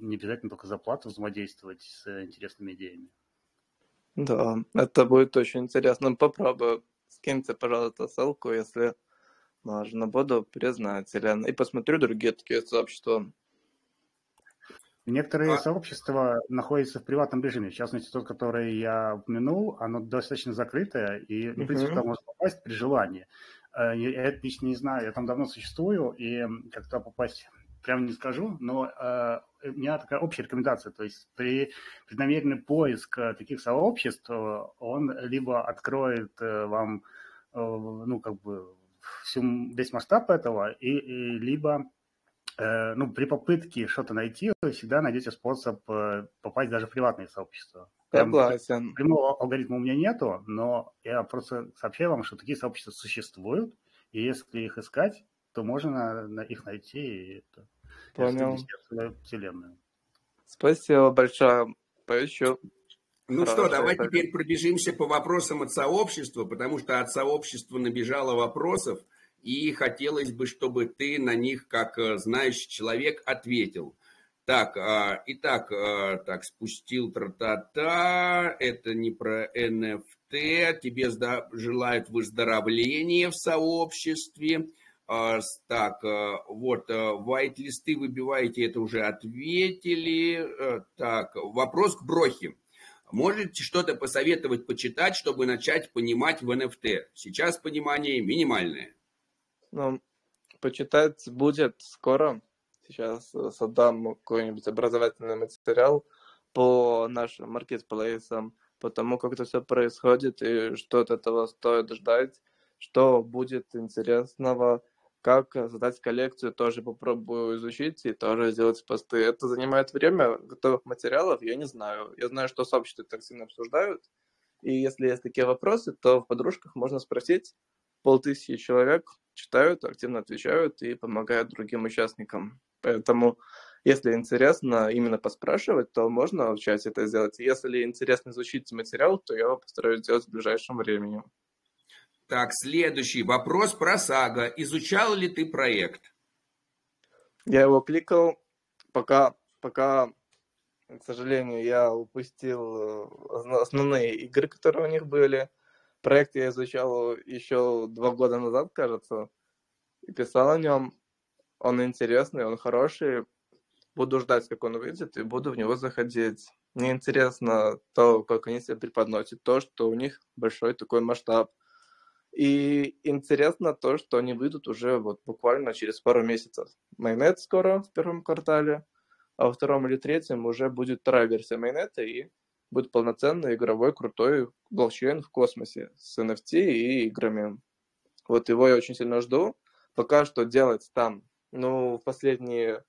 не обязательно только за плату взаимодействовать с интересными идеями. Да, это будет очень интересно. Попробую. Скиньте, пожалуйста, ссылку, если можно. Буду признателен. И посмотрю другие такие сообщества. Некоторые а... сообщества находятся в приватном режиме. В частности, тот, который я упомянул, оно достаточно закрытое, и, в принципе, uh-huh. туда можно попасть при желании. Э, я это лично не знаю, я там давно существую, и как туда попасть прямо не скажу, но э, у меня такая общая рекомендация, то есть при преднамеренный поиск э, таких сообществ, э, он либо откроет э, вам, э, ну, как бы, всю, весь масштаб этого, и, и либо э, ну, при попытке что-то найти, вы всегда найдете способ попасть даже в приватные сообщества. Согласен. Прямого алгоритма у меня нету, но я просто сообщаю вам, что такие сообщества существуют, и если их искать, то можно на их найти и это Понял. вселенную. Спасибо большое. Поищу. Ну Хорошо, что, давай так. теперь пробежимся по вопросам от сообщества, потому что от сообщества набежало вопросов, и хотелось бы, чтобы ты на них, как э, знающий человек, ответил. Так, а, итак, а, так, спустил тра-та-та, это не про NFT, тебе желают выздоровления в сообществе. А, так, э, вот, вайт-листы выбиваете, это уже ответили. Э, так, вопрос к Брохе. Можете что-то посоветовать почитать, чтобы начать понимать в NFT? Сейчас понимание минимальное. Ну, почитать будет скоро. Сейчас создам какой-нибудь образовательный материал по нашим маркетплейсам, по тому, как это все происходит и что от этого стоит ждать, что будет интересного, как создать коллекцию, тоже попробую изучить и тоже сделать посты. Это занимает время, готовых материалов я не знаю. Я знаю, что сообщества так сильно обсуждают, и если есть такие вопросы, то в подружках можно спросить. Полтысячи человек читают, активно отвечают и помогают другим участникам. Поэтому, если интересно именно поспрашивать, то можно в чате это сделать. Если интересно изучить материал, то я его постараюсь сделать в ближайшем времени. Так, следующий вопрос про Сага. Изучал ли ты проект? Я его кликал, пока, пока к сожалению, я упустил э, основные игры, которые у них были. Проект я изучал еще два года назад, кажется, и писал о нем. Он интересный, он хороший. Буду ждать, как он выйдет, и буду в него заходить. Мне интересно то, как они себя преподносят, то, что у них большой такой масштаб. И интересно то, что они выйдут уже вот буквально через пару месяцев. Майнет скоро в первом квартале – а во втором или третьем уже будет вторая версия майонета и будет полноценный игровой крутой блокчейн в космосе с NFT и играми. Вот его я очень сильно жду. Пока что делать там, ну, в последние,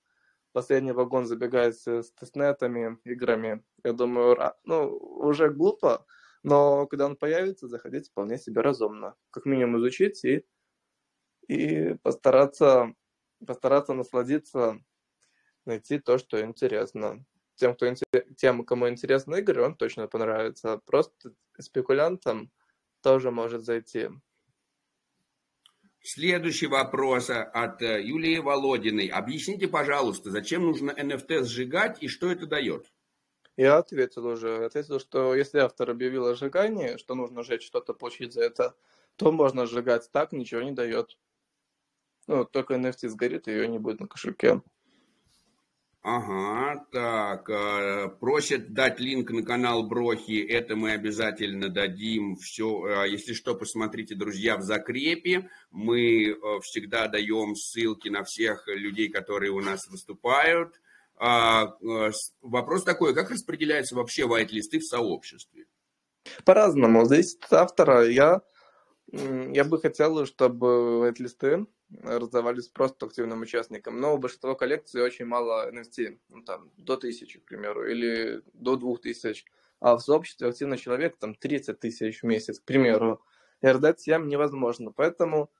последний вагон забегает с тестнетами, играми, я думаю, ну, уже глупо, но когда он появится, заходить вполне себе разумно. Как минимум изучить и, и постараться, постараться насладиться найти то, что интересно. Тем, кто, тем, кому интересны игры, он точно понравится. Просто спекулянтам тоже может зайти. Следующий вопрос от э, Юлии Володиной. Объясните, пожалуйста, зачем нужно NFT сжигать и что это дает? Я ответил уже. Ответил, что если автор объявил о сжигании, что нужно сжечь что-то, получить за это, то можно сжигать так, ничего не дает. Ну, только NFT сгорит, ее не будет на кошельке. Ага, так, э, просят дать линк на канал Брохи, это мы обязательно дадим. Все, э, если что, посмотрите, друзья, в закрепе. Мы э, всегда даем ссылки на всех людей, которые у нас выступают. А, вопрос такой, как распределяются вообще вайт-листы в сообществе? По-разному, зависит от автора. Я, я бы хотел, чтобы вайт-листы раздавались просто активным участникам. Но у большинства коллекций очень мало NFT, ну, там, до тысячи, к примеру, или до двух тысяч. А в сообществе активный человек там 30 тысяч в месяц, к примеру. И раздать всем невозможно. Поэтому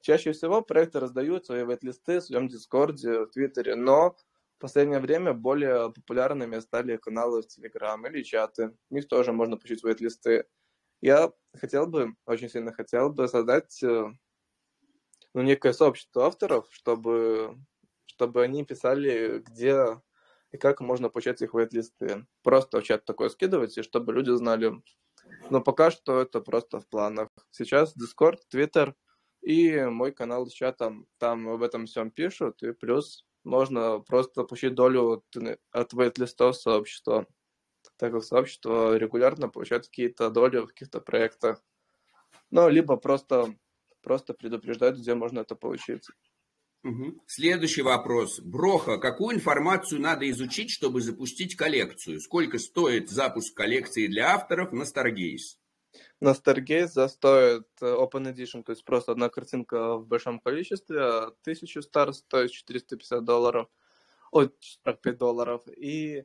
чаще всего проекты раздают свои вайт-листы в своем Дискорде, в Твиттере, но последнее время более популярными стали каналы в Телеграм или чаты. В них тоже можно получить вайт-листы. Я хотел бы, очень сильно хотел бы создать э, ну, некое сообщество авторов, чтобы, чтобы они писали, где и как можно получать их вейт-листы. Просто в чат такое скидывать, и чтобы люди знали. Но пока что это просто в планах. Сейчас Discord, Twitter и мой канал с чатом. Там об этом всем пишут, и плюс можно просто получить долю от вейт-листов сообщества, так как сообщество регулярно получает какие-то доли в каких-то проектах. Ну, либо просто просто предупреждают, где можно это получить. Угу. Следующий вопрос. Броха, какую информацию надо изучить, чтобы запустить коллекцию? Сколько стоит запуск коллекции для авторов на Stargaze? На Stargaze стоит э, Open Edition, то есть просто одна картинка в большом количестве, 1000 Star стоит 450 долларов, ой, 45 долларов, и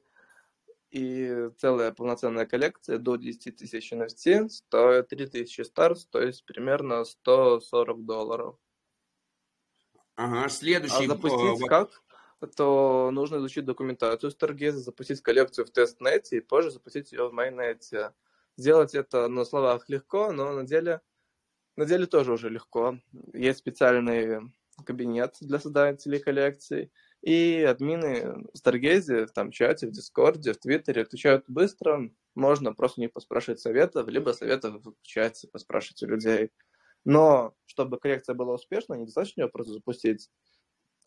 и целая полноценная коллекция до 10 тысяч NFT стоит 3000 старс, то есть примерно 140 долларов. Ага, следующий... А запустить как? То нужно изучить документацию Stargaze, запустить коллекцию в тестнете и позже запустить ее в майнете. Сделать это на словах легко, но на деле, на деле тоже уже легко. Есть специальный кабинет для создателей коллекций, и админы в Старгейзе, там, в чате, в Дискорде, в Твиттере отвечают быстро. Можно просто не поспрашивать советов, либо советов в чате поспрашивать у людей. Но чтобы коррекция была успешной, недостаточно ее просто запустить.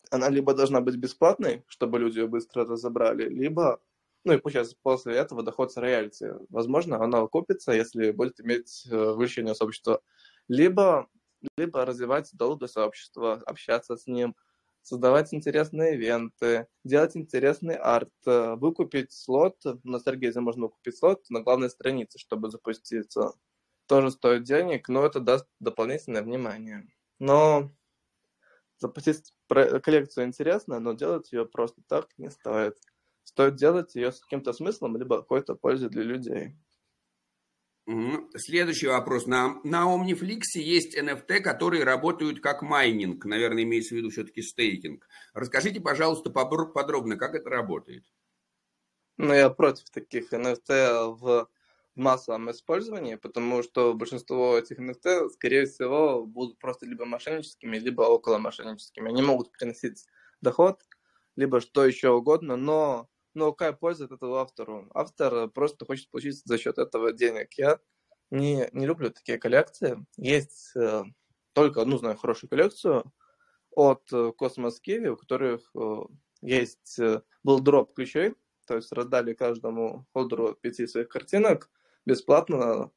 Она либо должна быть бесплатной, чтобы люди ее быстро разобрали, либо, ну и пусть после этого доход с роялти. Возможно, она окупится, если будет иметь э, выращение сообщества. Либо, либо развивать долго сообщество, общаться с ним – создавать интересные ивенты, делать интересный арт, э, выкупить слот, на Старгейзе можно выкупить слот на главной странице, чтобы запуститься. Тоже стоит денег, но это даст дополнительное внимание. Но запустить коллекцию интересно, но делать ее просто так не стоит. Стоит делать ее с каким-то смыслом, либо какой-то пользой для людей. Следующий вопрос. На, на Omniflix есть NFT, которые работают как майнинг. Наверное, имеется в виду все-таки стейкинг. Расскажите, пожалуйста, подробно, как это работает. Ну, я против таких NFT в массовом использовании, потому что большинство этих NFT, скорее всего, будут просто либо мошенническими, либо около мошенническими. Они могут приносить доход, либо что еще угодно, но но какая польза от этого автору? Автор просто хочет получить за счет этого денег. Я не, не люблю такие коллекции. Есть э, только одну, знаю, хорошую коллекцию от э, Cosmos Kiwi, у которых э, есть, э, был дроп ключей, то есть раздали каждому холдеру пяти своих картинок бесплатно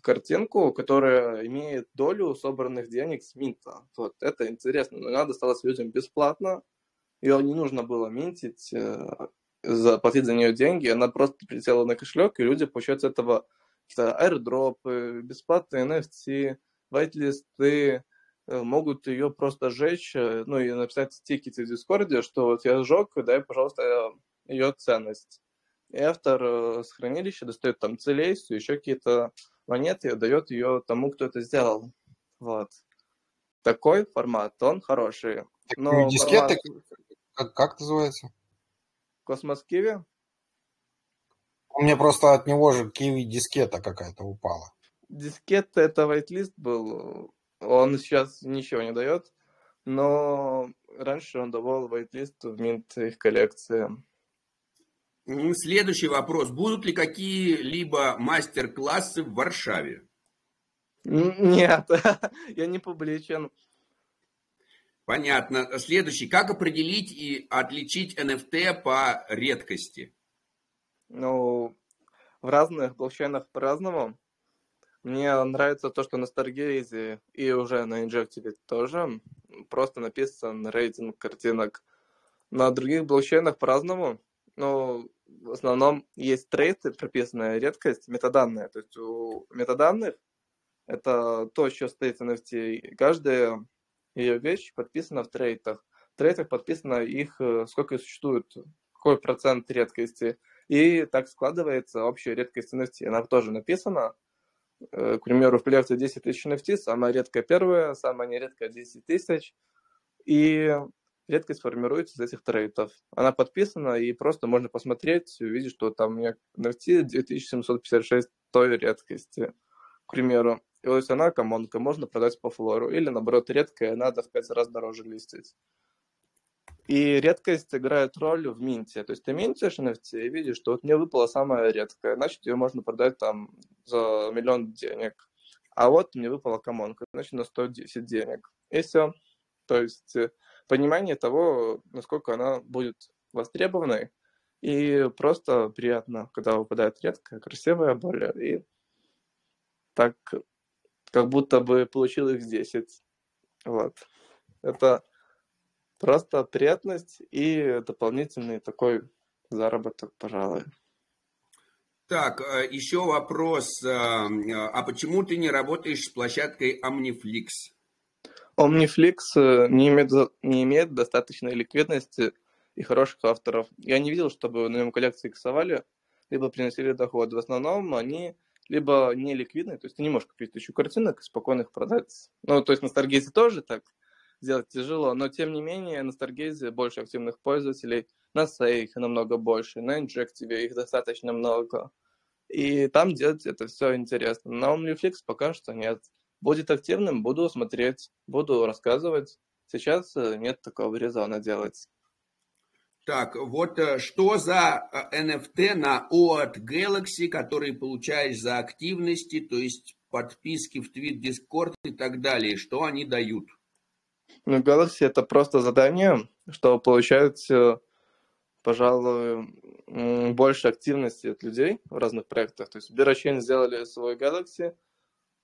картинку, которая имеет долю собранных денег с минта. Вот это интересно, но надо досталось людям бесплатно, ее не нужно было минтить, э, заплатить за нее деньги, она просто прилетела на кошелек, и люди получают с этого какие-то аирдропы, бесплатные NFT, вайт-листы, э, могут ее просто сжечь, э, ну и написать стикеты в Дискорде, что вот я сжег, дай, пожалуйста, ее ценность. И автор э, с хранилища достает там целейсию, еще какие-то монеты и дает ее тому, кто это сделал. Вот. Такой формат, он хороший. Но дискеты, формат... как, как называется? Cosmos Kiwi? У меня просто от него же Kiwi дискета какая-то упала. Дискет это whitelist был. Он сейчас ничего не дает. Но раньше он давал whitelist в mint их коллекции. Следующий вопрос. Будут ли какие-либо мастер-классы в Варшаве? Нет, я не публичен. Понятно. Следующий. Как определить и отличить NFT по редкости? Ну, в разных блокчейнах по-разному. Мне нравится то, что на Stargaze и уже на Injective тоже просто написан рейтинг картинок. На других блокчейнах по-разному. Но в основном есть трейты, прописанная редкость, метаданные. То есть у метаданных это то, что стоит в NFT. Каждая ее вещь подписана в трейтах. В трейтах подписано их, э, сколько существует, какой процент редкости. И так складывается общая редкость NFT. Она тоже написана. Э, к примеру, в коллекции 10 тысяч NFT, самая редкая первая, самая нередкая 10 тысяч. И редкость формируется из этих трейтов. Она подписана, и просто можно посмотреть, увидеть, что там у меня NFT 2756 той редкости, к примеру. Она комонка, можно продать по флору. Или, наоборот, редкая, надо в пять раз дороже листить. И редкость играет роль в минте. То есть ты минтишь NFT и видишь, что вот мне выпала самая редкая, значит, ее можно продать там за миллион денег. А вот мне выпала комонка, значит, она стоит 10 денег. И все. То есть э, понимание того, насколько она будет востребованной, и просто приятно, когда выпадает редкая, красивая более, и так как будто бы получил их 10. Вот. Это просто приятность и дополнительный такой заработок, пожалуй. Так, э, еще вопрос. Э, а почему ты не работаешь с площадкой Omniflix? Omniflix э, не имеет, не имеет достаточной ликвидности и хороших авторов. Я не видел, чтобы на нем коллекции иксовали, либо приносили доход. В основном они либо не ликвидные, то есть ты не можешь купить тысячу картинок и спокойно их продать. Ну, то есть на Старгейзе тоже так сделать тяжело, но тем не менее на Старгейзе больше активных пользователей, на Say намного больше, на Injective их достаточно много. И там делать это все интересно. На OmniFlix пока что нет. Будет активным, буду смотреть, буду рассказывать. Сейчас э, нет такого резона делать. Так, вот э, что за NFT э, на OAT Galaxy, которые получаешь за активности, то есть подписки в Твит, Дискорд и так далее? Что они дают? Ну, Galaxy это просто задание, что получают, пожалуй, больше активности от людей в разных проектах. То есть Берачейн сделали свой Galaxy,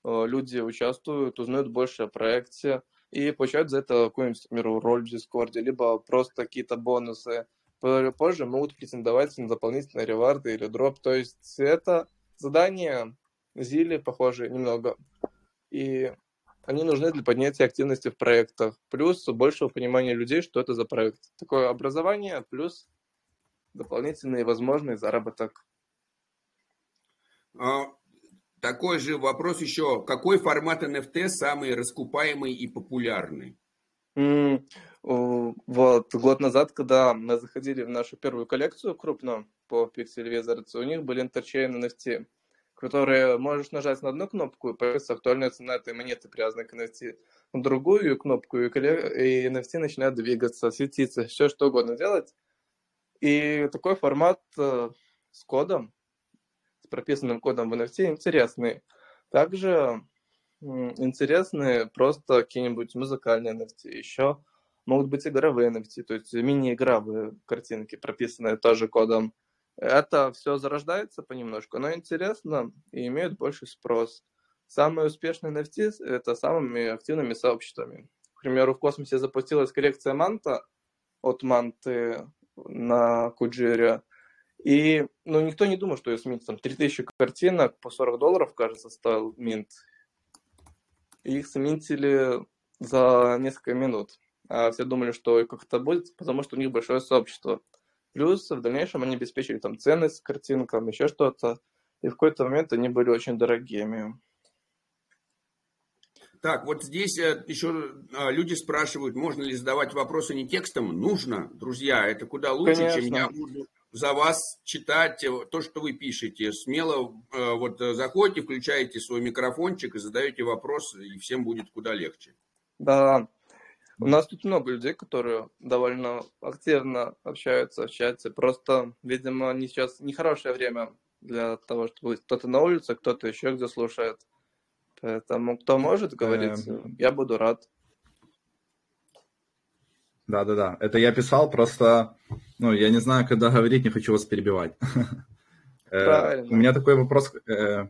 э, люди участвуют, узнают больше о проекте, и получают за это какую-нибудь, например, роль в Дискорде, либо просто какие-то бонусы. Позже могут претендовать на дополнительные реварды или дроп. То есть это задания Зили похожие немного. И они нужны для поднятия активности в проектах. Плюс большего понимания людей, что это за проект. Такое образование плюс дополнительный возможный заработок. А, такой же вопрос еще. Какой формат NFT самый раскупаемый и популярный? Mm, вот, год назад, когда мы заходили в нашу первую коллекцию крупно по Pixel Wizards, у них были Interchain NFT, которые можешь нажать на одну кнопку и появится актуальная цена этой монеты, привязанной к NFT, на другую кнопку, и NFT начинает двигаться, светиться, все что угодно делать. И такой формат э, с кодом, прописанным кодом в NFT интересный. Также интересны просто какие-нибудь музыкальные NFT. Еще могут быть игровые NFT, то есть мини-игровые картинки, прописанные тоже кодом. Это все зарождается понемножку, но интересно и имеет больший спрос. Самые успешные NFT — это самыми активными сообществами. К примеру, в космосе запустилась коллекция манта от манты на Куджире. И ну, никто не думал, что ее сменить. Там 3000 картинок по 40 долларов, кажется, стоил минт. И их сменили за несколько минут. А все думали, что как это будет, потому что у них большое сообщество. Плюс в дальнейшем они обеспечили там ценность картинкам, еще что-то. И в какой-то момент они были очень дорогими. Так, вот здесь э, еще а, люди спрашивают, можно ли задавать вопросы не текстом. Нужно, друзья, это куда лучше, Конечно. чем я буду за вас читать э, то, что вы пишете. Смело э, вот заходите, включаете свой микрофончик и задаете вопросы, и всем будет куда легче. Да, у нас тут много людей, которые довольно активно общаются в чате. Просто, видимо, не сейчас нехорошее время для того, чтобы кто-то на улице, кто-то еще где слушает. Поэтому кто может говорить, я буду рад. Да, да, да. Это я писал, просто, ну, я не знаю, когда говорить, не хочу вас перебивать. Э, Правильно. У меня такой вопрос, э,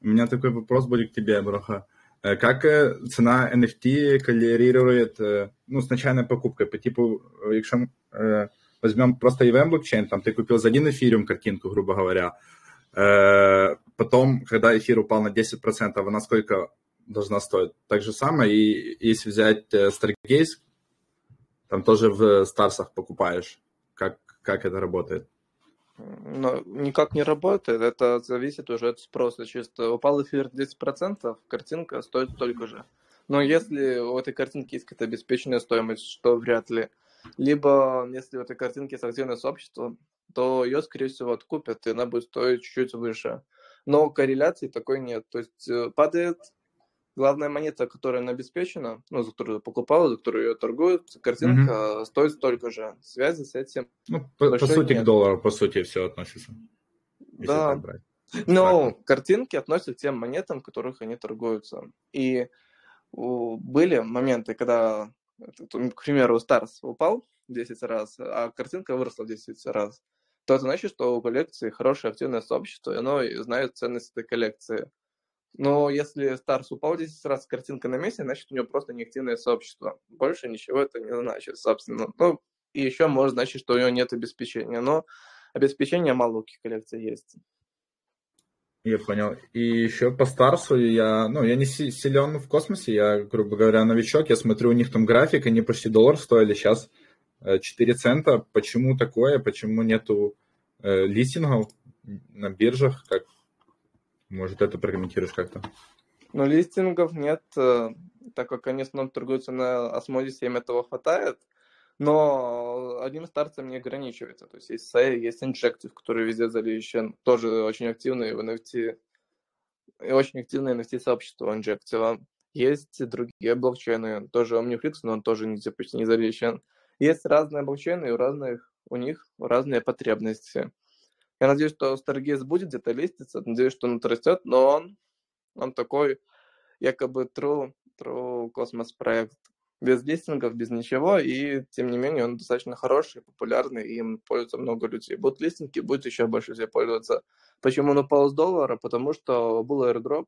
у меня такой вопрос будет к тебе, Броха. Э, как цена NFT коррелирует ну, с начальной покупкой? По типу, якщо возьмем просто EVM блокчейн, там ты купил за один эфириум картинку, грубо говоря, потом, когда эфир упал на 10%, она сколько должна стоить? Так же самое, и если взять Stargaze, там тоже в Старсах покупаешь. Как, как это работает? Но никак не работает, это зависит уже от спроса чисто. Упал эфир 10%, картинка стоит столько же. Но если у этой картинки есть какая-то обеспеченная стоимость, что вряд ли, либо если в этой картинке есть активное сообщество, то ее, скорее всего, откупят, и она будет стоить чуть-чуть выше. Но корреляции такой нет. То есть э, падает главная монета, которая она обеспечена, ну, за которую покупала, за которую ее торгуют, картинка mm-hmm. стоит столько же. Связи с этим. Ну, по, по сути, нет. к доллару, по сути, все относится. Да. Но так. картинки относятся к тем монетам, которых они торгуются. И были моменты, когда, к примеру, Старс упал 10 раз, а картинка выросла 10 раз то это значит, что у коллекции хорошее активное сообщество, и оно знает ценность этой коллекции. Но если Старс упал 10 раз картинка на месте, значит, у него просто неактивное сообщество. Больше ничего это не значит, собственно. Ну, и еще может значить, что у него нет обеспечения. Но обеспечение мало у коллекции есть. Я понял. И еще по Старсу я, ну, я не силен в космосе, я, грубо говоря, новичок. Я смотрю, у них там график, они почти доллар стоили, сейчас 4 э, цента. Почему такое? Почему нету э, листингов на биржах? Как? Может, это прокомментируешь как-то? Ну, листингов нет, э, так как они снова торгуются на осмодисе, им этого хватает. Но одним старцем не ограничивается. То есть есть SAE, есть Injective, который везде залещен, тоже очень активный в NFT, и очень активное NFT-сообщество Injective. Есть другие блокчейны, тоже OmniFlix, но он тоже нигде почти не залещен. Есть разные блокчейны, и у разных у них разные потребности. Я надеюсь, что Stargaze будет где-то листиться, надеюсь, что он растет, но он, он такой якобы true, true космос проект. Без листингов, без ничего, и тем не менее он достаточно хороший, популярный, и им пользуется много людей. Будут листинги, будет еще больше людей пользоваться. Почему он упал с доллара? Потому что был airdrop,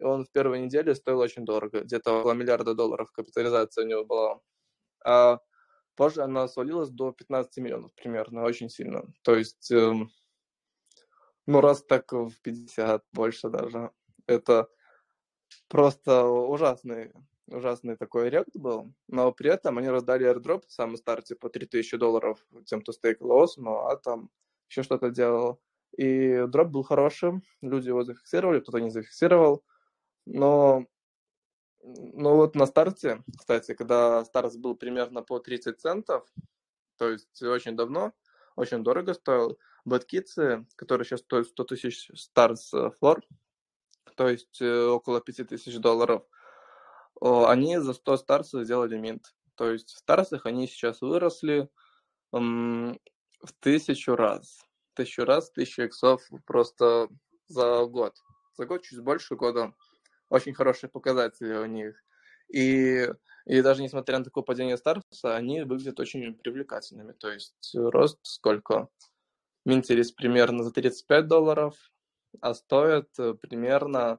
и он в первой неделе стоил очень дорого, где-то около миллиарда долларов капитализация у него была. А позже она свалилась до 15 миллионов примерно, очень сильно. То есть, эм, ну, раз так в 50, больше даже. Это просто ужасный, ужасный такой рект был. Но при этом они раздали airdrop в самом старте по 3000 долларов тем, кто стейкал ну а там еще что-то делал. И дроп был хорошим, люди его зафиксировали, кто-то не зафиксировал. Но, но вот на старте, кстати, когда старт был примерно по 30 центов, то есть очень давно, очень дорого стоил, бэткитсы, которые сейчас стоят 100 тысяч старс флор, то есть э, около 5 тысяч долларов, они за 100 старсов сделали минт. То есть в старсах они сейчас выросли в тысячу раз. Тысячу раз, тысячу иксов просто за год. За год, чуть больше года очень хорошие показатели у них. И, и даже несмотря на такое падение старта, они выглядят очень привлекательными. То есть рост сколько? Минтерис примерно за 35 долларов, а стоит примерно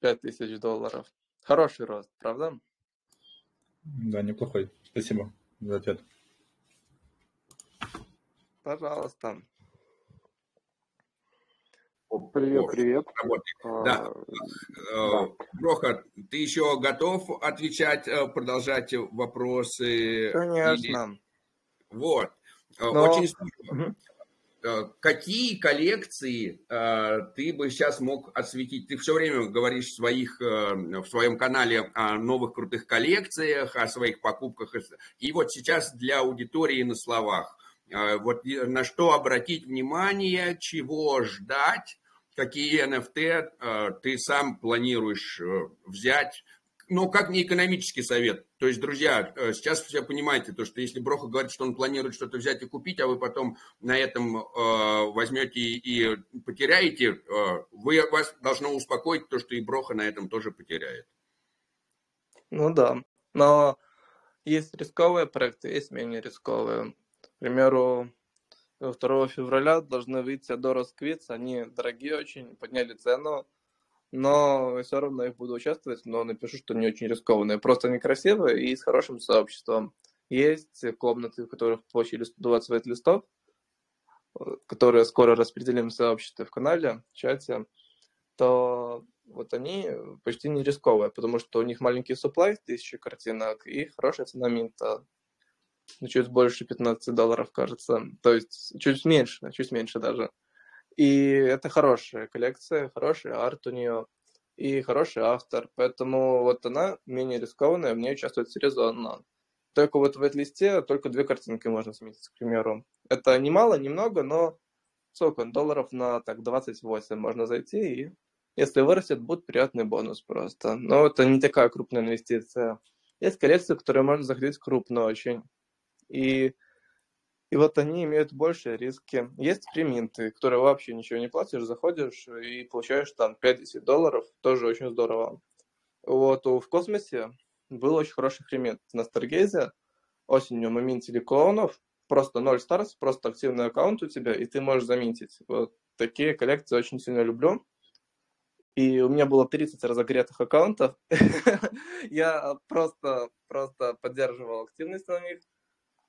5000 долларов. Хороший рост, правда? Да, неплохой. Спасибо за ответ. Пожалуйста. Привет, привет. Да. да. Броха, ты еще готов отвечать, э, продолжать вопросы? Конечно. Или... Вот. Э, Но... Очень здорово. Угу. Какие коллекции ты бы сейчас мог осветить? Ты все время говоришь в, своих, в своем канале о новых крутых коллекциях, о своих покупках. И вот сейчас для аудитории на словах. Вот на что обратить внимание, чего ждать, какие NFT э, ты сам планируешь э, взять, но как не экономический совет. То есть, друзья, э, сейчас все понимаете, то, что если Броха говорит, что он планирует что-то взять и купить, а вы потом на этом э, возьмете и потеряете, э, вы, вас должно успокоить то, что и Броха на этом тоже потеряет. Ну да, но есть рисковые проекты, есть менее рисковые. К примеру, 2 февраля должны выйти Адора Сквиц. Они дорогие очень, подняли цену. Но все равно их буду участвовать, но напишу, что не очень рискованные. Просто некрасивые и с хорошим сообществом. Есть комнаты, в которых получили 120 листов, которые скоро распределим в сообществе в канале, в чате, то вот они почти не рисковые, потому что у них маленький supply, тысячи картинок, и хорошая цена минта ну, чуть больше 15 долларов, кажется. То есть чуть меньше, чуть меньше даже. И это хорошая коллекция, хороший арт у нее и хороший автор. Поэтому вот она менее рискованная, в ней участвует резонно. Только вот в этой листе только две картинки можно сметить, к примеру. Это немало, немного, но сколько? Долларов на так 28 можно зайти, и если вырастет, будет приятный бонус просто. Но это не такая крупная инвестиция. Есть коллекции, которые можно заходить крупно очень. И, и вот они имеют большие риски. Есть фриминты, которые вообще ничего не платишь, заходишь и получаешь там 5-10 долларов, тоже очень здорово. Вот в космосе был очень хороший фриминт на Старгейзе. Осенью мы минтили клоунов, просто 0 старс, просто активный аккаунт у тебя, и ты можешь заминтить. Вот такие коллекции очень сильно люблю. И у меня было 30 разогретых аккаунтов. Я просто, просто поддерживал активность на них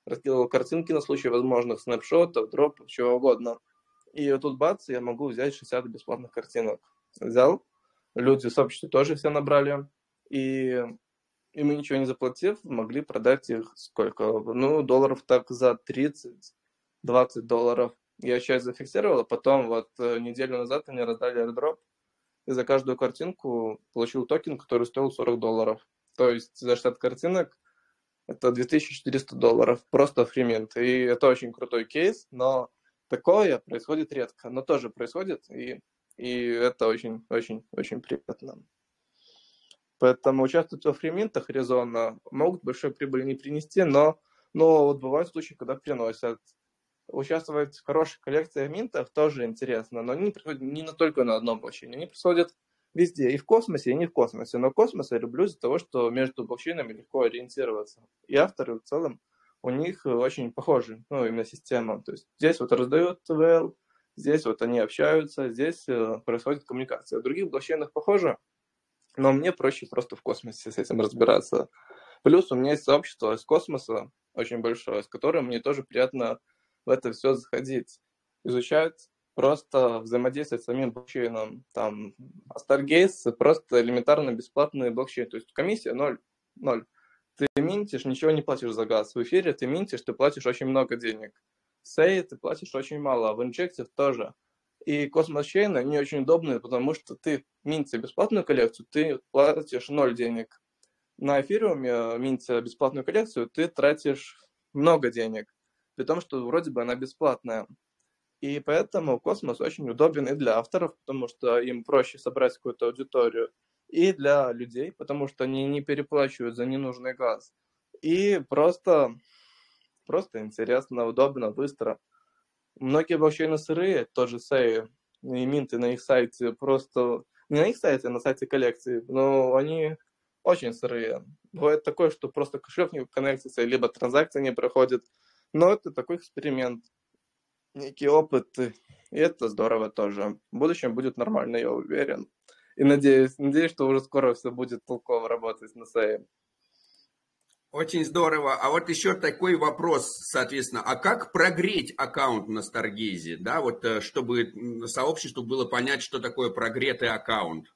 раскидывал картинки на случай возможных снапшотов, дропов, чего угодно. И вот тут бац, я могу взять 60 бесплатных картинок. Взял, люди в сообществе тоже все набрали, и, и мы ничего не заплатив, могли продать их сколько? Ну, долларов так за 30, 20 долларов. Я часть зафиксировал, а потом вот э, неделю назад они раздали airdrop, и за каждую картинку получил токен, который стоил 40 долларов. То есть за 60 картинок это 2400 долларов, просто фриминт. И это очень крутой кейс, но такое происходит редко, но тоже происходит, и, и это очень-очень-очень приятно. Поэтому участвовать во фриминтах резонно могут большой прибыли не принести, но, но вот бывают случаи, когда приносят. Участвовать в хороших коллекциях минтов тоже интересно, но они приходят не только на одном блокчейне, они происходят везде, и в космосе, и не в космосе. Но космос я люблю из-за того, что между блокчейнами легко ориентироваться. И авторы в целом, у них очень похожи, ну, именно система. То есть здесь вот раздают ТВЛ, здесь вот они общаются, здесь э, происходит коммуникация. В других блокчейнах похоже, Но мне проще просто в космосе с этим разбираться. Плюс у меня есть сообщество из космоса, очень большое, с которым мне тоже приятно в это все заходить, изучать, просто взаимодействовать с самим блокчейном. Там Stargaze просто элементарно бесплатный блокчейн, то есть комиссия ноль, ноль. Ты минтишь, ничего не платишь за газ. В эфире ты минтишь, ты платишь очень много денег. Сей ты платишь очень мало, а в Injective тоже. И Chain, они очень удобные, потому что ты минти бесплатную коллекцию, ты платишь ноль денег. На эфириуме минти бесплатную коллекцию, ты тратишь много денег, при том, что вроде бы она бесплатная. И поэтому космос очень удобен и для авторов, потому что им проще собрать какую-то аудиторию, и для людей, потому что они не переплачивают за ненужный газ. И просто, просто интересно, удобно, быстро. Многие блокчейны сырые, тоже сеи, и минты на их сайте просто, не на их сайте, а на сайте коллекции, но они очень сырые. Бывает такое, что просто кошелек не коннектится, либо транзакция не проходит. Но это такой эксперимент, некий опыт, и это здорово тоже. В будущем будет нормально, я уверен. И надеюсь, надеюсь, что уже скоро все будет толково работать на сайте. Очень здорово. А вот еще такой вопрос, соответственно, а как прогреть аккаунт на Старгейзе, да, вот э, чтобы сообществу было понять, что такое прогретый аккаунт?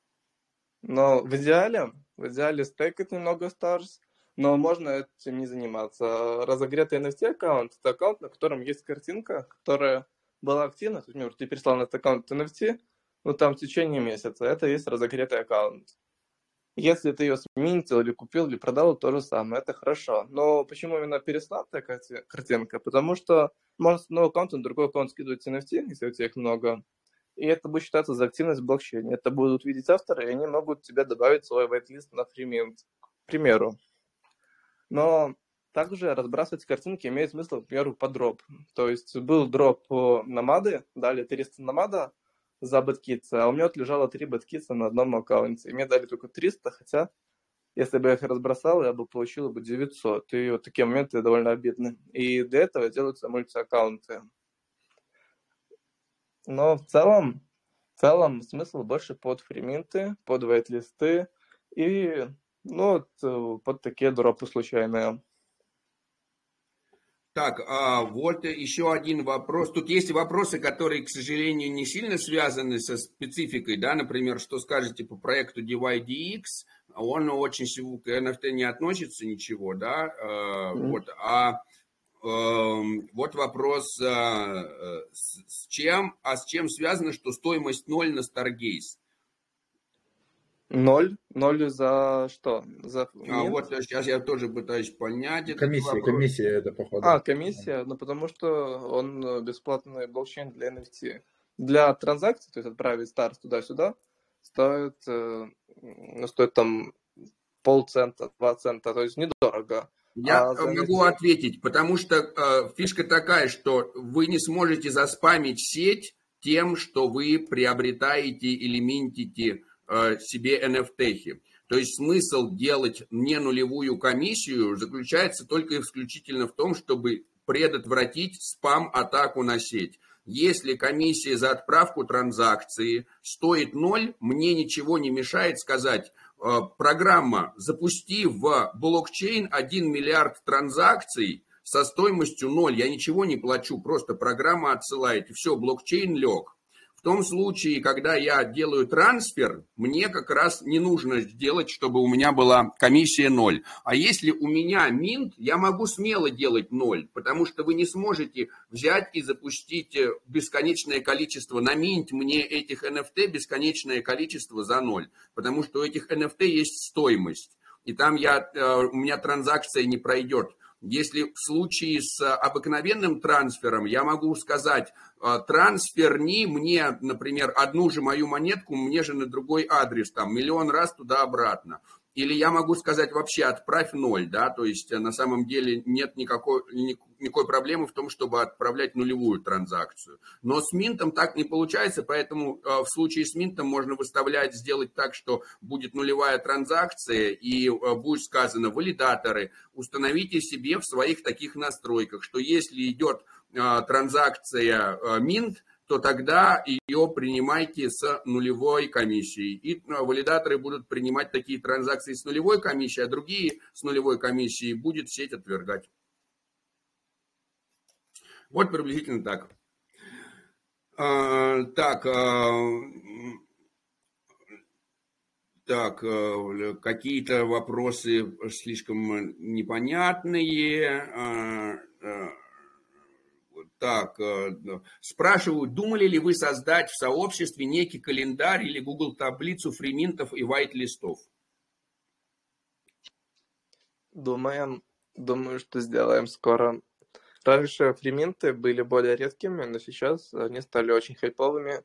Ну, в идеале, в идеале стейкать немного Stars, но можно этим не заниматься. Разогретый NFT аккаунт – это аккаунт, на котором есть картинка, которая была активна. Например, ты переслал на этот аккаунт NFT, ну там в течение месяца. Это есть разогретый аккаунт. Если ты ее сменил или купил, или продал, то же самое, это хорошо. Но почему именно переслатая картинка? Потому что можно с одного аккаунта на другой аккаунт скидывать NFT, если у тебя их много, и это будет считаться за активность в блокчейне. Это будут видеть авторы, и они могут тебе добавить свой вайт-лист на фриминт, к примеру. Но также разбрасывать картинки имеет смысл, к примеру, по дроп. То есть был дроп намады, дали 300 намада, за бэткитса, а у меня вот лежало три бэткитса на одном аккаунте. И мне дали только 300, хотя если бы я их разбросал, я бы получил бы 900. И вот такие моменты довольно обидны. И для этого делаются мультиаккаунты. Но в целом, в целом смысл больше под фриминты, под вайт-листы и ну, вот, э, под такие дропы случайные. Так, а вот еще один вопрос. Тут есть вопросы, которые, к сожалению, не сильно связаны со спецификой, да, например, что скажете по проекту DYDX, он очень к NFT не относится ничего, да, mm-hmm. вот, а эм, вот вопрос, э, с чем, а с чем связано, что стоимость ноль на Stargaze? Ноль? Ноль за что? За а вот сейчас я тоже пытаюсь понять. Комиссия, комиссия это походу. А, комиссия, ну потому что он э, бесплатный блокчейн для NFT. Для транзакций, то есть отправить старт туда-сюда, стоит, э, ну, стоит там полцента, два цента, то есть недорого. Я а могу NFT... ответить, потому что э, фишка такая, что вы не сможете заспамить сеть тем, что вы приобретаете или минтите себе NFT. То есть смысл делать не нулевую комиссию заключается только исключительно в том, чтобы предотвратить спам-атаку на сеть. Если комиссия за отправку транзакции стоит ноль, мне ничего не мешает сказать, э, программа, запусти в блокчейн 1 миллиард транзакций со стоимостью ноль, я ничего не плачу, просто программа отсылает, все, блокчейн лег. В том случае, когда я делаю трансфер, мне как раз не нужно сделать, чтобы у меня была комиссия ноль. А если у меня минт, я могу смело делать ноль, потому что вы не сможете взять и запустить э, бесконечное количество, на минт мне этих NFT бесконечное количество за ноль, потому что у этих NFT есть стоимость. И там я, э, у меня транзакция не пройдет. Если в случае с обыкновенным трансфером я могу сказать, «А, трансферни мне, например, одну же мою монетку, мне же на другой адрес, там, миллион раз туда-обратно. Или я могу сказать вообще отправь ноль, да, то есть э, на самом деле нет никакой, никакой проблемы в том, чтобы отправлять нулевую транзакцию. Но с Минтом так не получается, поэтому э, в случае с Минтом можно выставлять, сделать так, что будет нулевая транзакция и э, будет сказано валидаторы, установите себе в своих таких настройках, что если идет транзакция Mint, то тогда ее принимайте с нулевой комиссией. И ну, валидаторы будут принимать такие транзакции с нулевой комиссией, а другие с нулевой комиссией будет сеть отвергать. Вот приблизительно так. А, так, а, так, э, какие-то вопросы слишком непонятные. Так, э, спрашивают, думали ли вы создать в сообществе некий календарь или Google таблицу фриминтов и вайт-листов? Думаем, думаю, что сделаем скоро. Раньше фриминты были более редкими, но сейчас они стали очень хайповыми.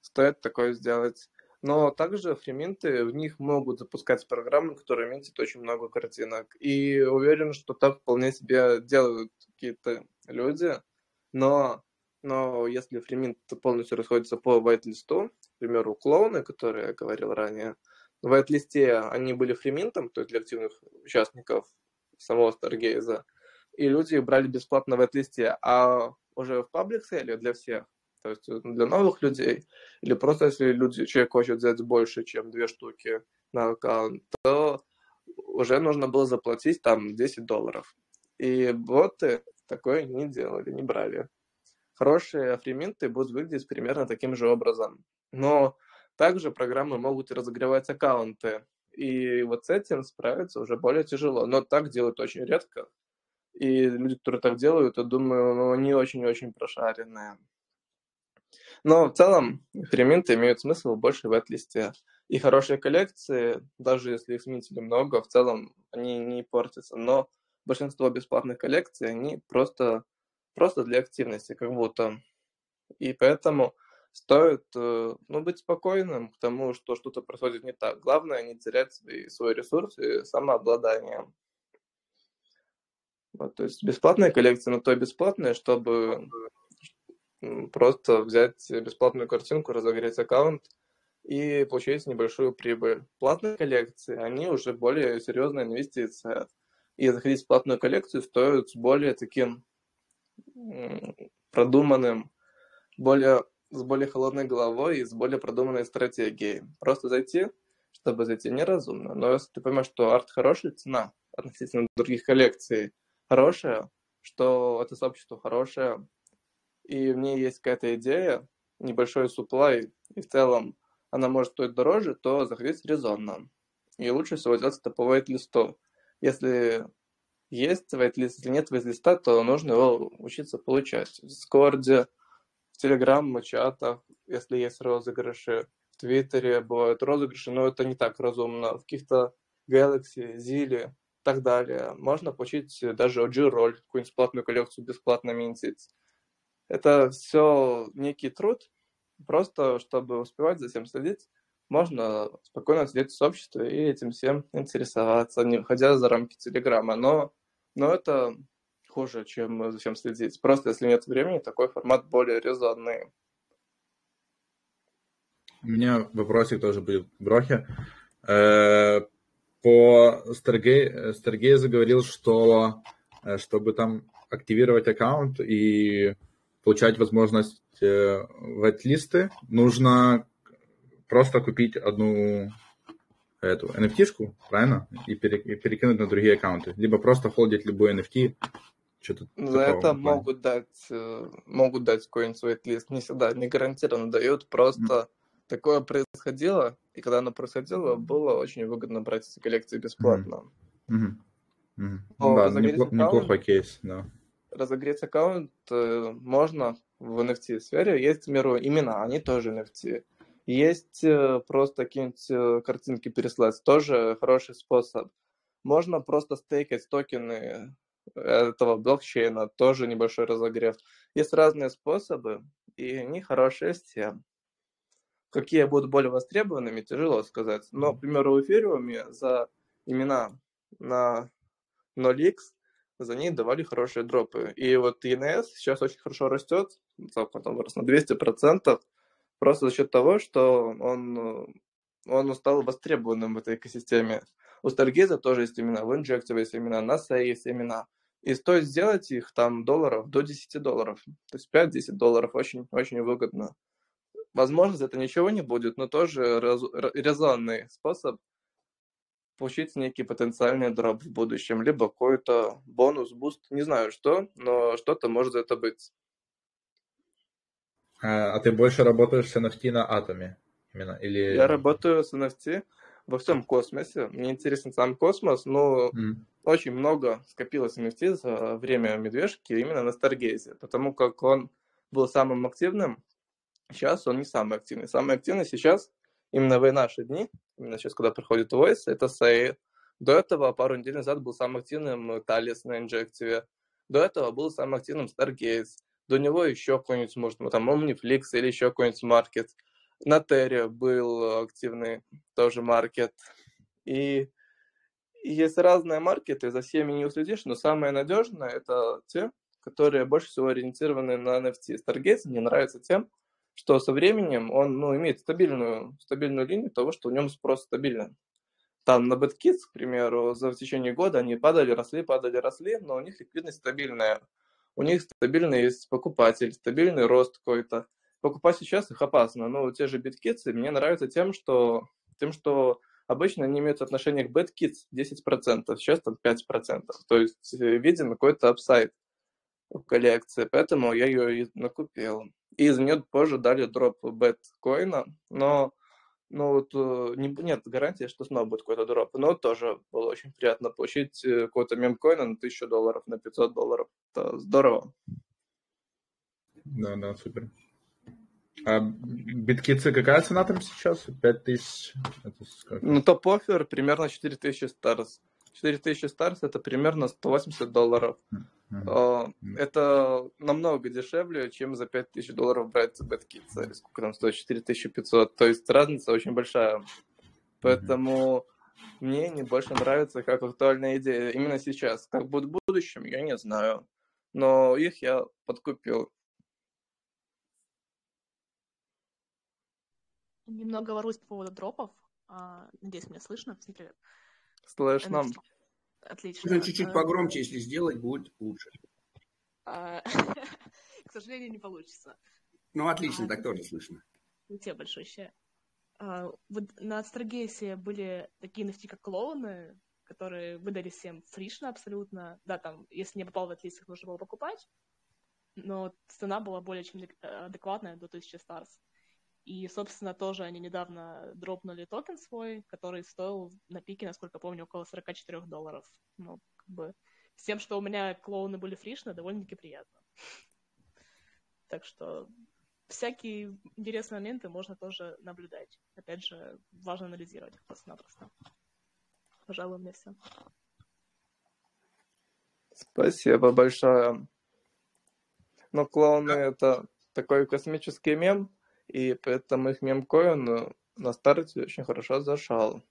Стоит такое сделать. Но также фриминты, в них могут запускать программы, которые минтят очень много картинок. И уверен, что так вполне себе делают какие-то люди. Но, но если фриминт полностью расходится по whitelist, к примеру, клоуны, которые я говорил ранее, в whitelist они были фриминтом, то есть для активных участников самого Stargaze, и люди брали бесплатно в whitelist, а уже в паблик сейле для всех, то есть для новых людей, или просто если люди, человек хочет взять больше, чем две штуки на аккаунт, то уже нужно было заплатить там 10 долларов. И боты такое не делали, не брали. Хорошие фриминты будут выглядеть примерно таким же образом. Но также программы могут разогревать аккаунты. И вот с этим справиться уже более тяжело. Но так делают очень редко. И люди, которые так делают, я думаю, ну, они очень-очень прошаренные. Но в целом фриминты имеют смысл больше в этлисте. И хорошие коллекции, даже если их сменителей много, в целом они не портятся. Но большинство бесплатных коллекций, они просто, просто для активности, как будто. И поэтому стоит э, ну, быть спокойным к тому, что что-то происходит не так. Главное не терять свой, свой ресурс и самообладание. Вот, то есть бесплатная коллекция, но то и бесплатная, чтобы просто взять бесплатную картинку, разогреть аккаунт и получить небольшую прибыль. Платные коллекции, они уже более серьезная инвестиция и заходить в платную коллекцию стоит с более таким продуманным, более, с более холодной головой и с более продуманной стратегией. Просто зайти, чтобы зайти неразумно. Но если ты понимаешь, что арт хороший, цена относительно других коллекций хорошая, что это сообщество хорошее, и в ней есть какая-то идея, небольшой supply, и в целом она может стоить дороже, то заходить резонно. И лучше всего делать это по вейт-листу. Если есть вайт-лист, если нет вайт-листа, то нужно его учиться получать. В Дискорде, в Телеграм, чатах, если есть розыгрыши. В Твиттере бывают розыгрыши, но это не так разумно. В каких-то Galaxy, Zili и так далее. Можно получить даже OG-роль, какую-нибудь платную коллекцию бесплатно минтить. Это все некий труд, просто чтобы успевать за всем следить можно спокойно сидеть в сообществе и этим всем интересоваться, не выходя за рамки Телеграма. Но, но это хуже, чем за всем следить. Просто если нет времени, такой формат более резонный. У меня вопросик тоже будет к Брохе. Э, по Stargaze заговорил, что э, чтобы там активировать аккаунт и получать возможность э, в листы нужно просто купить одну эту NFT-шку, правильно? И, пере, и перекинуть на другие аккаунты. Либо просто холдить любой NFT. Что-то За это плане. могут дать, э, могут дать какой-нибудь лист. Не всегда, не гарантированно дают. Просто mm. такое происходило, и когда оно происходило, было очень выгодно брать эти коллекции бесплатно. Mm-hmm. Mm-hmm. Ну, да, непло- неплохой кейс, да. Разогреть аккаунт э, можно в NFT-сфере. Есть, к примеру, имена, они тоже NFT. Есть э, просто какие-нибудь э, картинки переслать, тоже хороший способ. Можно просто стейкать токены этого блокчейна, тоже небольшой разогрев. Есть разные способы, и они хорошие все. Какие будут более востребованными, тяжело сказать. Но, к примеру, в эфириуме за имена на 0x за ней давали хорошие дропы. И вот ENS сейчас очень хорошо растет, там вырос на 200%, просто за счет того, что он, он стал востребованным в этой экосистеме. У Stargaze тоже есть имена, в Injective есть имена, NASA есть имена. И стоит сделать их там долларов до 10 долларов. То есть 5-10 долларов очень, очень выгодно. Возможно, за это ничего не будет, но тоже резонный способ получить некий потенциальный drop в будущем, либо какой-то бонус, boost, не знаю что, но что-то может за это быть. А, а ты больше работаешь с NFT на атоме? Именно, или... Я работаю с NFT во всем космосе. Мне интересен сам космос, но mm. очень много скопилось NFT за время медвежки именно на Stargaze, потому как он был самым активным. Сейчас он не самый активный. Самый активный сейчас, именно в наши дни, именно сейчас, когда проходит Voice, это Say. До этого, пару недель назад, был самым активным Талис на инжективе. До этого был самым активным Stargaze. До него еще какой-нибудь, может, там Omniflix или еще какой-нибудь маркет. На Терре был активный тоже маркет. И есть разные маркеты, за всеми не уследишь, но самое надежное это те, которые больше всего ориентированы на NFT. Stargaze мне нравится тем, что со временем он ну, имеет стабильную, стабильную линию того, что в нем спрос стабилен. Там на BetKids, к примеру, за в течение года они падали, росли, падали, росли, но у них ликвидность стабильная. У них стабильный есть покупатель, стабильный рост какой-то покупать сейчас их опасно. Но те же биткитсы мне нравятся тем, что, тем, что обычно они имеют отношение к BetKids 10%, сейчас там 5%. То есть э, виден какой-то апсайд в коллекции, поэтому я ее и накупил. И из нее позже дали дроп беткоина, но ну вот э, не, нет гарантии, что снова будет какой-то дроп. Но тоже было очень приятно получить э, какой-то мемкоина на 1000 долларов, на 500 долларов. Это здорово. Да, да, супер. А биткицы какая цена там сейчас? 5000? Ну, топ-оффер примерно 4000 старс. 4000 старс это примерно 180 долларов. Mm-hmm. Это намного дешевле, чем за 5000 долларов брать BetKids. Сколько там стоит? 4500. То есть разница очень большая. Поэтому mm-hmm. мне не больше нравится как актуальная идея именно сейчас. Как будет в будущем, я не знаю. Но их я подкупил. Немного воруюсь по поводу дропов. А, надеюсь, меня слышно. Всем привет. Слышно. Отлично. Можно чуть-чуть а, погромче, если сделать, будет лучше. А, к сожалению, не получится. Ну, отлично, так тоже слышно. Тебе большое Вот на Старгейсе были такие NFT, как клоуны, которые выдали всем фришно абсолютно. Да, там, если не попал в этот лист, их нужно было покупать. Но цена была более чем адекватная, до 1000 старс. И, собственно, тоже они недавно дропнули токен свой, который стоил на пике, насколько помню, около 44 долларов. Ну, как бы с тем, что у меня клоуны были фришны, довольно-таки приятно. Так что всякие интересные моменты можно тоже наблюдать. Опять же, важно анализировать их просто-напросто. Пожалуй, у меня все. Спасибо большое. Ну, клоуны — это такой космический мем, и поэтому их мемкоин на старте очень хорошо зашел.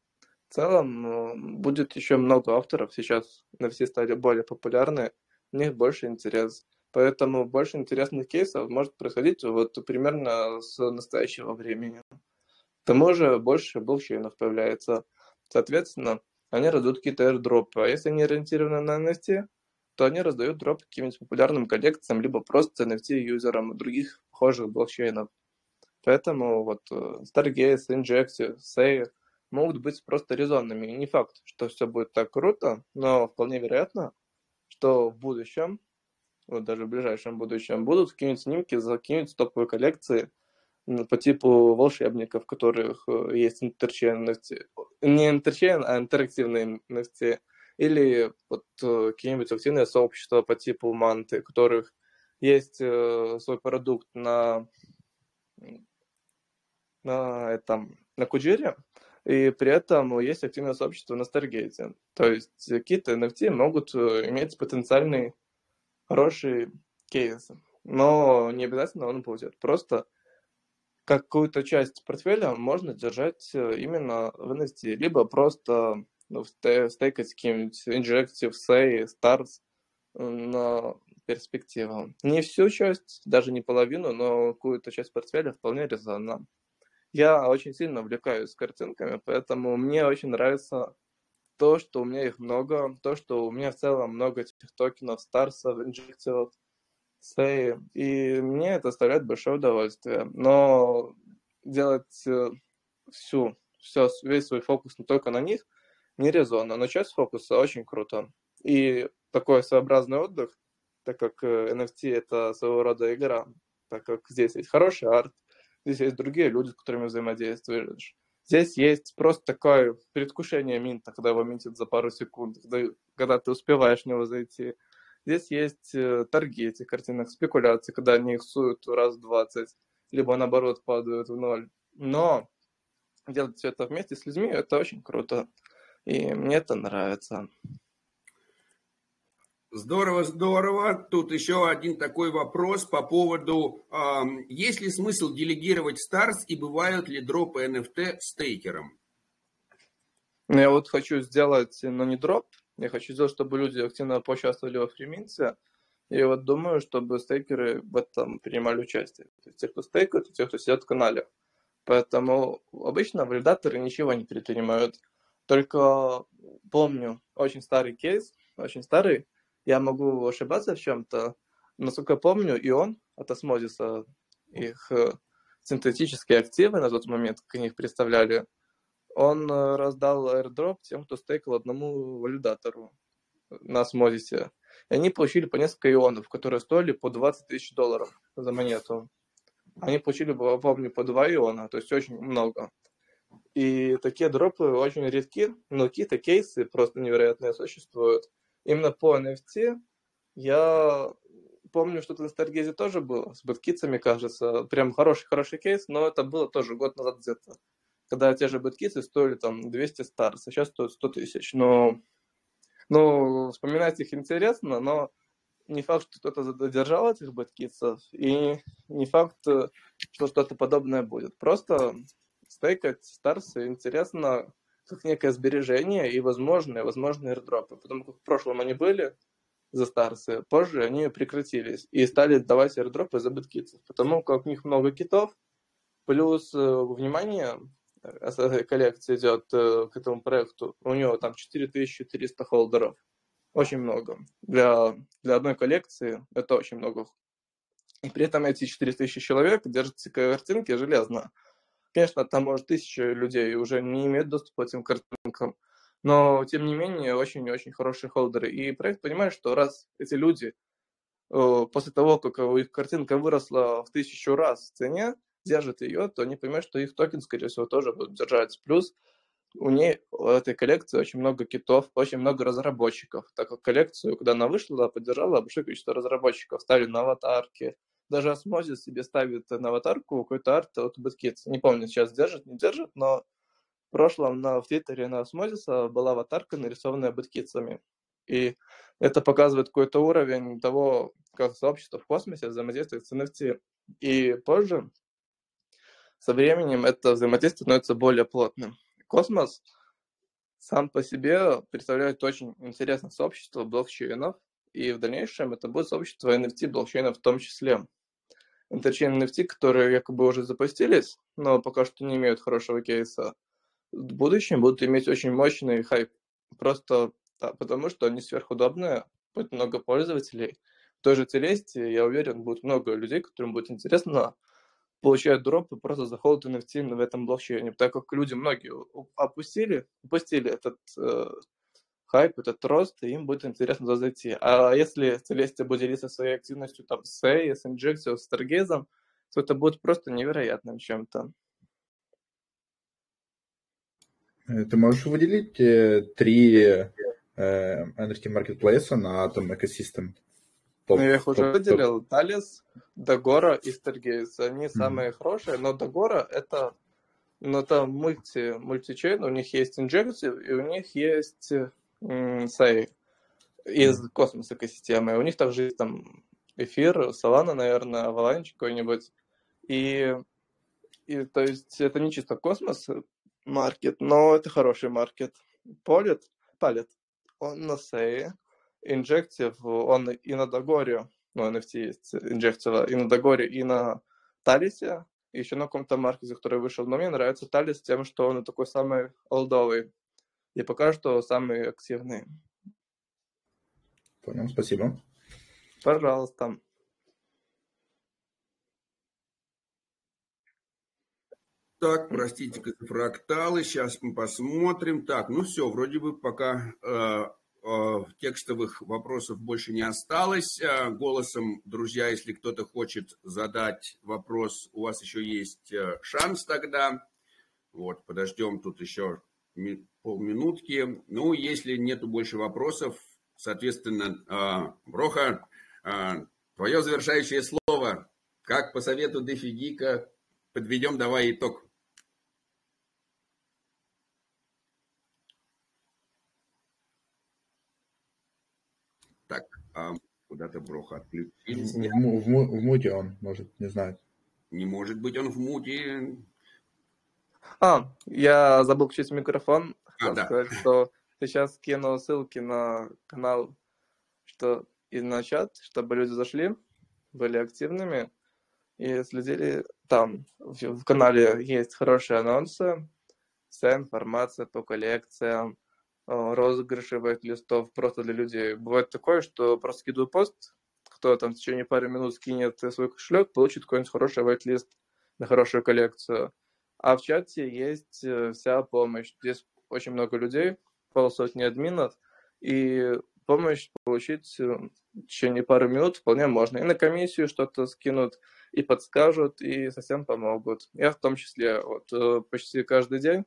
В целом будет еще много авторов, сейчас на все стали более популярны, у них больше интерес. Поэтому больше интересных кейсов может происходить вот примерно с настоящего времени. К тому же больше блокчейнов появляется. Соответственно, они раздают какие-то airdropы. А если они ориентированы на NFT, то они раздают дроп каким-нибудь популярным коллекциям, либо просто NFT-юзерам других похожих блокчейнов. Поэтому вот э, Stargaze, Injective, Say могут быть просто резонными. И не факт, что все будет так круто, но вполне вероятно, что в будущем, вот даже в ближайшем будущем, будут какие-нибудь снимки за какие-нибудь топовые коллекции по типу волшебников, в которых э, есть интерчейн NFT. Не интерчейн, а интерактивные NFT. Или вот э, какие-нибудь активные сообщества по типу манты, у которых есть свой продукт на на этом, на Куджире, и при этом есть активное сообщество на Старгейте. То есть какие-то NFT могут э, иметь потенциальный хороший кейс, но не обязательно он будет. Просто какую-то часть портфеля можно держать э, именно в NFT, либо просто ну, стейкать каким-нибудь Injective, Say, Stars э, на перспективу. Не всю часть, даже не половину, но какую-то часть портфеля вполне резонно. Я очень сильно увлекаюсь картинками, поэтому мне очень нравится то, что у меня их много, то, что у меня в целом много этих токенов, старсов, инжекций, сей, и мне это доставляет большое удовольствие. Но делать э, всю, все, весь свой фокус не только на них не резонно, но часть фокуса очень круто. И такой своеобразный отдых, так как NFT э, это своего рода игра, так как здесь есть хороший арт, здесь есть другие люди, с которыми взаимодействуешь. Здесь есть просто такое предвкушение минта, когда его минтит за пару секунд, когда, когда ты успеваешь в него зайти. Здесь есть э, торги этих картинок, спекуляции, когда они их суют раз в 20, либо наоборот падают в ноль. Но делать все это вместе с людьми, это очень круто. И мне это нравится. Здорово, здорово. Тут еще один такой вопрос по поводу, э, есть ли смысл делегировать Stars и бывают ли дропы NFT стейкером? Ну, я вот хочу сделать, но не дроп, я хочу сделать, чтобы люди активно поучаствовали во фриминте. И вот думаю, чтобы стейкеры в этом принимали участие. То есть те, кто стейкают, и те, кто сидят в канале. Поэтому обычно валидаторы ничего не предпринимают. Только помню очень старый кейс, очень старый, я могу ошибаться в чем-то. Насколько я помню, он от осмозиса, их э, синтетические активы на тот момент, как они их представляли, он э, раздал airdrop тем, кто стейкал одному валидатору на осмозисе. И они получили по несколько ионов, которые стоили по 20 тысяч долларов за монету. Они получили, помню, по 2 иона, то есть очень много. И такие дропы очень редки, но какие-то кейсы просто невероятные существуют именно по NFT я помню, что-то на Старгезе тоже было, с бэткитсами, кажется, прям хороший-хороший кейс, но это было тоже год назад где-то, когда те же бэткитсы стоили там 200 старс, а сейчас стоят 100 тысяч, но ну, вспоминать их интересно, но не факт, что кто-то задержал этих бэткитсов, и не факт, что что-то подобное будет. Просто стейкать старсы интересно, как некое сбережение и возможные, возможные airdropы. Потому как в прошлом они были за старсы, позже они прекратились и стали давать airdropы за биткитов, потому как у них много китов, плюс э, внимание э, коллекции идет э, к этому проекту, у него там 4300 холдеров, очень много. Для, для одной коллекции это очень много. И при этом эти 4000 человек держат картинки железно. Конечно, там, может, тысячи людей уже не имеют доступа к этим картинкам, но, тем не менее, очень-очень хорошие холдеры. И проект понимает, что раз эти люди э, после того, как их картинка выросла в тысячу раз в цене, держат ее, то они понимают, что их токен, скорее всего, тоже будут держать. Плюс у ней, у этой коллекции очень много китов, очень много разработчиков, так как коллекцию, когда она вышла, поддержала большое количество разработчиков, ставили на аватарки, даже Osmosis себе ставит на аватарку какой-то арт от Bad Kids. Не помню, сейчас держит, не держит, но в прошлом на, в Твиттере на Osmosis'а была аватарка, нарисованная Bad Kids'ами. И это показывает какой-то уровень того, как сообщество в космосе взаимодействует с NFT. И позже, со временем, это взаимодействие становится более плотным. Космос сам по себе представляет очень интересное сообщество блокчейнов, и в дальнейшем это будет сообщество NFT блокчейнов в том числе interchain NFT, которые якобы уже запустились, но пока что не имеют хорошего кейса, в будущем будут иметь очень мощный хайп. Просто да, потому, что они сверхудобные, будет много пользователей. В той же Целесте, я уверен, будет много людей, которым будет интересно получать дропы просто за холд NFT в этом блокчейне, так как люди многие опустили, упустили этот э, хайп, этот рост, и им будет интересно туда зайти. А если Целестия будет делиться своей активностью там с Сей, с Injectio, с Stargaze, то это будет просто невероятным чем-то. Э, ты можешь выделить э, три э, NFT маркетплейса на этом экосистем? Топ, ну, я их уже топ, выделил. Талис, Дагора и Stargaze. Они mm-hmm. самые хорошие, но Дагора это ну, там мульти, мультичейн, у них есть Injective, и у них есть Сай из космоса экосистемы. У них также есть там эфир, Солана, наверное, Avalanche какой-нибудь. И, и то есть это не чисто космос маркет, но это хороший маркет. Полит, палит, он на Сей, Injective, он и на Дагоре, ну, NFT есть Injective, и на Дагоре, и на Талисе, и еще на каком-то маркете, который вышел. Но мне нравится Талис тем, что он такой самый олдовый и пока что самый активный. Понял, спасибо. Пожалуйста. Так, простите, фракталы. Сейчас мы посмотрим. Так, ну все, вроде бы пока э, э, текстовых вопросов больше не осталось. Э, голосом, друзья, если кто-то хочет задать вопрос, у вас еще есть э, шанс тогда. Вот, подождем тут еще полминутки. Ну, если нету больше вопросов, соответственно, э, Роха, э, твое завершающее слово. Как по совету Дефигика подведем давай итог. Так, а куда-то Броха отключился. В, в, в, в муте он, может, не знаю. Не может быть он в муте. А, я забыл включить микрофон. А, да. сказать, что сейчас кинул ссылки на канал, что и на чат, чтобы люди зашли, были активными и следили там. В, в канале есть хорошие анонсы, вся информация по коллекциям, Э, розыгрыши вайт-листов просто для людей. Бывает такое, что просто скидываю пост, кто там в течение пары минут скинет свой кошелек, получит какой-нибудь хороший вайт-лист на хорошую коллекцию. А в чате есть э, вся помощь. Здесь очень много людей, полсотни админов, и помощь получить э, в течение пары минут вполне можно. И на комиссию что-то скинут, и подскажут, и совсем помогут. Я в том числе вот почти каждый день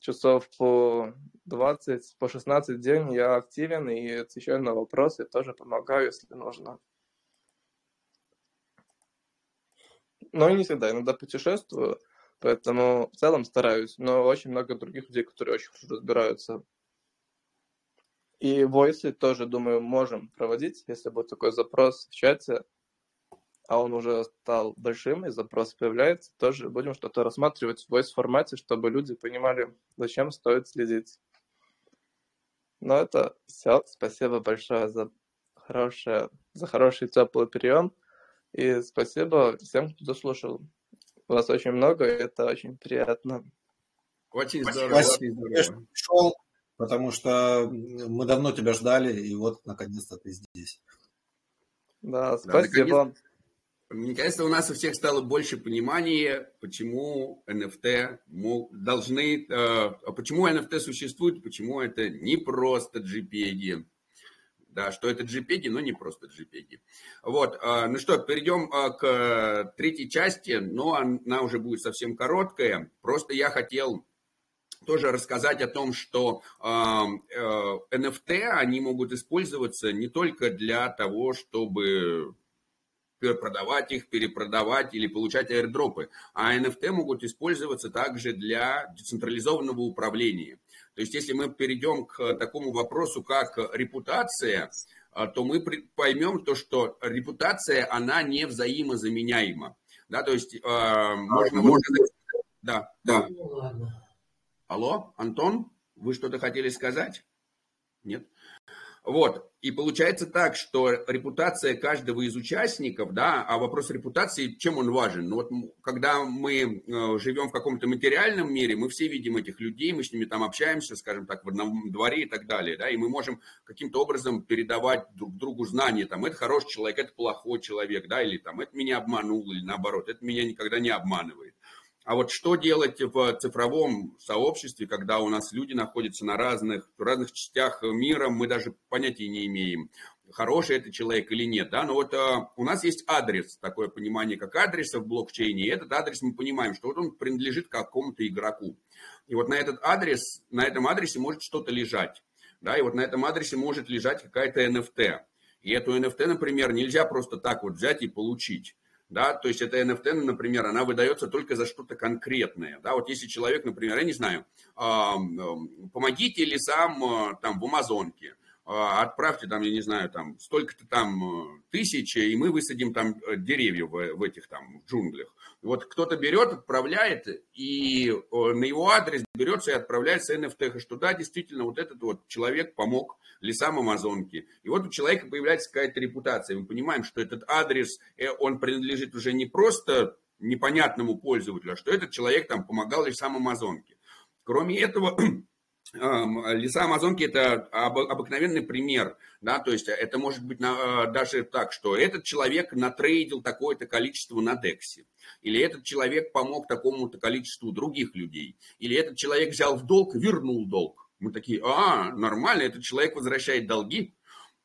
часов по 20, по 16 в день я активен и отвечаю на вопросы, тоже помогаю, если нужно. Но не всегда, иногда путешествую, поэтому в целом стараюсь, но очень много других людей, которые очень хорошо разбираются. И войсы тоже, думаю, можем проводить, если будет такой запрос в чате а он уже стал большим, и запрос появляется, тоже будем что-то рассматривать в voice формате, чтобы люди понимали, зачем стоит следить. Ну, это все. Спасибо большое за, хорошее, за хороший теплый прием. И спасибо всем, кто дослушал. Вас очень много, и это очень приятно. Очень здорово. Спасибо, очень здорово. потому что мы давно тебя ждали, и вот наконец-то ты здесь. Да, спасибо. Да, мне кажется, у нас у всех стало больше понимания, почему NFT должны, э, почему NFT существует, почему это не просто JPEG. Да, что это JPEG, но не просто JPEG. Вот, э, ну что, перейдем э, к третьей части, но она уже будет совсем короткая. Просто я хотел тоже рассказать о том, что NFT, они могут использоваться не только для того, чтобы продавать их, перепродавать или получать аирдропы. А NFT могут использоваться также для децентрализованного управления. То есть, если мы перейдем к такому вопросу, как репутация, а, то мы поймем то, что репутация, она не взаимозаменяема. Да, то есть, э, можно... можно... Да, да. Ну, Алло, Антон, вы что-то хотели сказать? Нет? Вот. И получается так, что репутация каждого из участников, да, а вопрос репутации, чем он важен? Ну вот когда мы э, живем в каком-то материальном мире, мы все видим этих людей, мы с ними там общаемся, скажем так, в одном дворе и так далее, да, и мы можем каким-то образом передавать друг другу знания, там, это хороший человек, это плохой человек, да, или там, это меня обманул, или наоборот, это меня никогда не обманывает. А вот что делать в цифровом сообществе, когда у нас люди находятся на разных, в разных частях мира, мы даже понятия не имеем, хороший это человек или нет. Да? Но вот э, у нас есть адрес, такое понимание, как адреса в блокчейне. И этот адрес мы понимаем, что вот он принадлежит какому-то игроку. И вот на этот адрес, на этом адресе может что-то лежать. Да? И вот на этом адресе может лежать какая-то NFT. И эту NFT, например, нельзя просто так вот взять и получить да, то есть эта NFT, например, она выдается только за что-то конкретное, да, вот если человек, например, я не знаю, помогите ли сам а, там в Амазонке, отправьте там, я не знаю, там столько-то там э, тысяч, и мы высадим там э, деревья в, в этих там джунглях. Вот кто-то берет, отправляет, и на его адрес берется и отправляется NFT, что да, действительно, вот этот вот человек помог лесам Амазонки. И вот у человека появляется какая-то репутация. Мы понимаем, что этот адрес, э, он принадлежит уже не просто непонятному пользователю, а что этот человек там помогал лесам Амазонки. Кроме этого, Леса Амазонки – это обыкновенный пример, да, то есть это может быть даже так, что этот человек натрейдил такое-то количество на Дексе, или этот человек помог такому-то количеству других людей, или этот человек взял в долг, вернул долг. Мы такие, а, нормально, этот человек возвращает долги,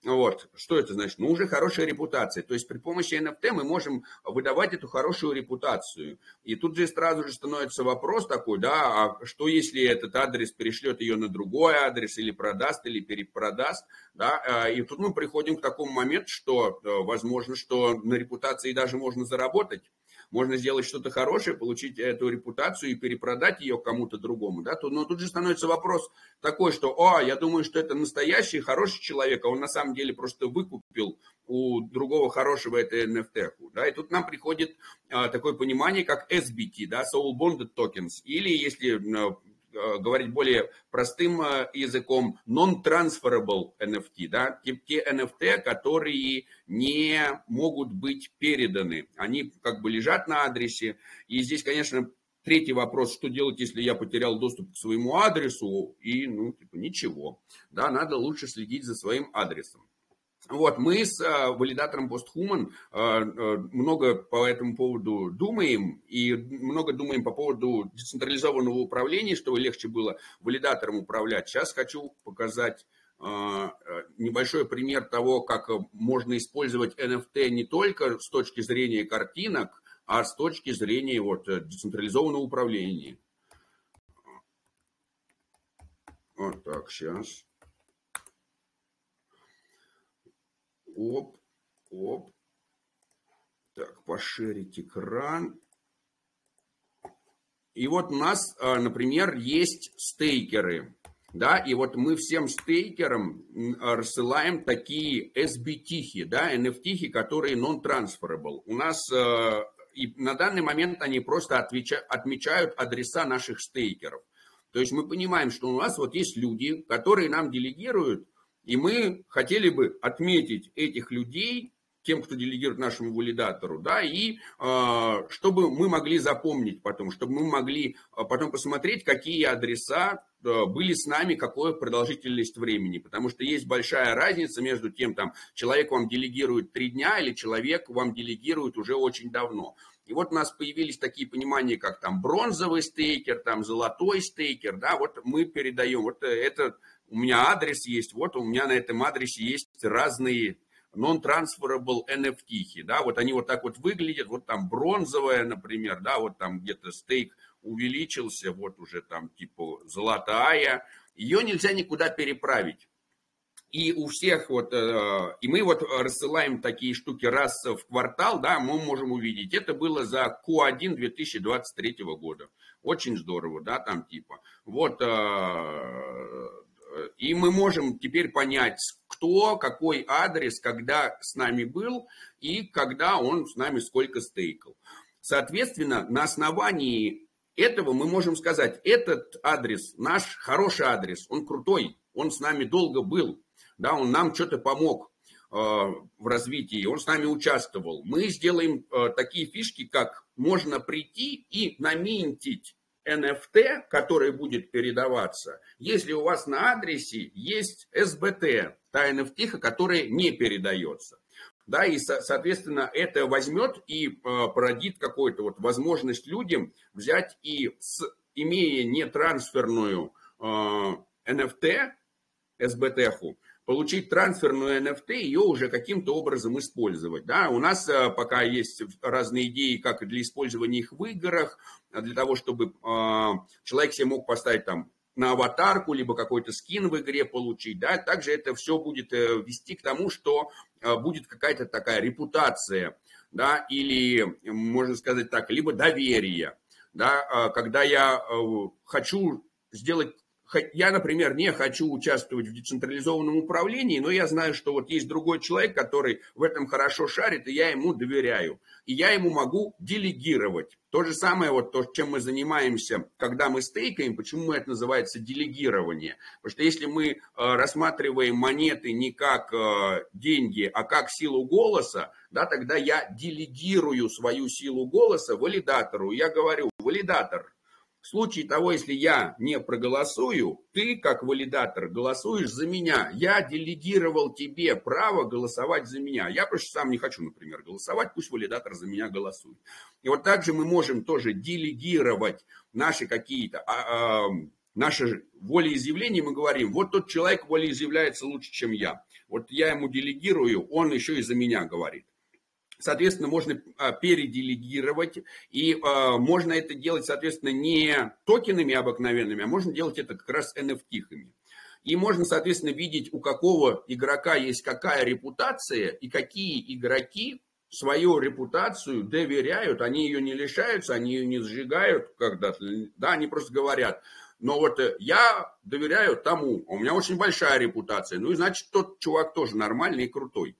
вот. Что это значит? Ну, уже хорошая репутация. То есть при помощи NFT мы можем выдавать эту хорошую репутацию. И тут же сразу же становится вопрос такой, да, а что если этот адрес перешлет ее на другой адрес, или продаст, или перепродаст, да, а, и тут мы приходим к такому моменту, что э, возможно, что на репутации даже можно заработать, можно сделать что-то хорошее, получить эту репутацию и перепродать ее кому-то другому, да, но тут же становится вопрос такой, что, о, я думаю, что это настоящий, хороший человек, а он на самом деле просто выкупил у другого хорошего это NFT, да, и тут нам приходит а, такое понимание, как SBT, да, Soul Bonded Tokens, или если Э, говорить более простым э, языком, non-transferable NFT, да, те NFT, которые не могут быть переданы. Они как бы лежат на адресе. И здесь, конечно, третий вопрос, что делать, если я потерял доступ к своему адресу, и, ну, типа, ничего. Да, надо лучше следить за своим адресом. Вот, мы с э, валидатором PostHuman э, э, много по этому поводу думаем, и много думаем по поводу децентрализованного управления, чтобы легче было валидатором управлять. Сейчас хочу показать небольшой пример того, как можно использовать NFT не только с точки зрения картинок, а с точки зрения вот, децентрализованного управления. Вот так, сейчас. Оп, оп. Так, пошерить экран. И вот у нас, а, например, есть стейкеры. Да, и вот мы всем стейкерам рассылаем такие SBT, да, NFT, которые non-transferable. У нас а, и на данный момент они просто отмечают адреса наших стейкеров. То есть мы понимаем, что у нас вот есть люди, которые нам делегируют и мы хотели бы отметить этих людей, тем, кто делегирует нашему валидатору, да, и э, чтобы мы могли запомнить потом, чтобы мы могли э, потом посмотреть, какие адреса э, были с нами, какая продолжительность времени, потому что есть большая разница между тем, там, человек вам делегирует три дня или человек вам делегирует уже очень давно. И вот у нас появились такие понимания, как там бронзовый стейкер, там золотой стейкер, да, вот мы передаем, вот это у меня адрес есть, вот у меня на этом адресе есть разные non-transferable NFT, да, вот они вот так вот выглядят, вот там бронзовая, например, да, вот там где-то стейк увеличился, вот уже там типа золотая, ее нельзя никуда переправить. И у всех вот, э, и мы вот рассылаем такие штуки раз в квартал, да, мы можем увидеть. Это было за Q1 2023 года. Очень здорово, да, там типа. Вот э, и мы можем теперь понять, кто, какой адрес, когда с нами был и когда он с нами сколько стейкал. Соответственно, на основании этого мы можем сказать, этот адрес, наш хороший адрес, он крутой, он с нами долго был, да, он нам что-то помог э, в развитии, он с нами участвовал. Мы сделаем э, такие фишки, как можно прийти и наминтить NFT, который будет передаваться, если у вас на адресе есть SBT, та NFT, которая не передается. Да, и, соответственно, это возьмет и э, породит какую-то вот возможность людям взять и, с, имея нетрансферную э, NFT, SBT, получить трансферную NFT, ее уже каким-то образом использовать. Да? У нас э, пока есть разные идеи, как для использования их в играх, а для того, чтобы э, человек себе мог поставить там на аватарку, либо какой-то скин в игре получить, да, также это все будет э, вести к тому, что будет какая-то такая репутация, да, или, можно сказать так, либо доверие, да, когда я хочу сделать я, например, не хочу участвовать в децентрализованном управлении, но я знаю, что вот есть другой человек, который в этом хорошо шарит, и я ему доверяю. И я ему могу делегировать. То же самое, вот то, чем мы занимаемся, когда мы стейкаем, почему это называется делегирование. Потому что если мы э, рассматриваем монеты не как э, деньги, а как силу голоса, да, тогда я делегирую свою силу голоса валидатору. Я говорю, валидатор, В случае того, если я не проголосую, ты, как валидатор, голосуешь за меня. Я делегировал тебе право голосовать за меня. Я просто сам не хочу, например, голосовать, пусть валидатор за меня голосует. И вот также мы можем тоже делегировать наши какие-то а, а, наши волеизъявления, мы говорим, вот тот человек волеизъявляется лучше, чем я. Вот я ему делегирую, он еще и за меня говорит. Соответственно, можно а, переделегировать, и а, можно это делать, соответственно, не токенами обыкновенными, а можно делать это как раз NFT-хами. И можно, соответственно, видеть, у какого игрока есть какая репутация, и какие игроки свою репутацию доверяют, они ее не лишаются, они ее не сжигают когда-то, да, они просто говорят, но вот э, я доверяю тому, у меня очень большая репутация, ну и значит тот чувак тоже нормальный и крутой.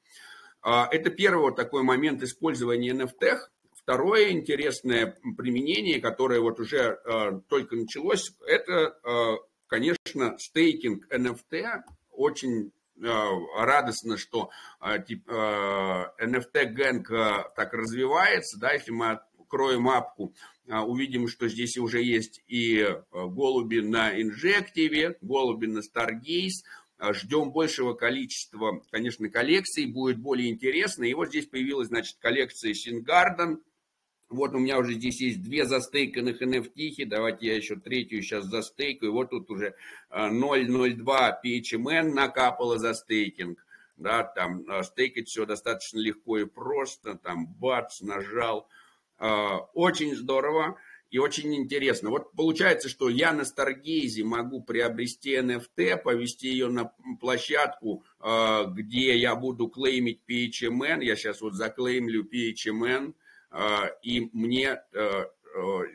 А, это первый такой момент использования NFT. Второе интересное применение, которое вот уже э, только началось, это, э, конечно, стейкинг NFT. Очень радостно, что NFT-гэнг э, так развивается. Да, если мы откроем мапку, э, увидим, что здесь уже есть и голуби на инжективе, голуби на Stargaze, а, ждем большего количества, конечно, коллекций, будет более интересно. И вот здесь появилась, значит, коллекция Сингарден. Вот у меня уже здесь есть две застейканных NFT, давайте я еще третью сейчас застейкаю. Вот тут уже 0.02 а, PHMN накапало за стейкинг. Да, там а, стейкать все достаточно легко и просто, там бац, нажал. Очень здорово. И очень интересно. Вот получается, что я на Старгейзе могу приобрести NFT, повести ее на площадку, а, где я буду клеймить PHMN. Я сейчас вот заклеймлю PHMN. А, и мне, а,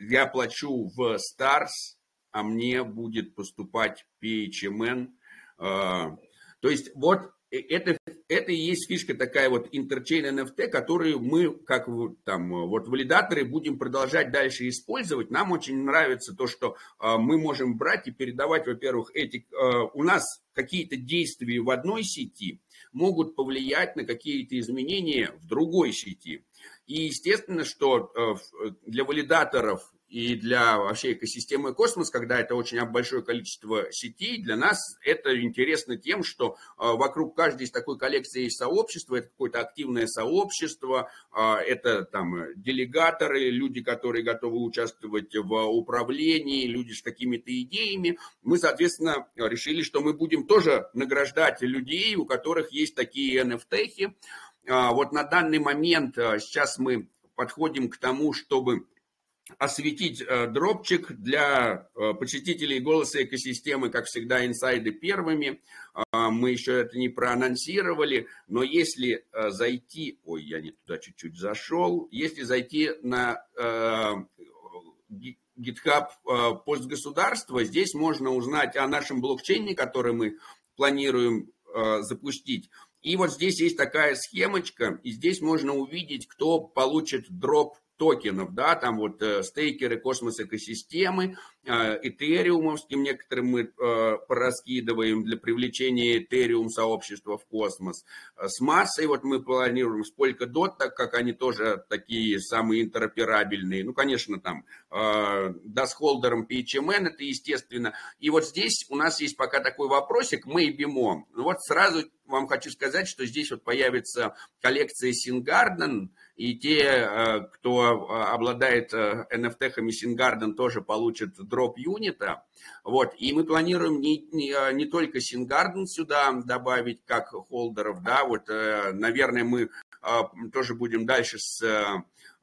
я плачу в Stars, а мне будет поступать PHMN. То есть вот Э, это, это и есть фишка такая вот интерчейн NFT, которую мы, как там, вот валидаторы, будем продолжать дальше использовать. Нам очень нравится то, что э, мы можем брать и передавать, во-первых, эти, э, у нас какие-то действия в одной сети могут повлиять на какие-то изменения в другой сети. И естественно, что э, для валидаторов и для вообще экосистемы космос, когда это очень большое количество сетей, для нас это интересно тем, что а, вокруг каждой из такой коллекции есть сообщество, это какое-то активное сообщество, а, это там делегаторы, люди, которые готовы участвовать в управлении, люди с какими-то идеями. Мы, соответственно, решили, что мы будем тоже награждать людей, у которых есть такие NFT. А, вот на данный момент сейчас мы подходим к тому, чтобы осветить э, дропчик для э, посетителей голоса экосистемы, как всегда, инсайды первыми. Э, мы еще это не проанонсировали, но если э, зайти... Ой, я не туда чуть-чуть зашел. Если зайти на GitHub постгосударства, здесь можно узнать о нашем блокчейне, который мы планируем запустить. И вот здесь есть такая схемочка, и здесь можно увидеть, кто получит дроп токенов, да, там вот э, стейкеры космос экосистемы, э, этериумовским некоторым мы э, пораскидываем для привлечения этериум сообщества в космос. Э, с массой вот мы планируем с Polkadot, так как они тоже такие самые интероперабельные. Ну, конечно, там э, да, с холдером PHMN это естественно. И вот здесь у нас есть пока такой вопросик, maybe more. Ну, вот сразу вам хочу сказать, что здесь вот появится коллекция Сингарден, и те, кто обладает NFT-хами Сингарден, тоже получат дроп юнита. Вот. И мы планируем не, не, э, не только Сингарден сюда добавить как холдеров, да, вот, наверное, мы тоже будем дальше с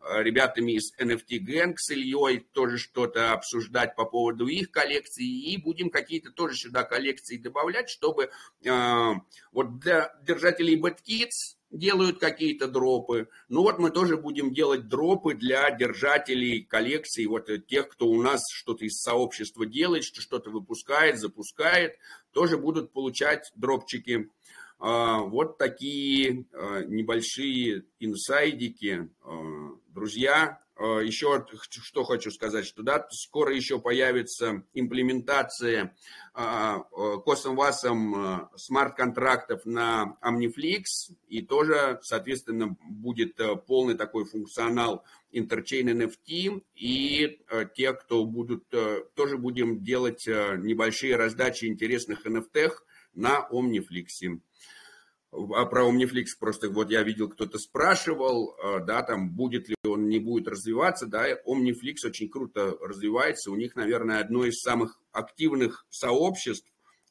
ребятами из NFT Gang, с Ильей тоже что-то обсуждать по поводу их коллекции, и будем какие-то тоже сюда коллекции добавлять, чтобы вот для держателей BadKids делают какие-то дропы. Ну вот мы тоже будем делать дропы для держателей коллекций, вот тех, кто у нас что-то из сообщества делает, что-то выпускает, запускает, тоже будут получать дропчики. А, вот такие а, небольшие инсайдики. А, друзья, э, еще что хочу сказать, что да, скоро еще появится имплементация косом-васом смарт-контрактов на Omniflix, и тоже, соответственно, будет полный такой функционал Interchain NFT, и те, кто будут, тоже будем делать небольшие раздачи интересных NFT на Omniflix. А про Omniflix просто вот я видел, кто-то спрашивал, э, да, там будет ли он, не будет развиваться, да, Omniflix очень круто развивается, у них, наверное, одно из самых активных сообществ,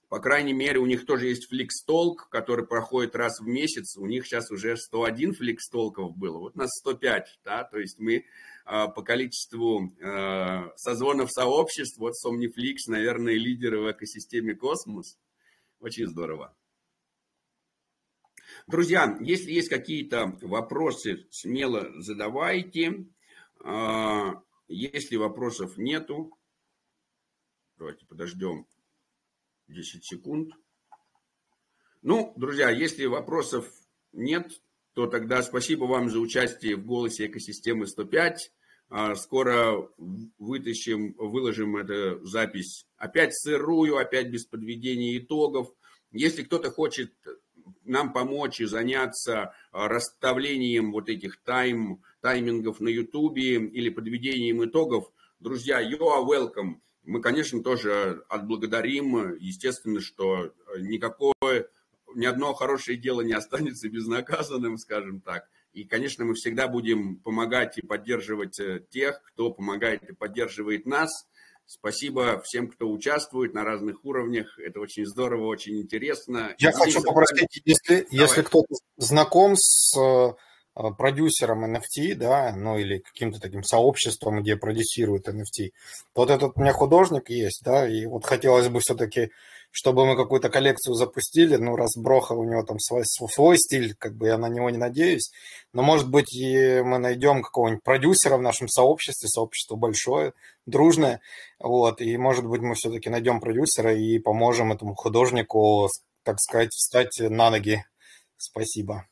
по крайней мере, у них тоже есть фликстолк, который проходит раз в месяц. У них сейчас уже 101 фликстолков было. Вот у нас 105, да, то есть мы э, по количеству э, созвонов сообществ, вот Somniflix, наверное, лидеры в экосистеме Космос. Очень здорово. Друзья, если есть какие-то вопросы, смело задавайте. А, если вопросов нету, давайте подождем 10 секунд. Ну, друзья, если вопросов нет, то тогда спасибо вам за участие в голосе экосистемы 105. А, скоро вытащим, выложим эту запись опять сырую, опять без подведения итогов. Если кто-то хочет нам помочь и заняться а, расставлением вот этих тайм, таймингов на Ютубе или подведением итогов, друзья, you are welcome. Мы, конечно, тоже отблагодарим. Естественно, что никакое, ни одно хорошее дело не останется безнаказанным, скажем так. И, конечно, мы всегда будем помогать и поддерживать э, тех, кто помогает и поддерживает нас – Спасибо всем, кто участвует на разных уровнях. Это очень здорово, очень интересно. Я Здесь хочу попросить, если, если кто-то знаком с э, продюсером NFT, да, ну или каким-то таким сообществом, где продюсируют NFT. Вот этот у меня художник есть, да, и вот хотелось бы все-таки чтобы мы какую-то коллекцию запустили. Ну, раз Броха, у него там свой, свой стиль, как бы я на него не надеюсь. Но, может быть, и мы найдем какого-нибудь продюсера в нашем сообществе, сообщество большое, дружное, вот, и, может быть, мы все-таки найдем продюсера и поможем этому художнику, так сказать, встать на ноги. Спасибо.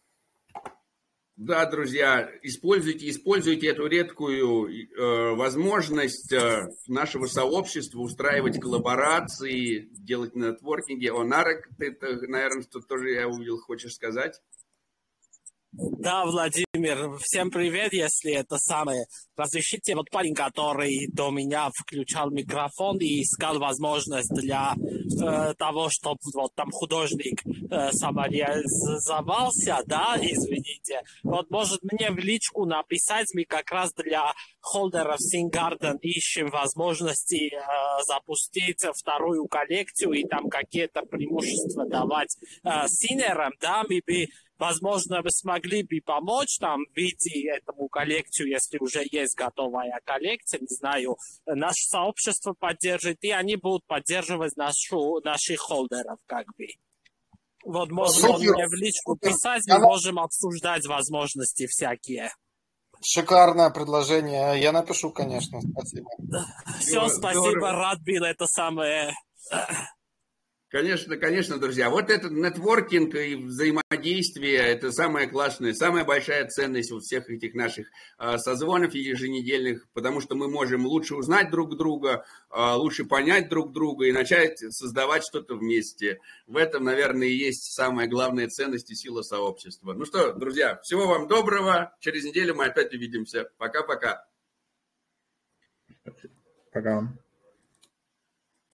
Да, друзья, используйте, используйте эту редкую э, возможность э, нашего сообщества устраивать коллаборации, делать нетворкинги. О, Нарек, ты, наверное, что тоже я увидел, хочешь сказать? Да, Владимир, всем привет, если это самое. Разрешите, вот парень, который до меня включал микрофон и искал возможность для э, того, чтобы вот там художник э, самореализовался, да, извините. Вот может мне в личку написать, мы как раз для холдеров Сингарден ищем возможности э, запустить вторую коллекцию и там какие-то преимущества давать э, синерам, да, мы бы Возможно, вы смогли бы помочь там в виде этому коллекцию, если уже есть готовая коллекция, не знаю, наше сообщество поддержит, и они будут поддерживать нашу, наших холдеров, как бы. Вот можно мне в личку писать, мы можем обсуждать возможности всякие. Шикарное предложение. Я напишу, конечно. Спасибо. Все, спасибо. Рад был это самое Конечно, конечно, друзья. Вот этот нетворкинг и взаимодействие – это самое классное, самая большая ценность вот всех этих наших э, созвонов еженедельных, потому что мы можем лучше узнать друг друга, э, лучше понять друг друга и начать создавать что-то вместе. В этом, наверное, и есть самая главная ценность и сила сообщества. Ну что, друзья, всего вам доброго. Через неделю мы опять увидимся. Пока-пока. Пока. -пока. Пока.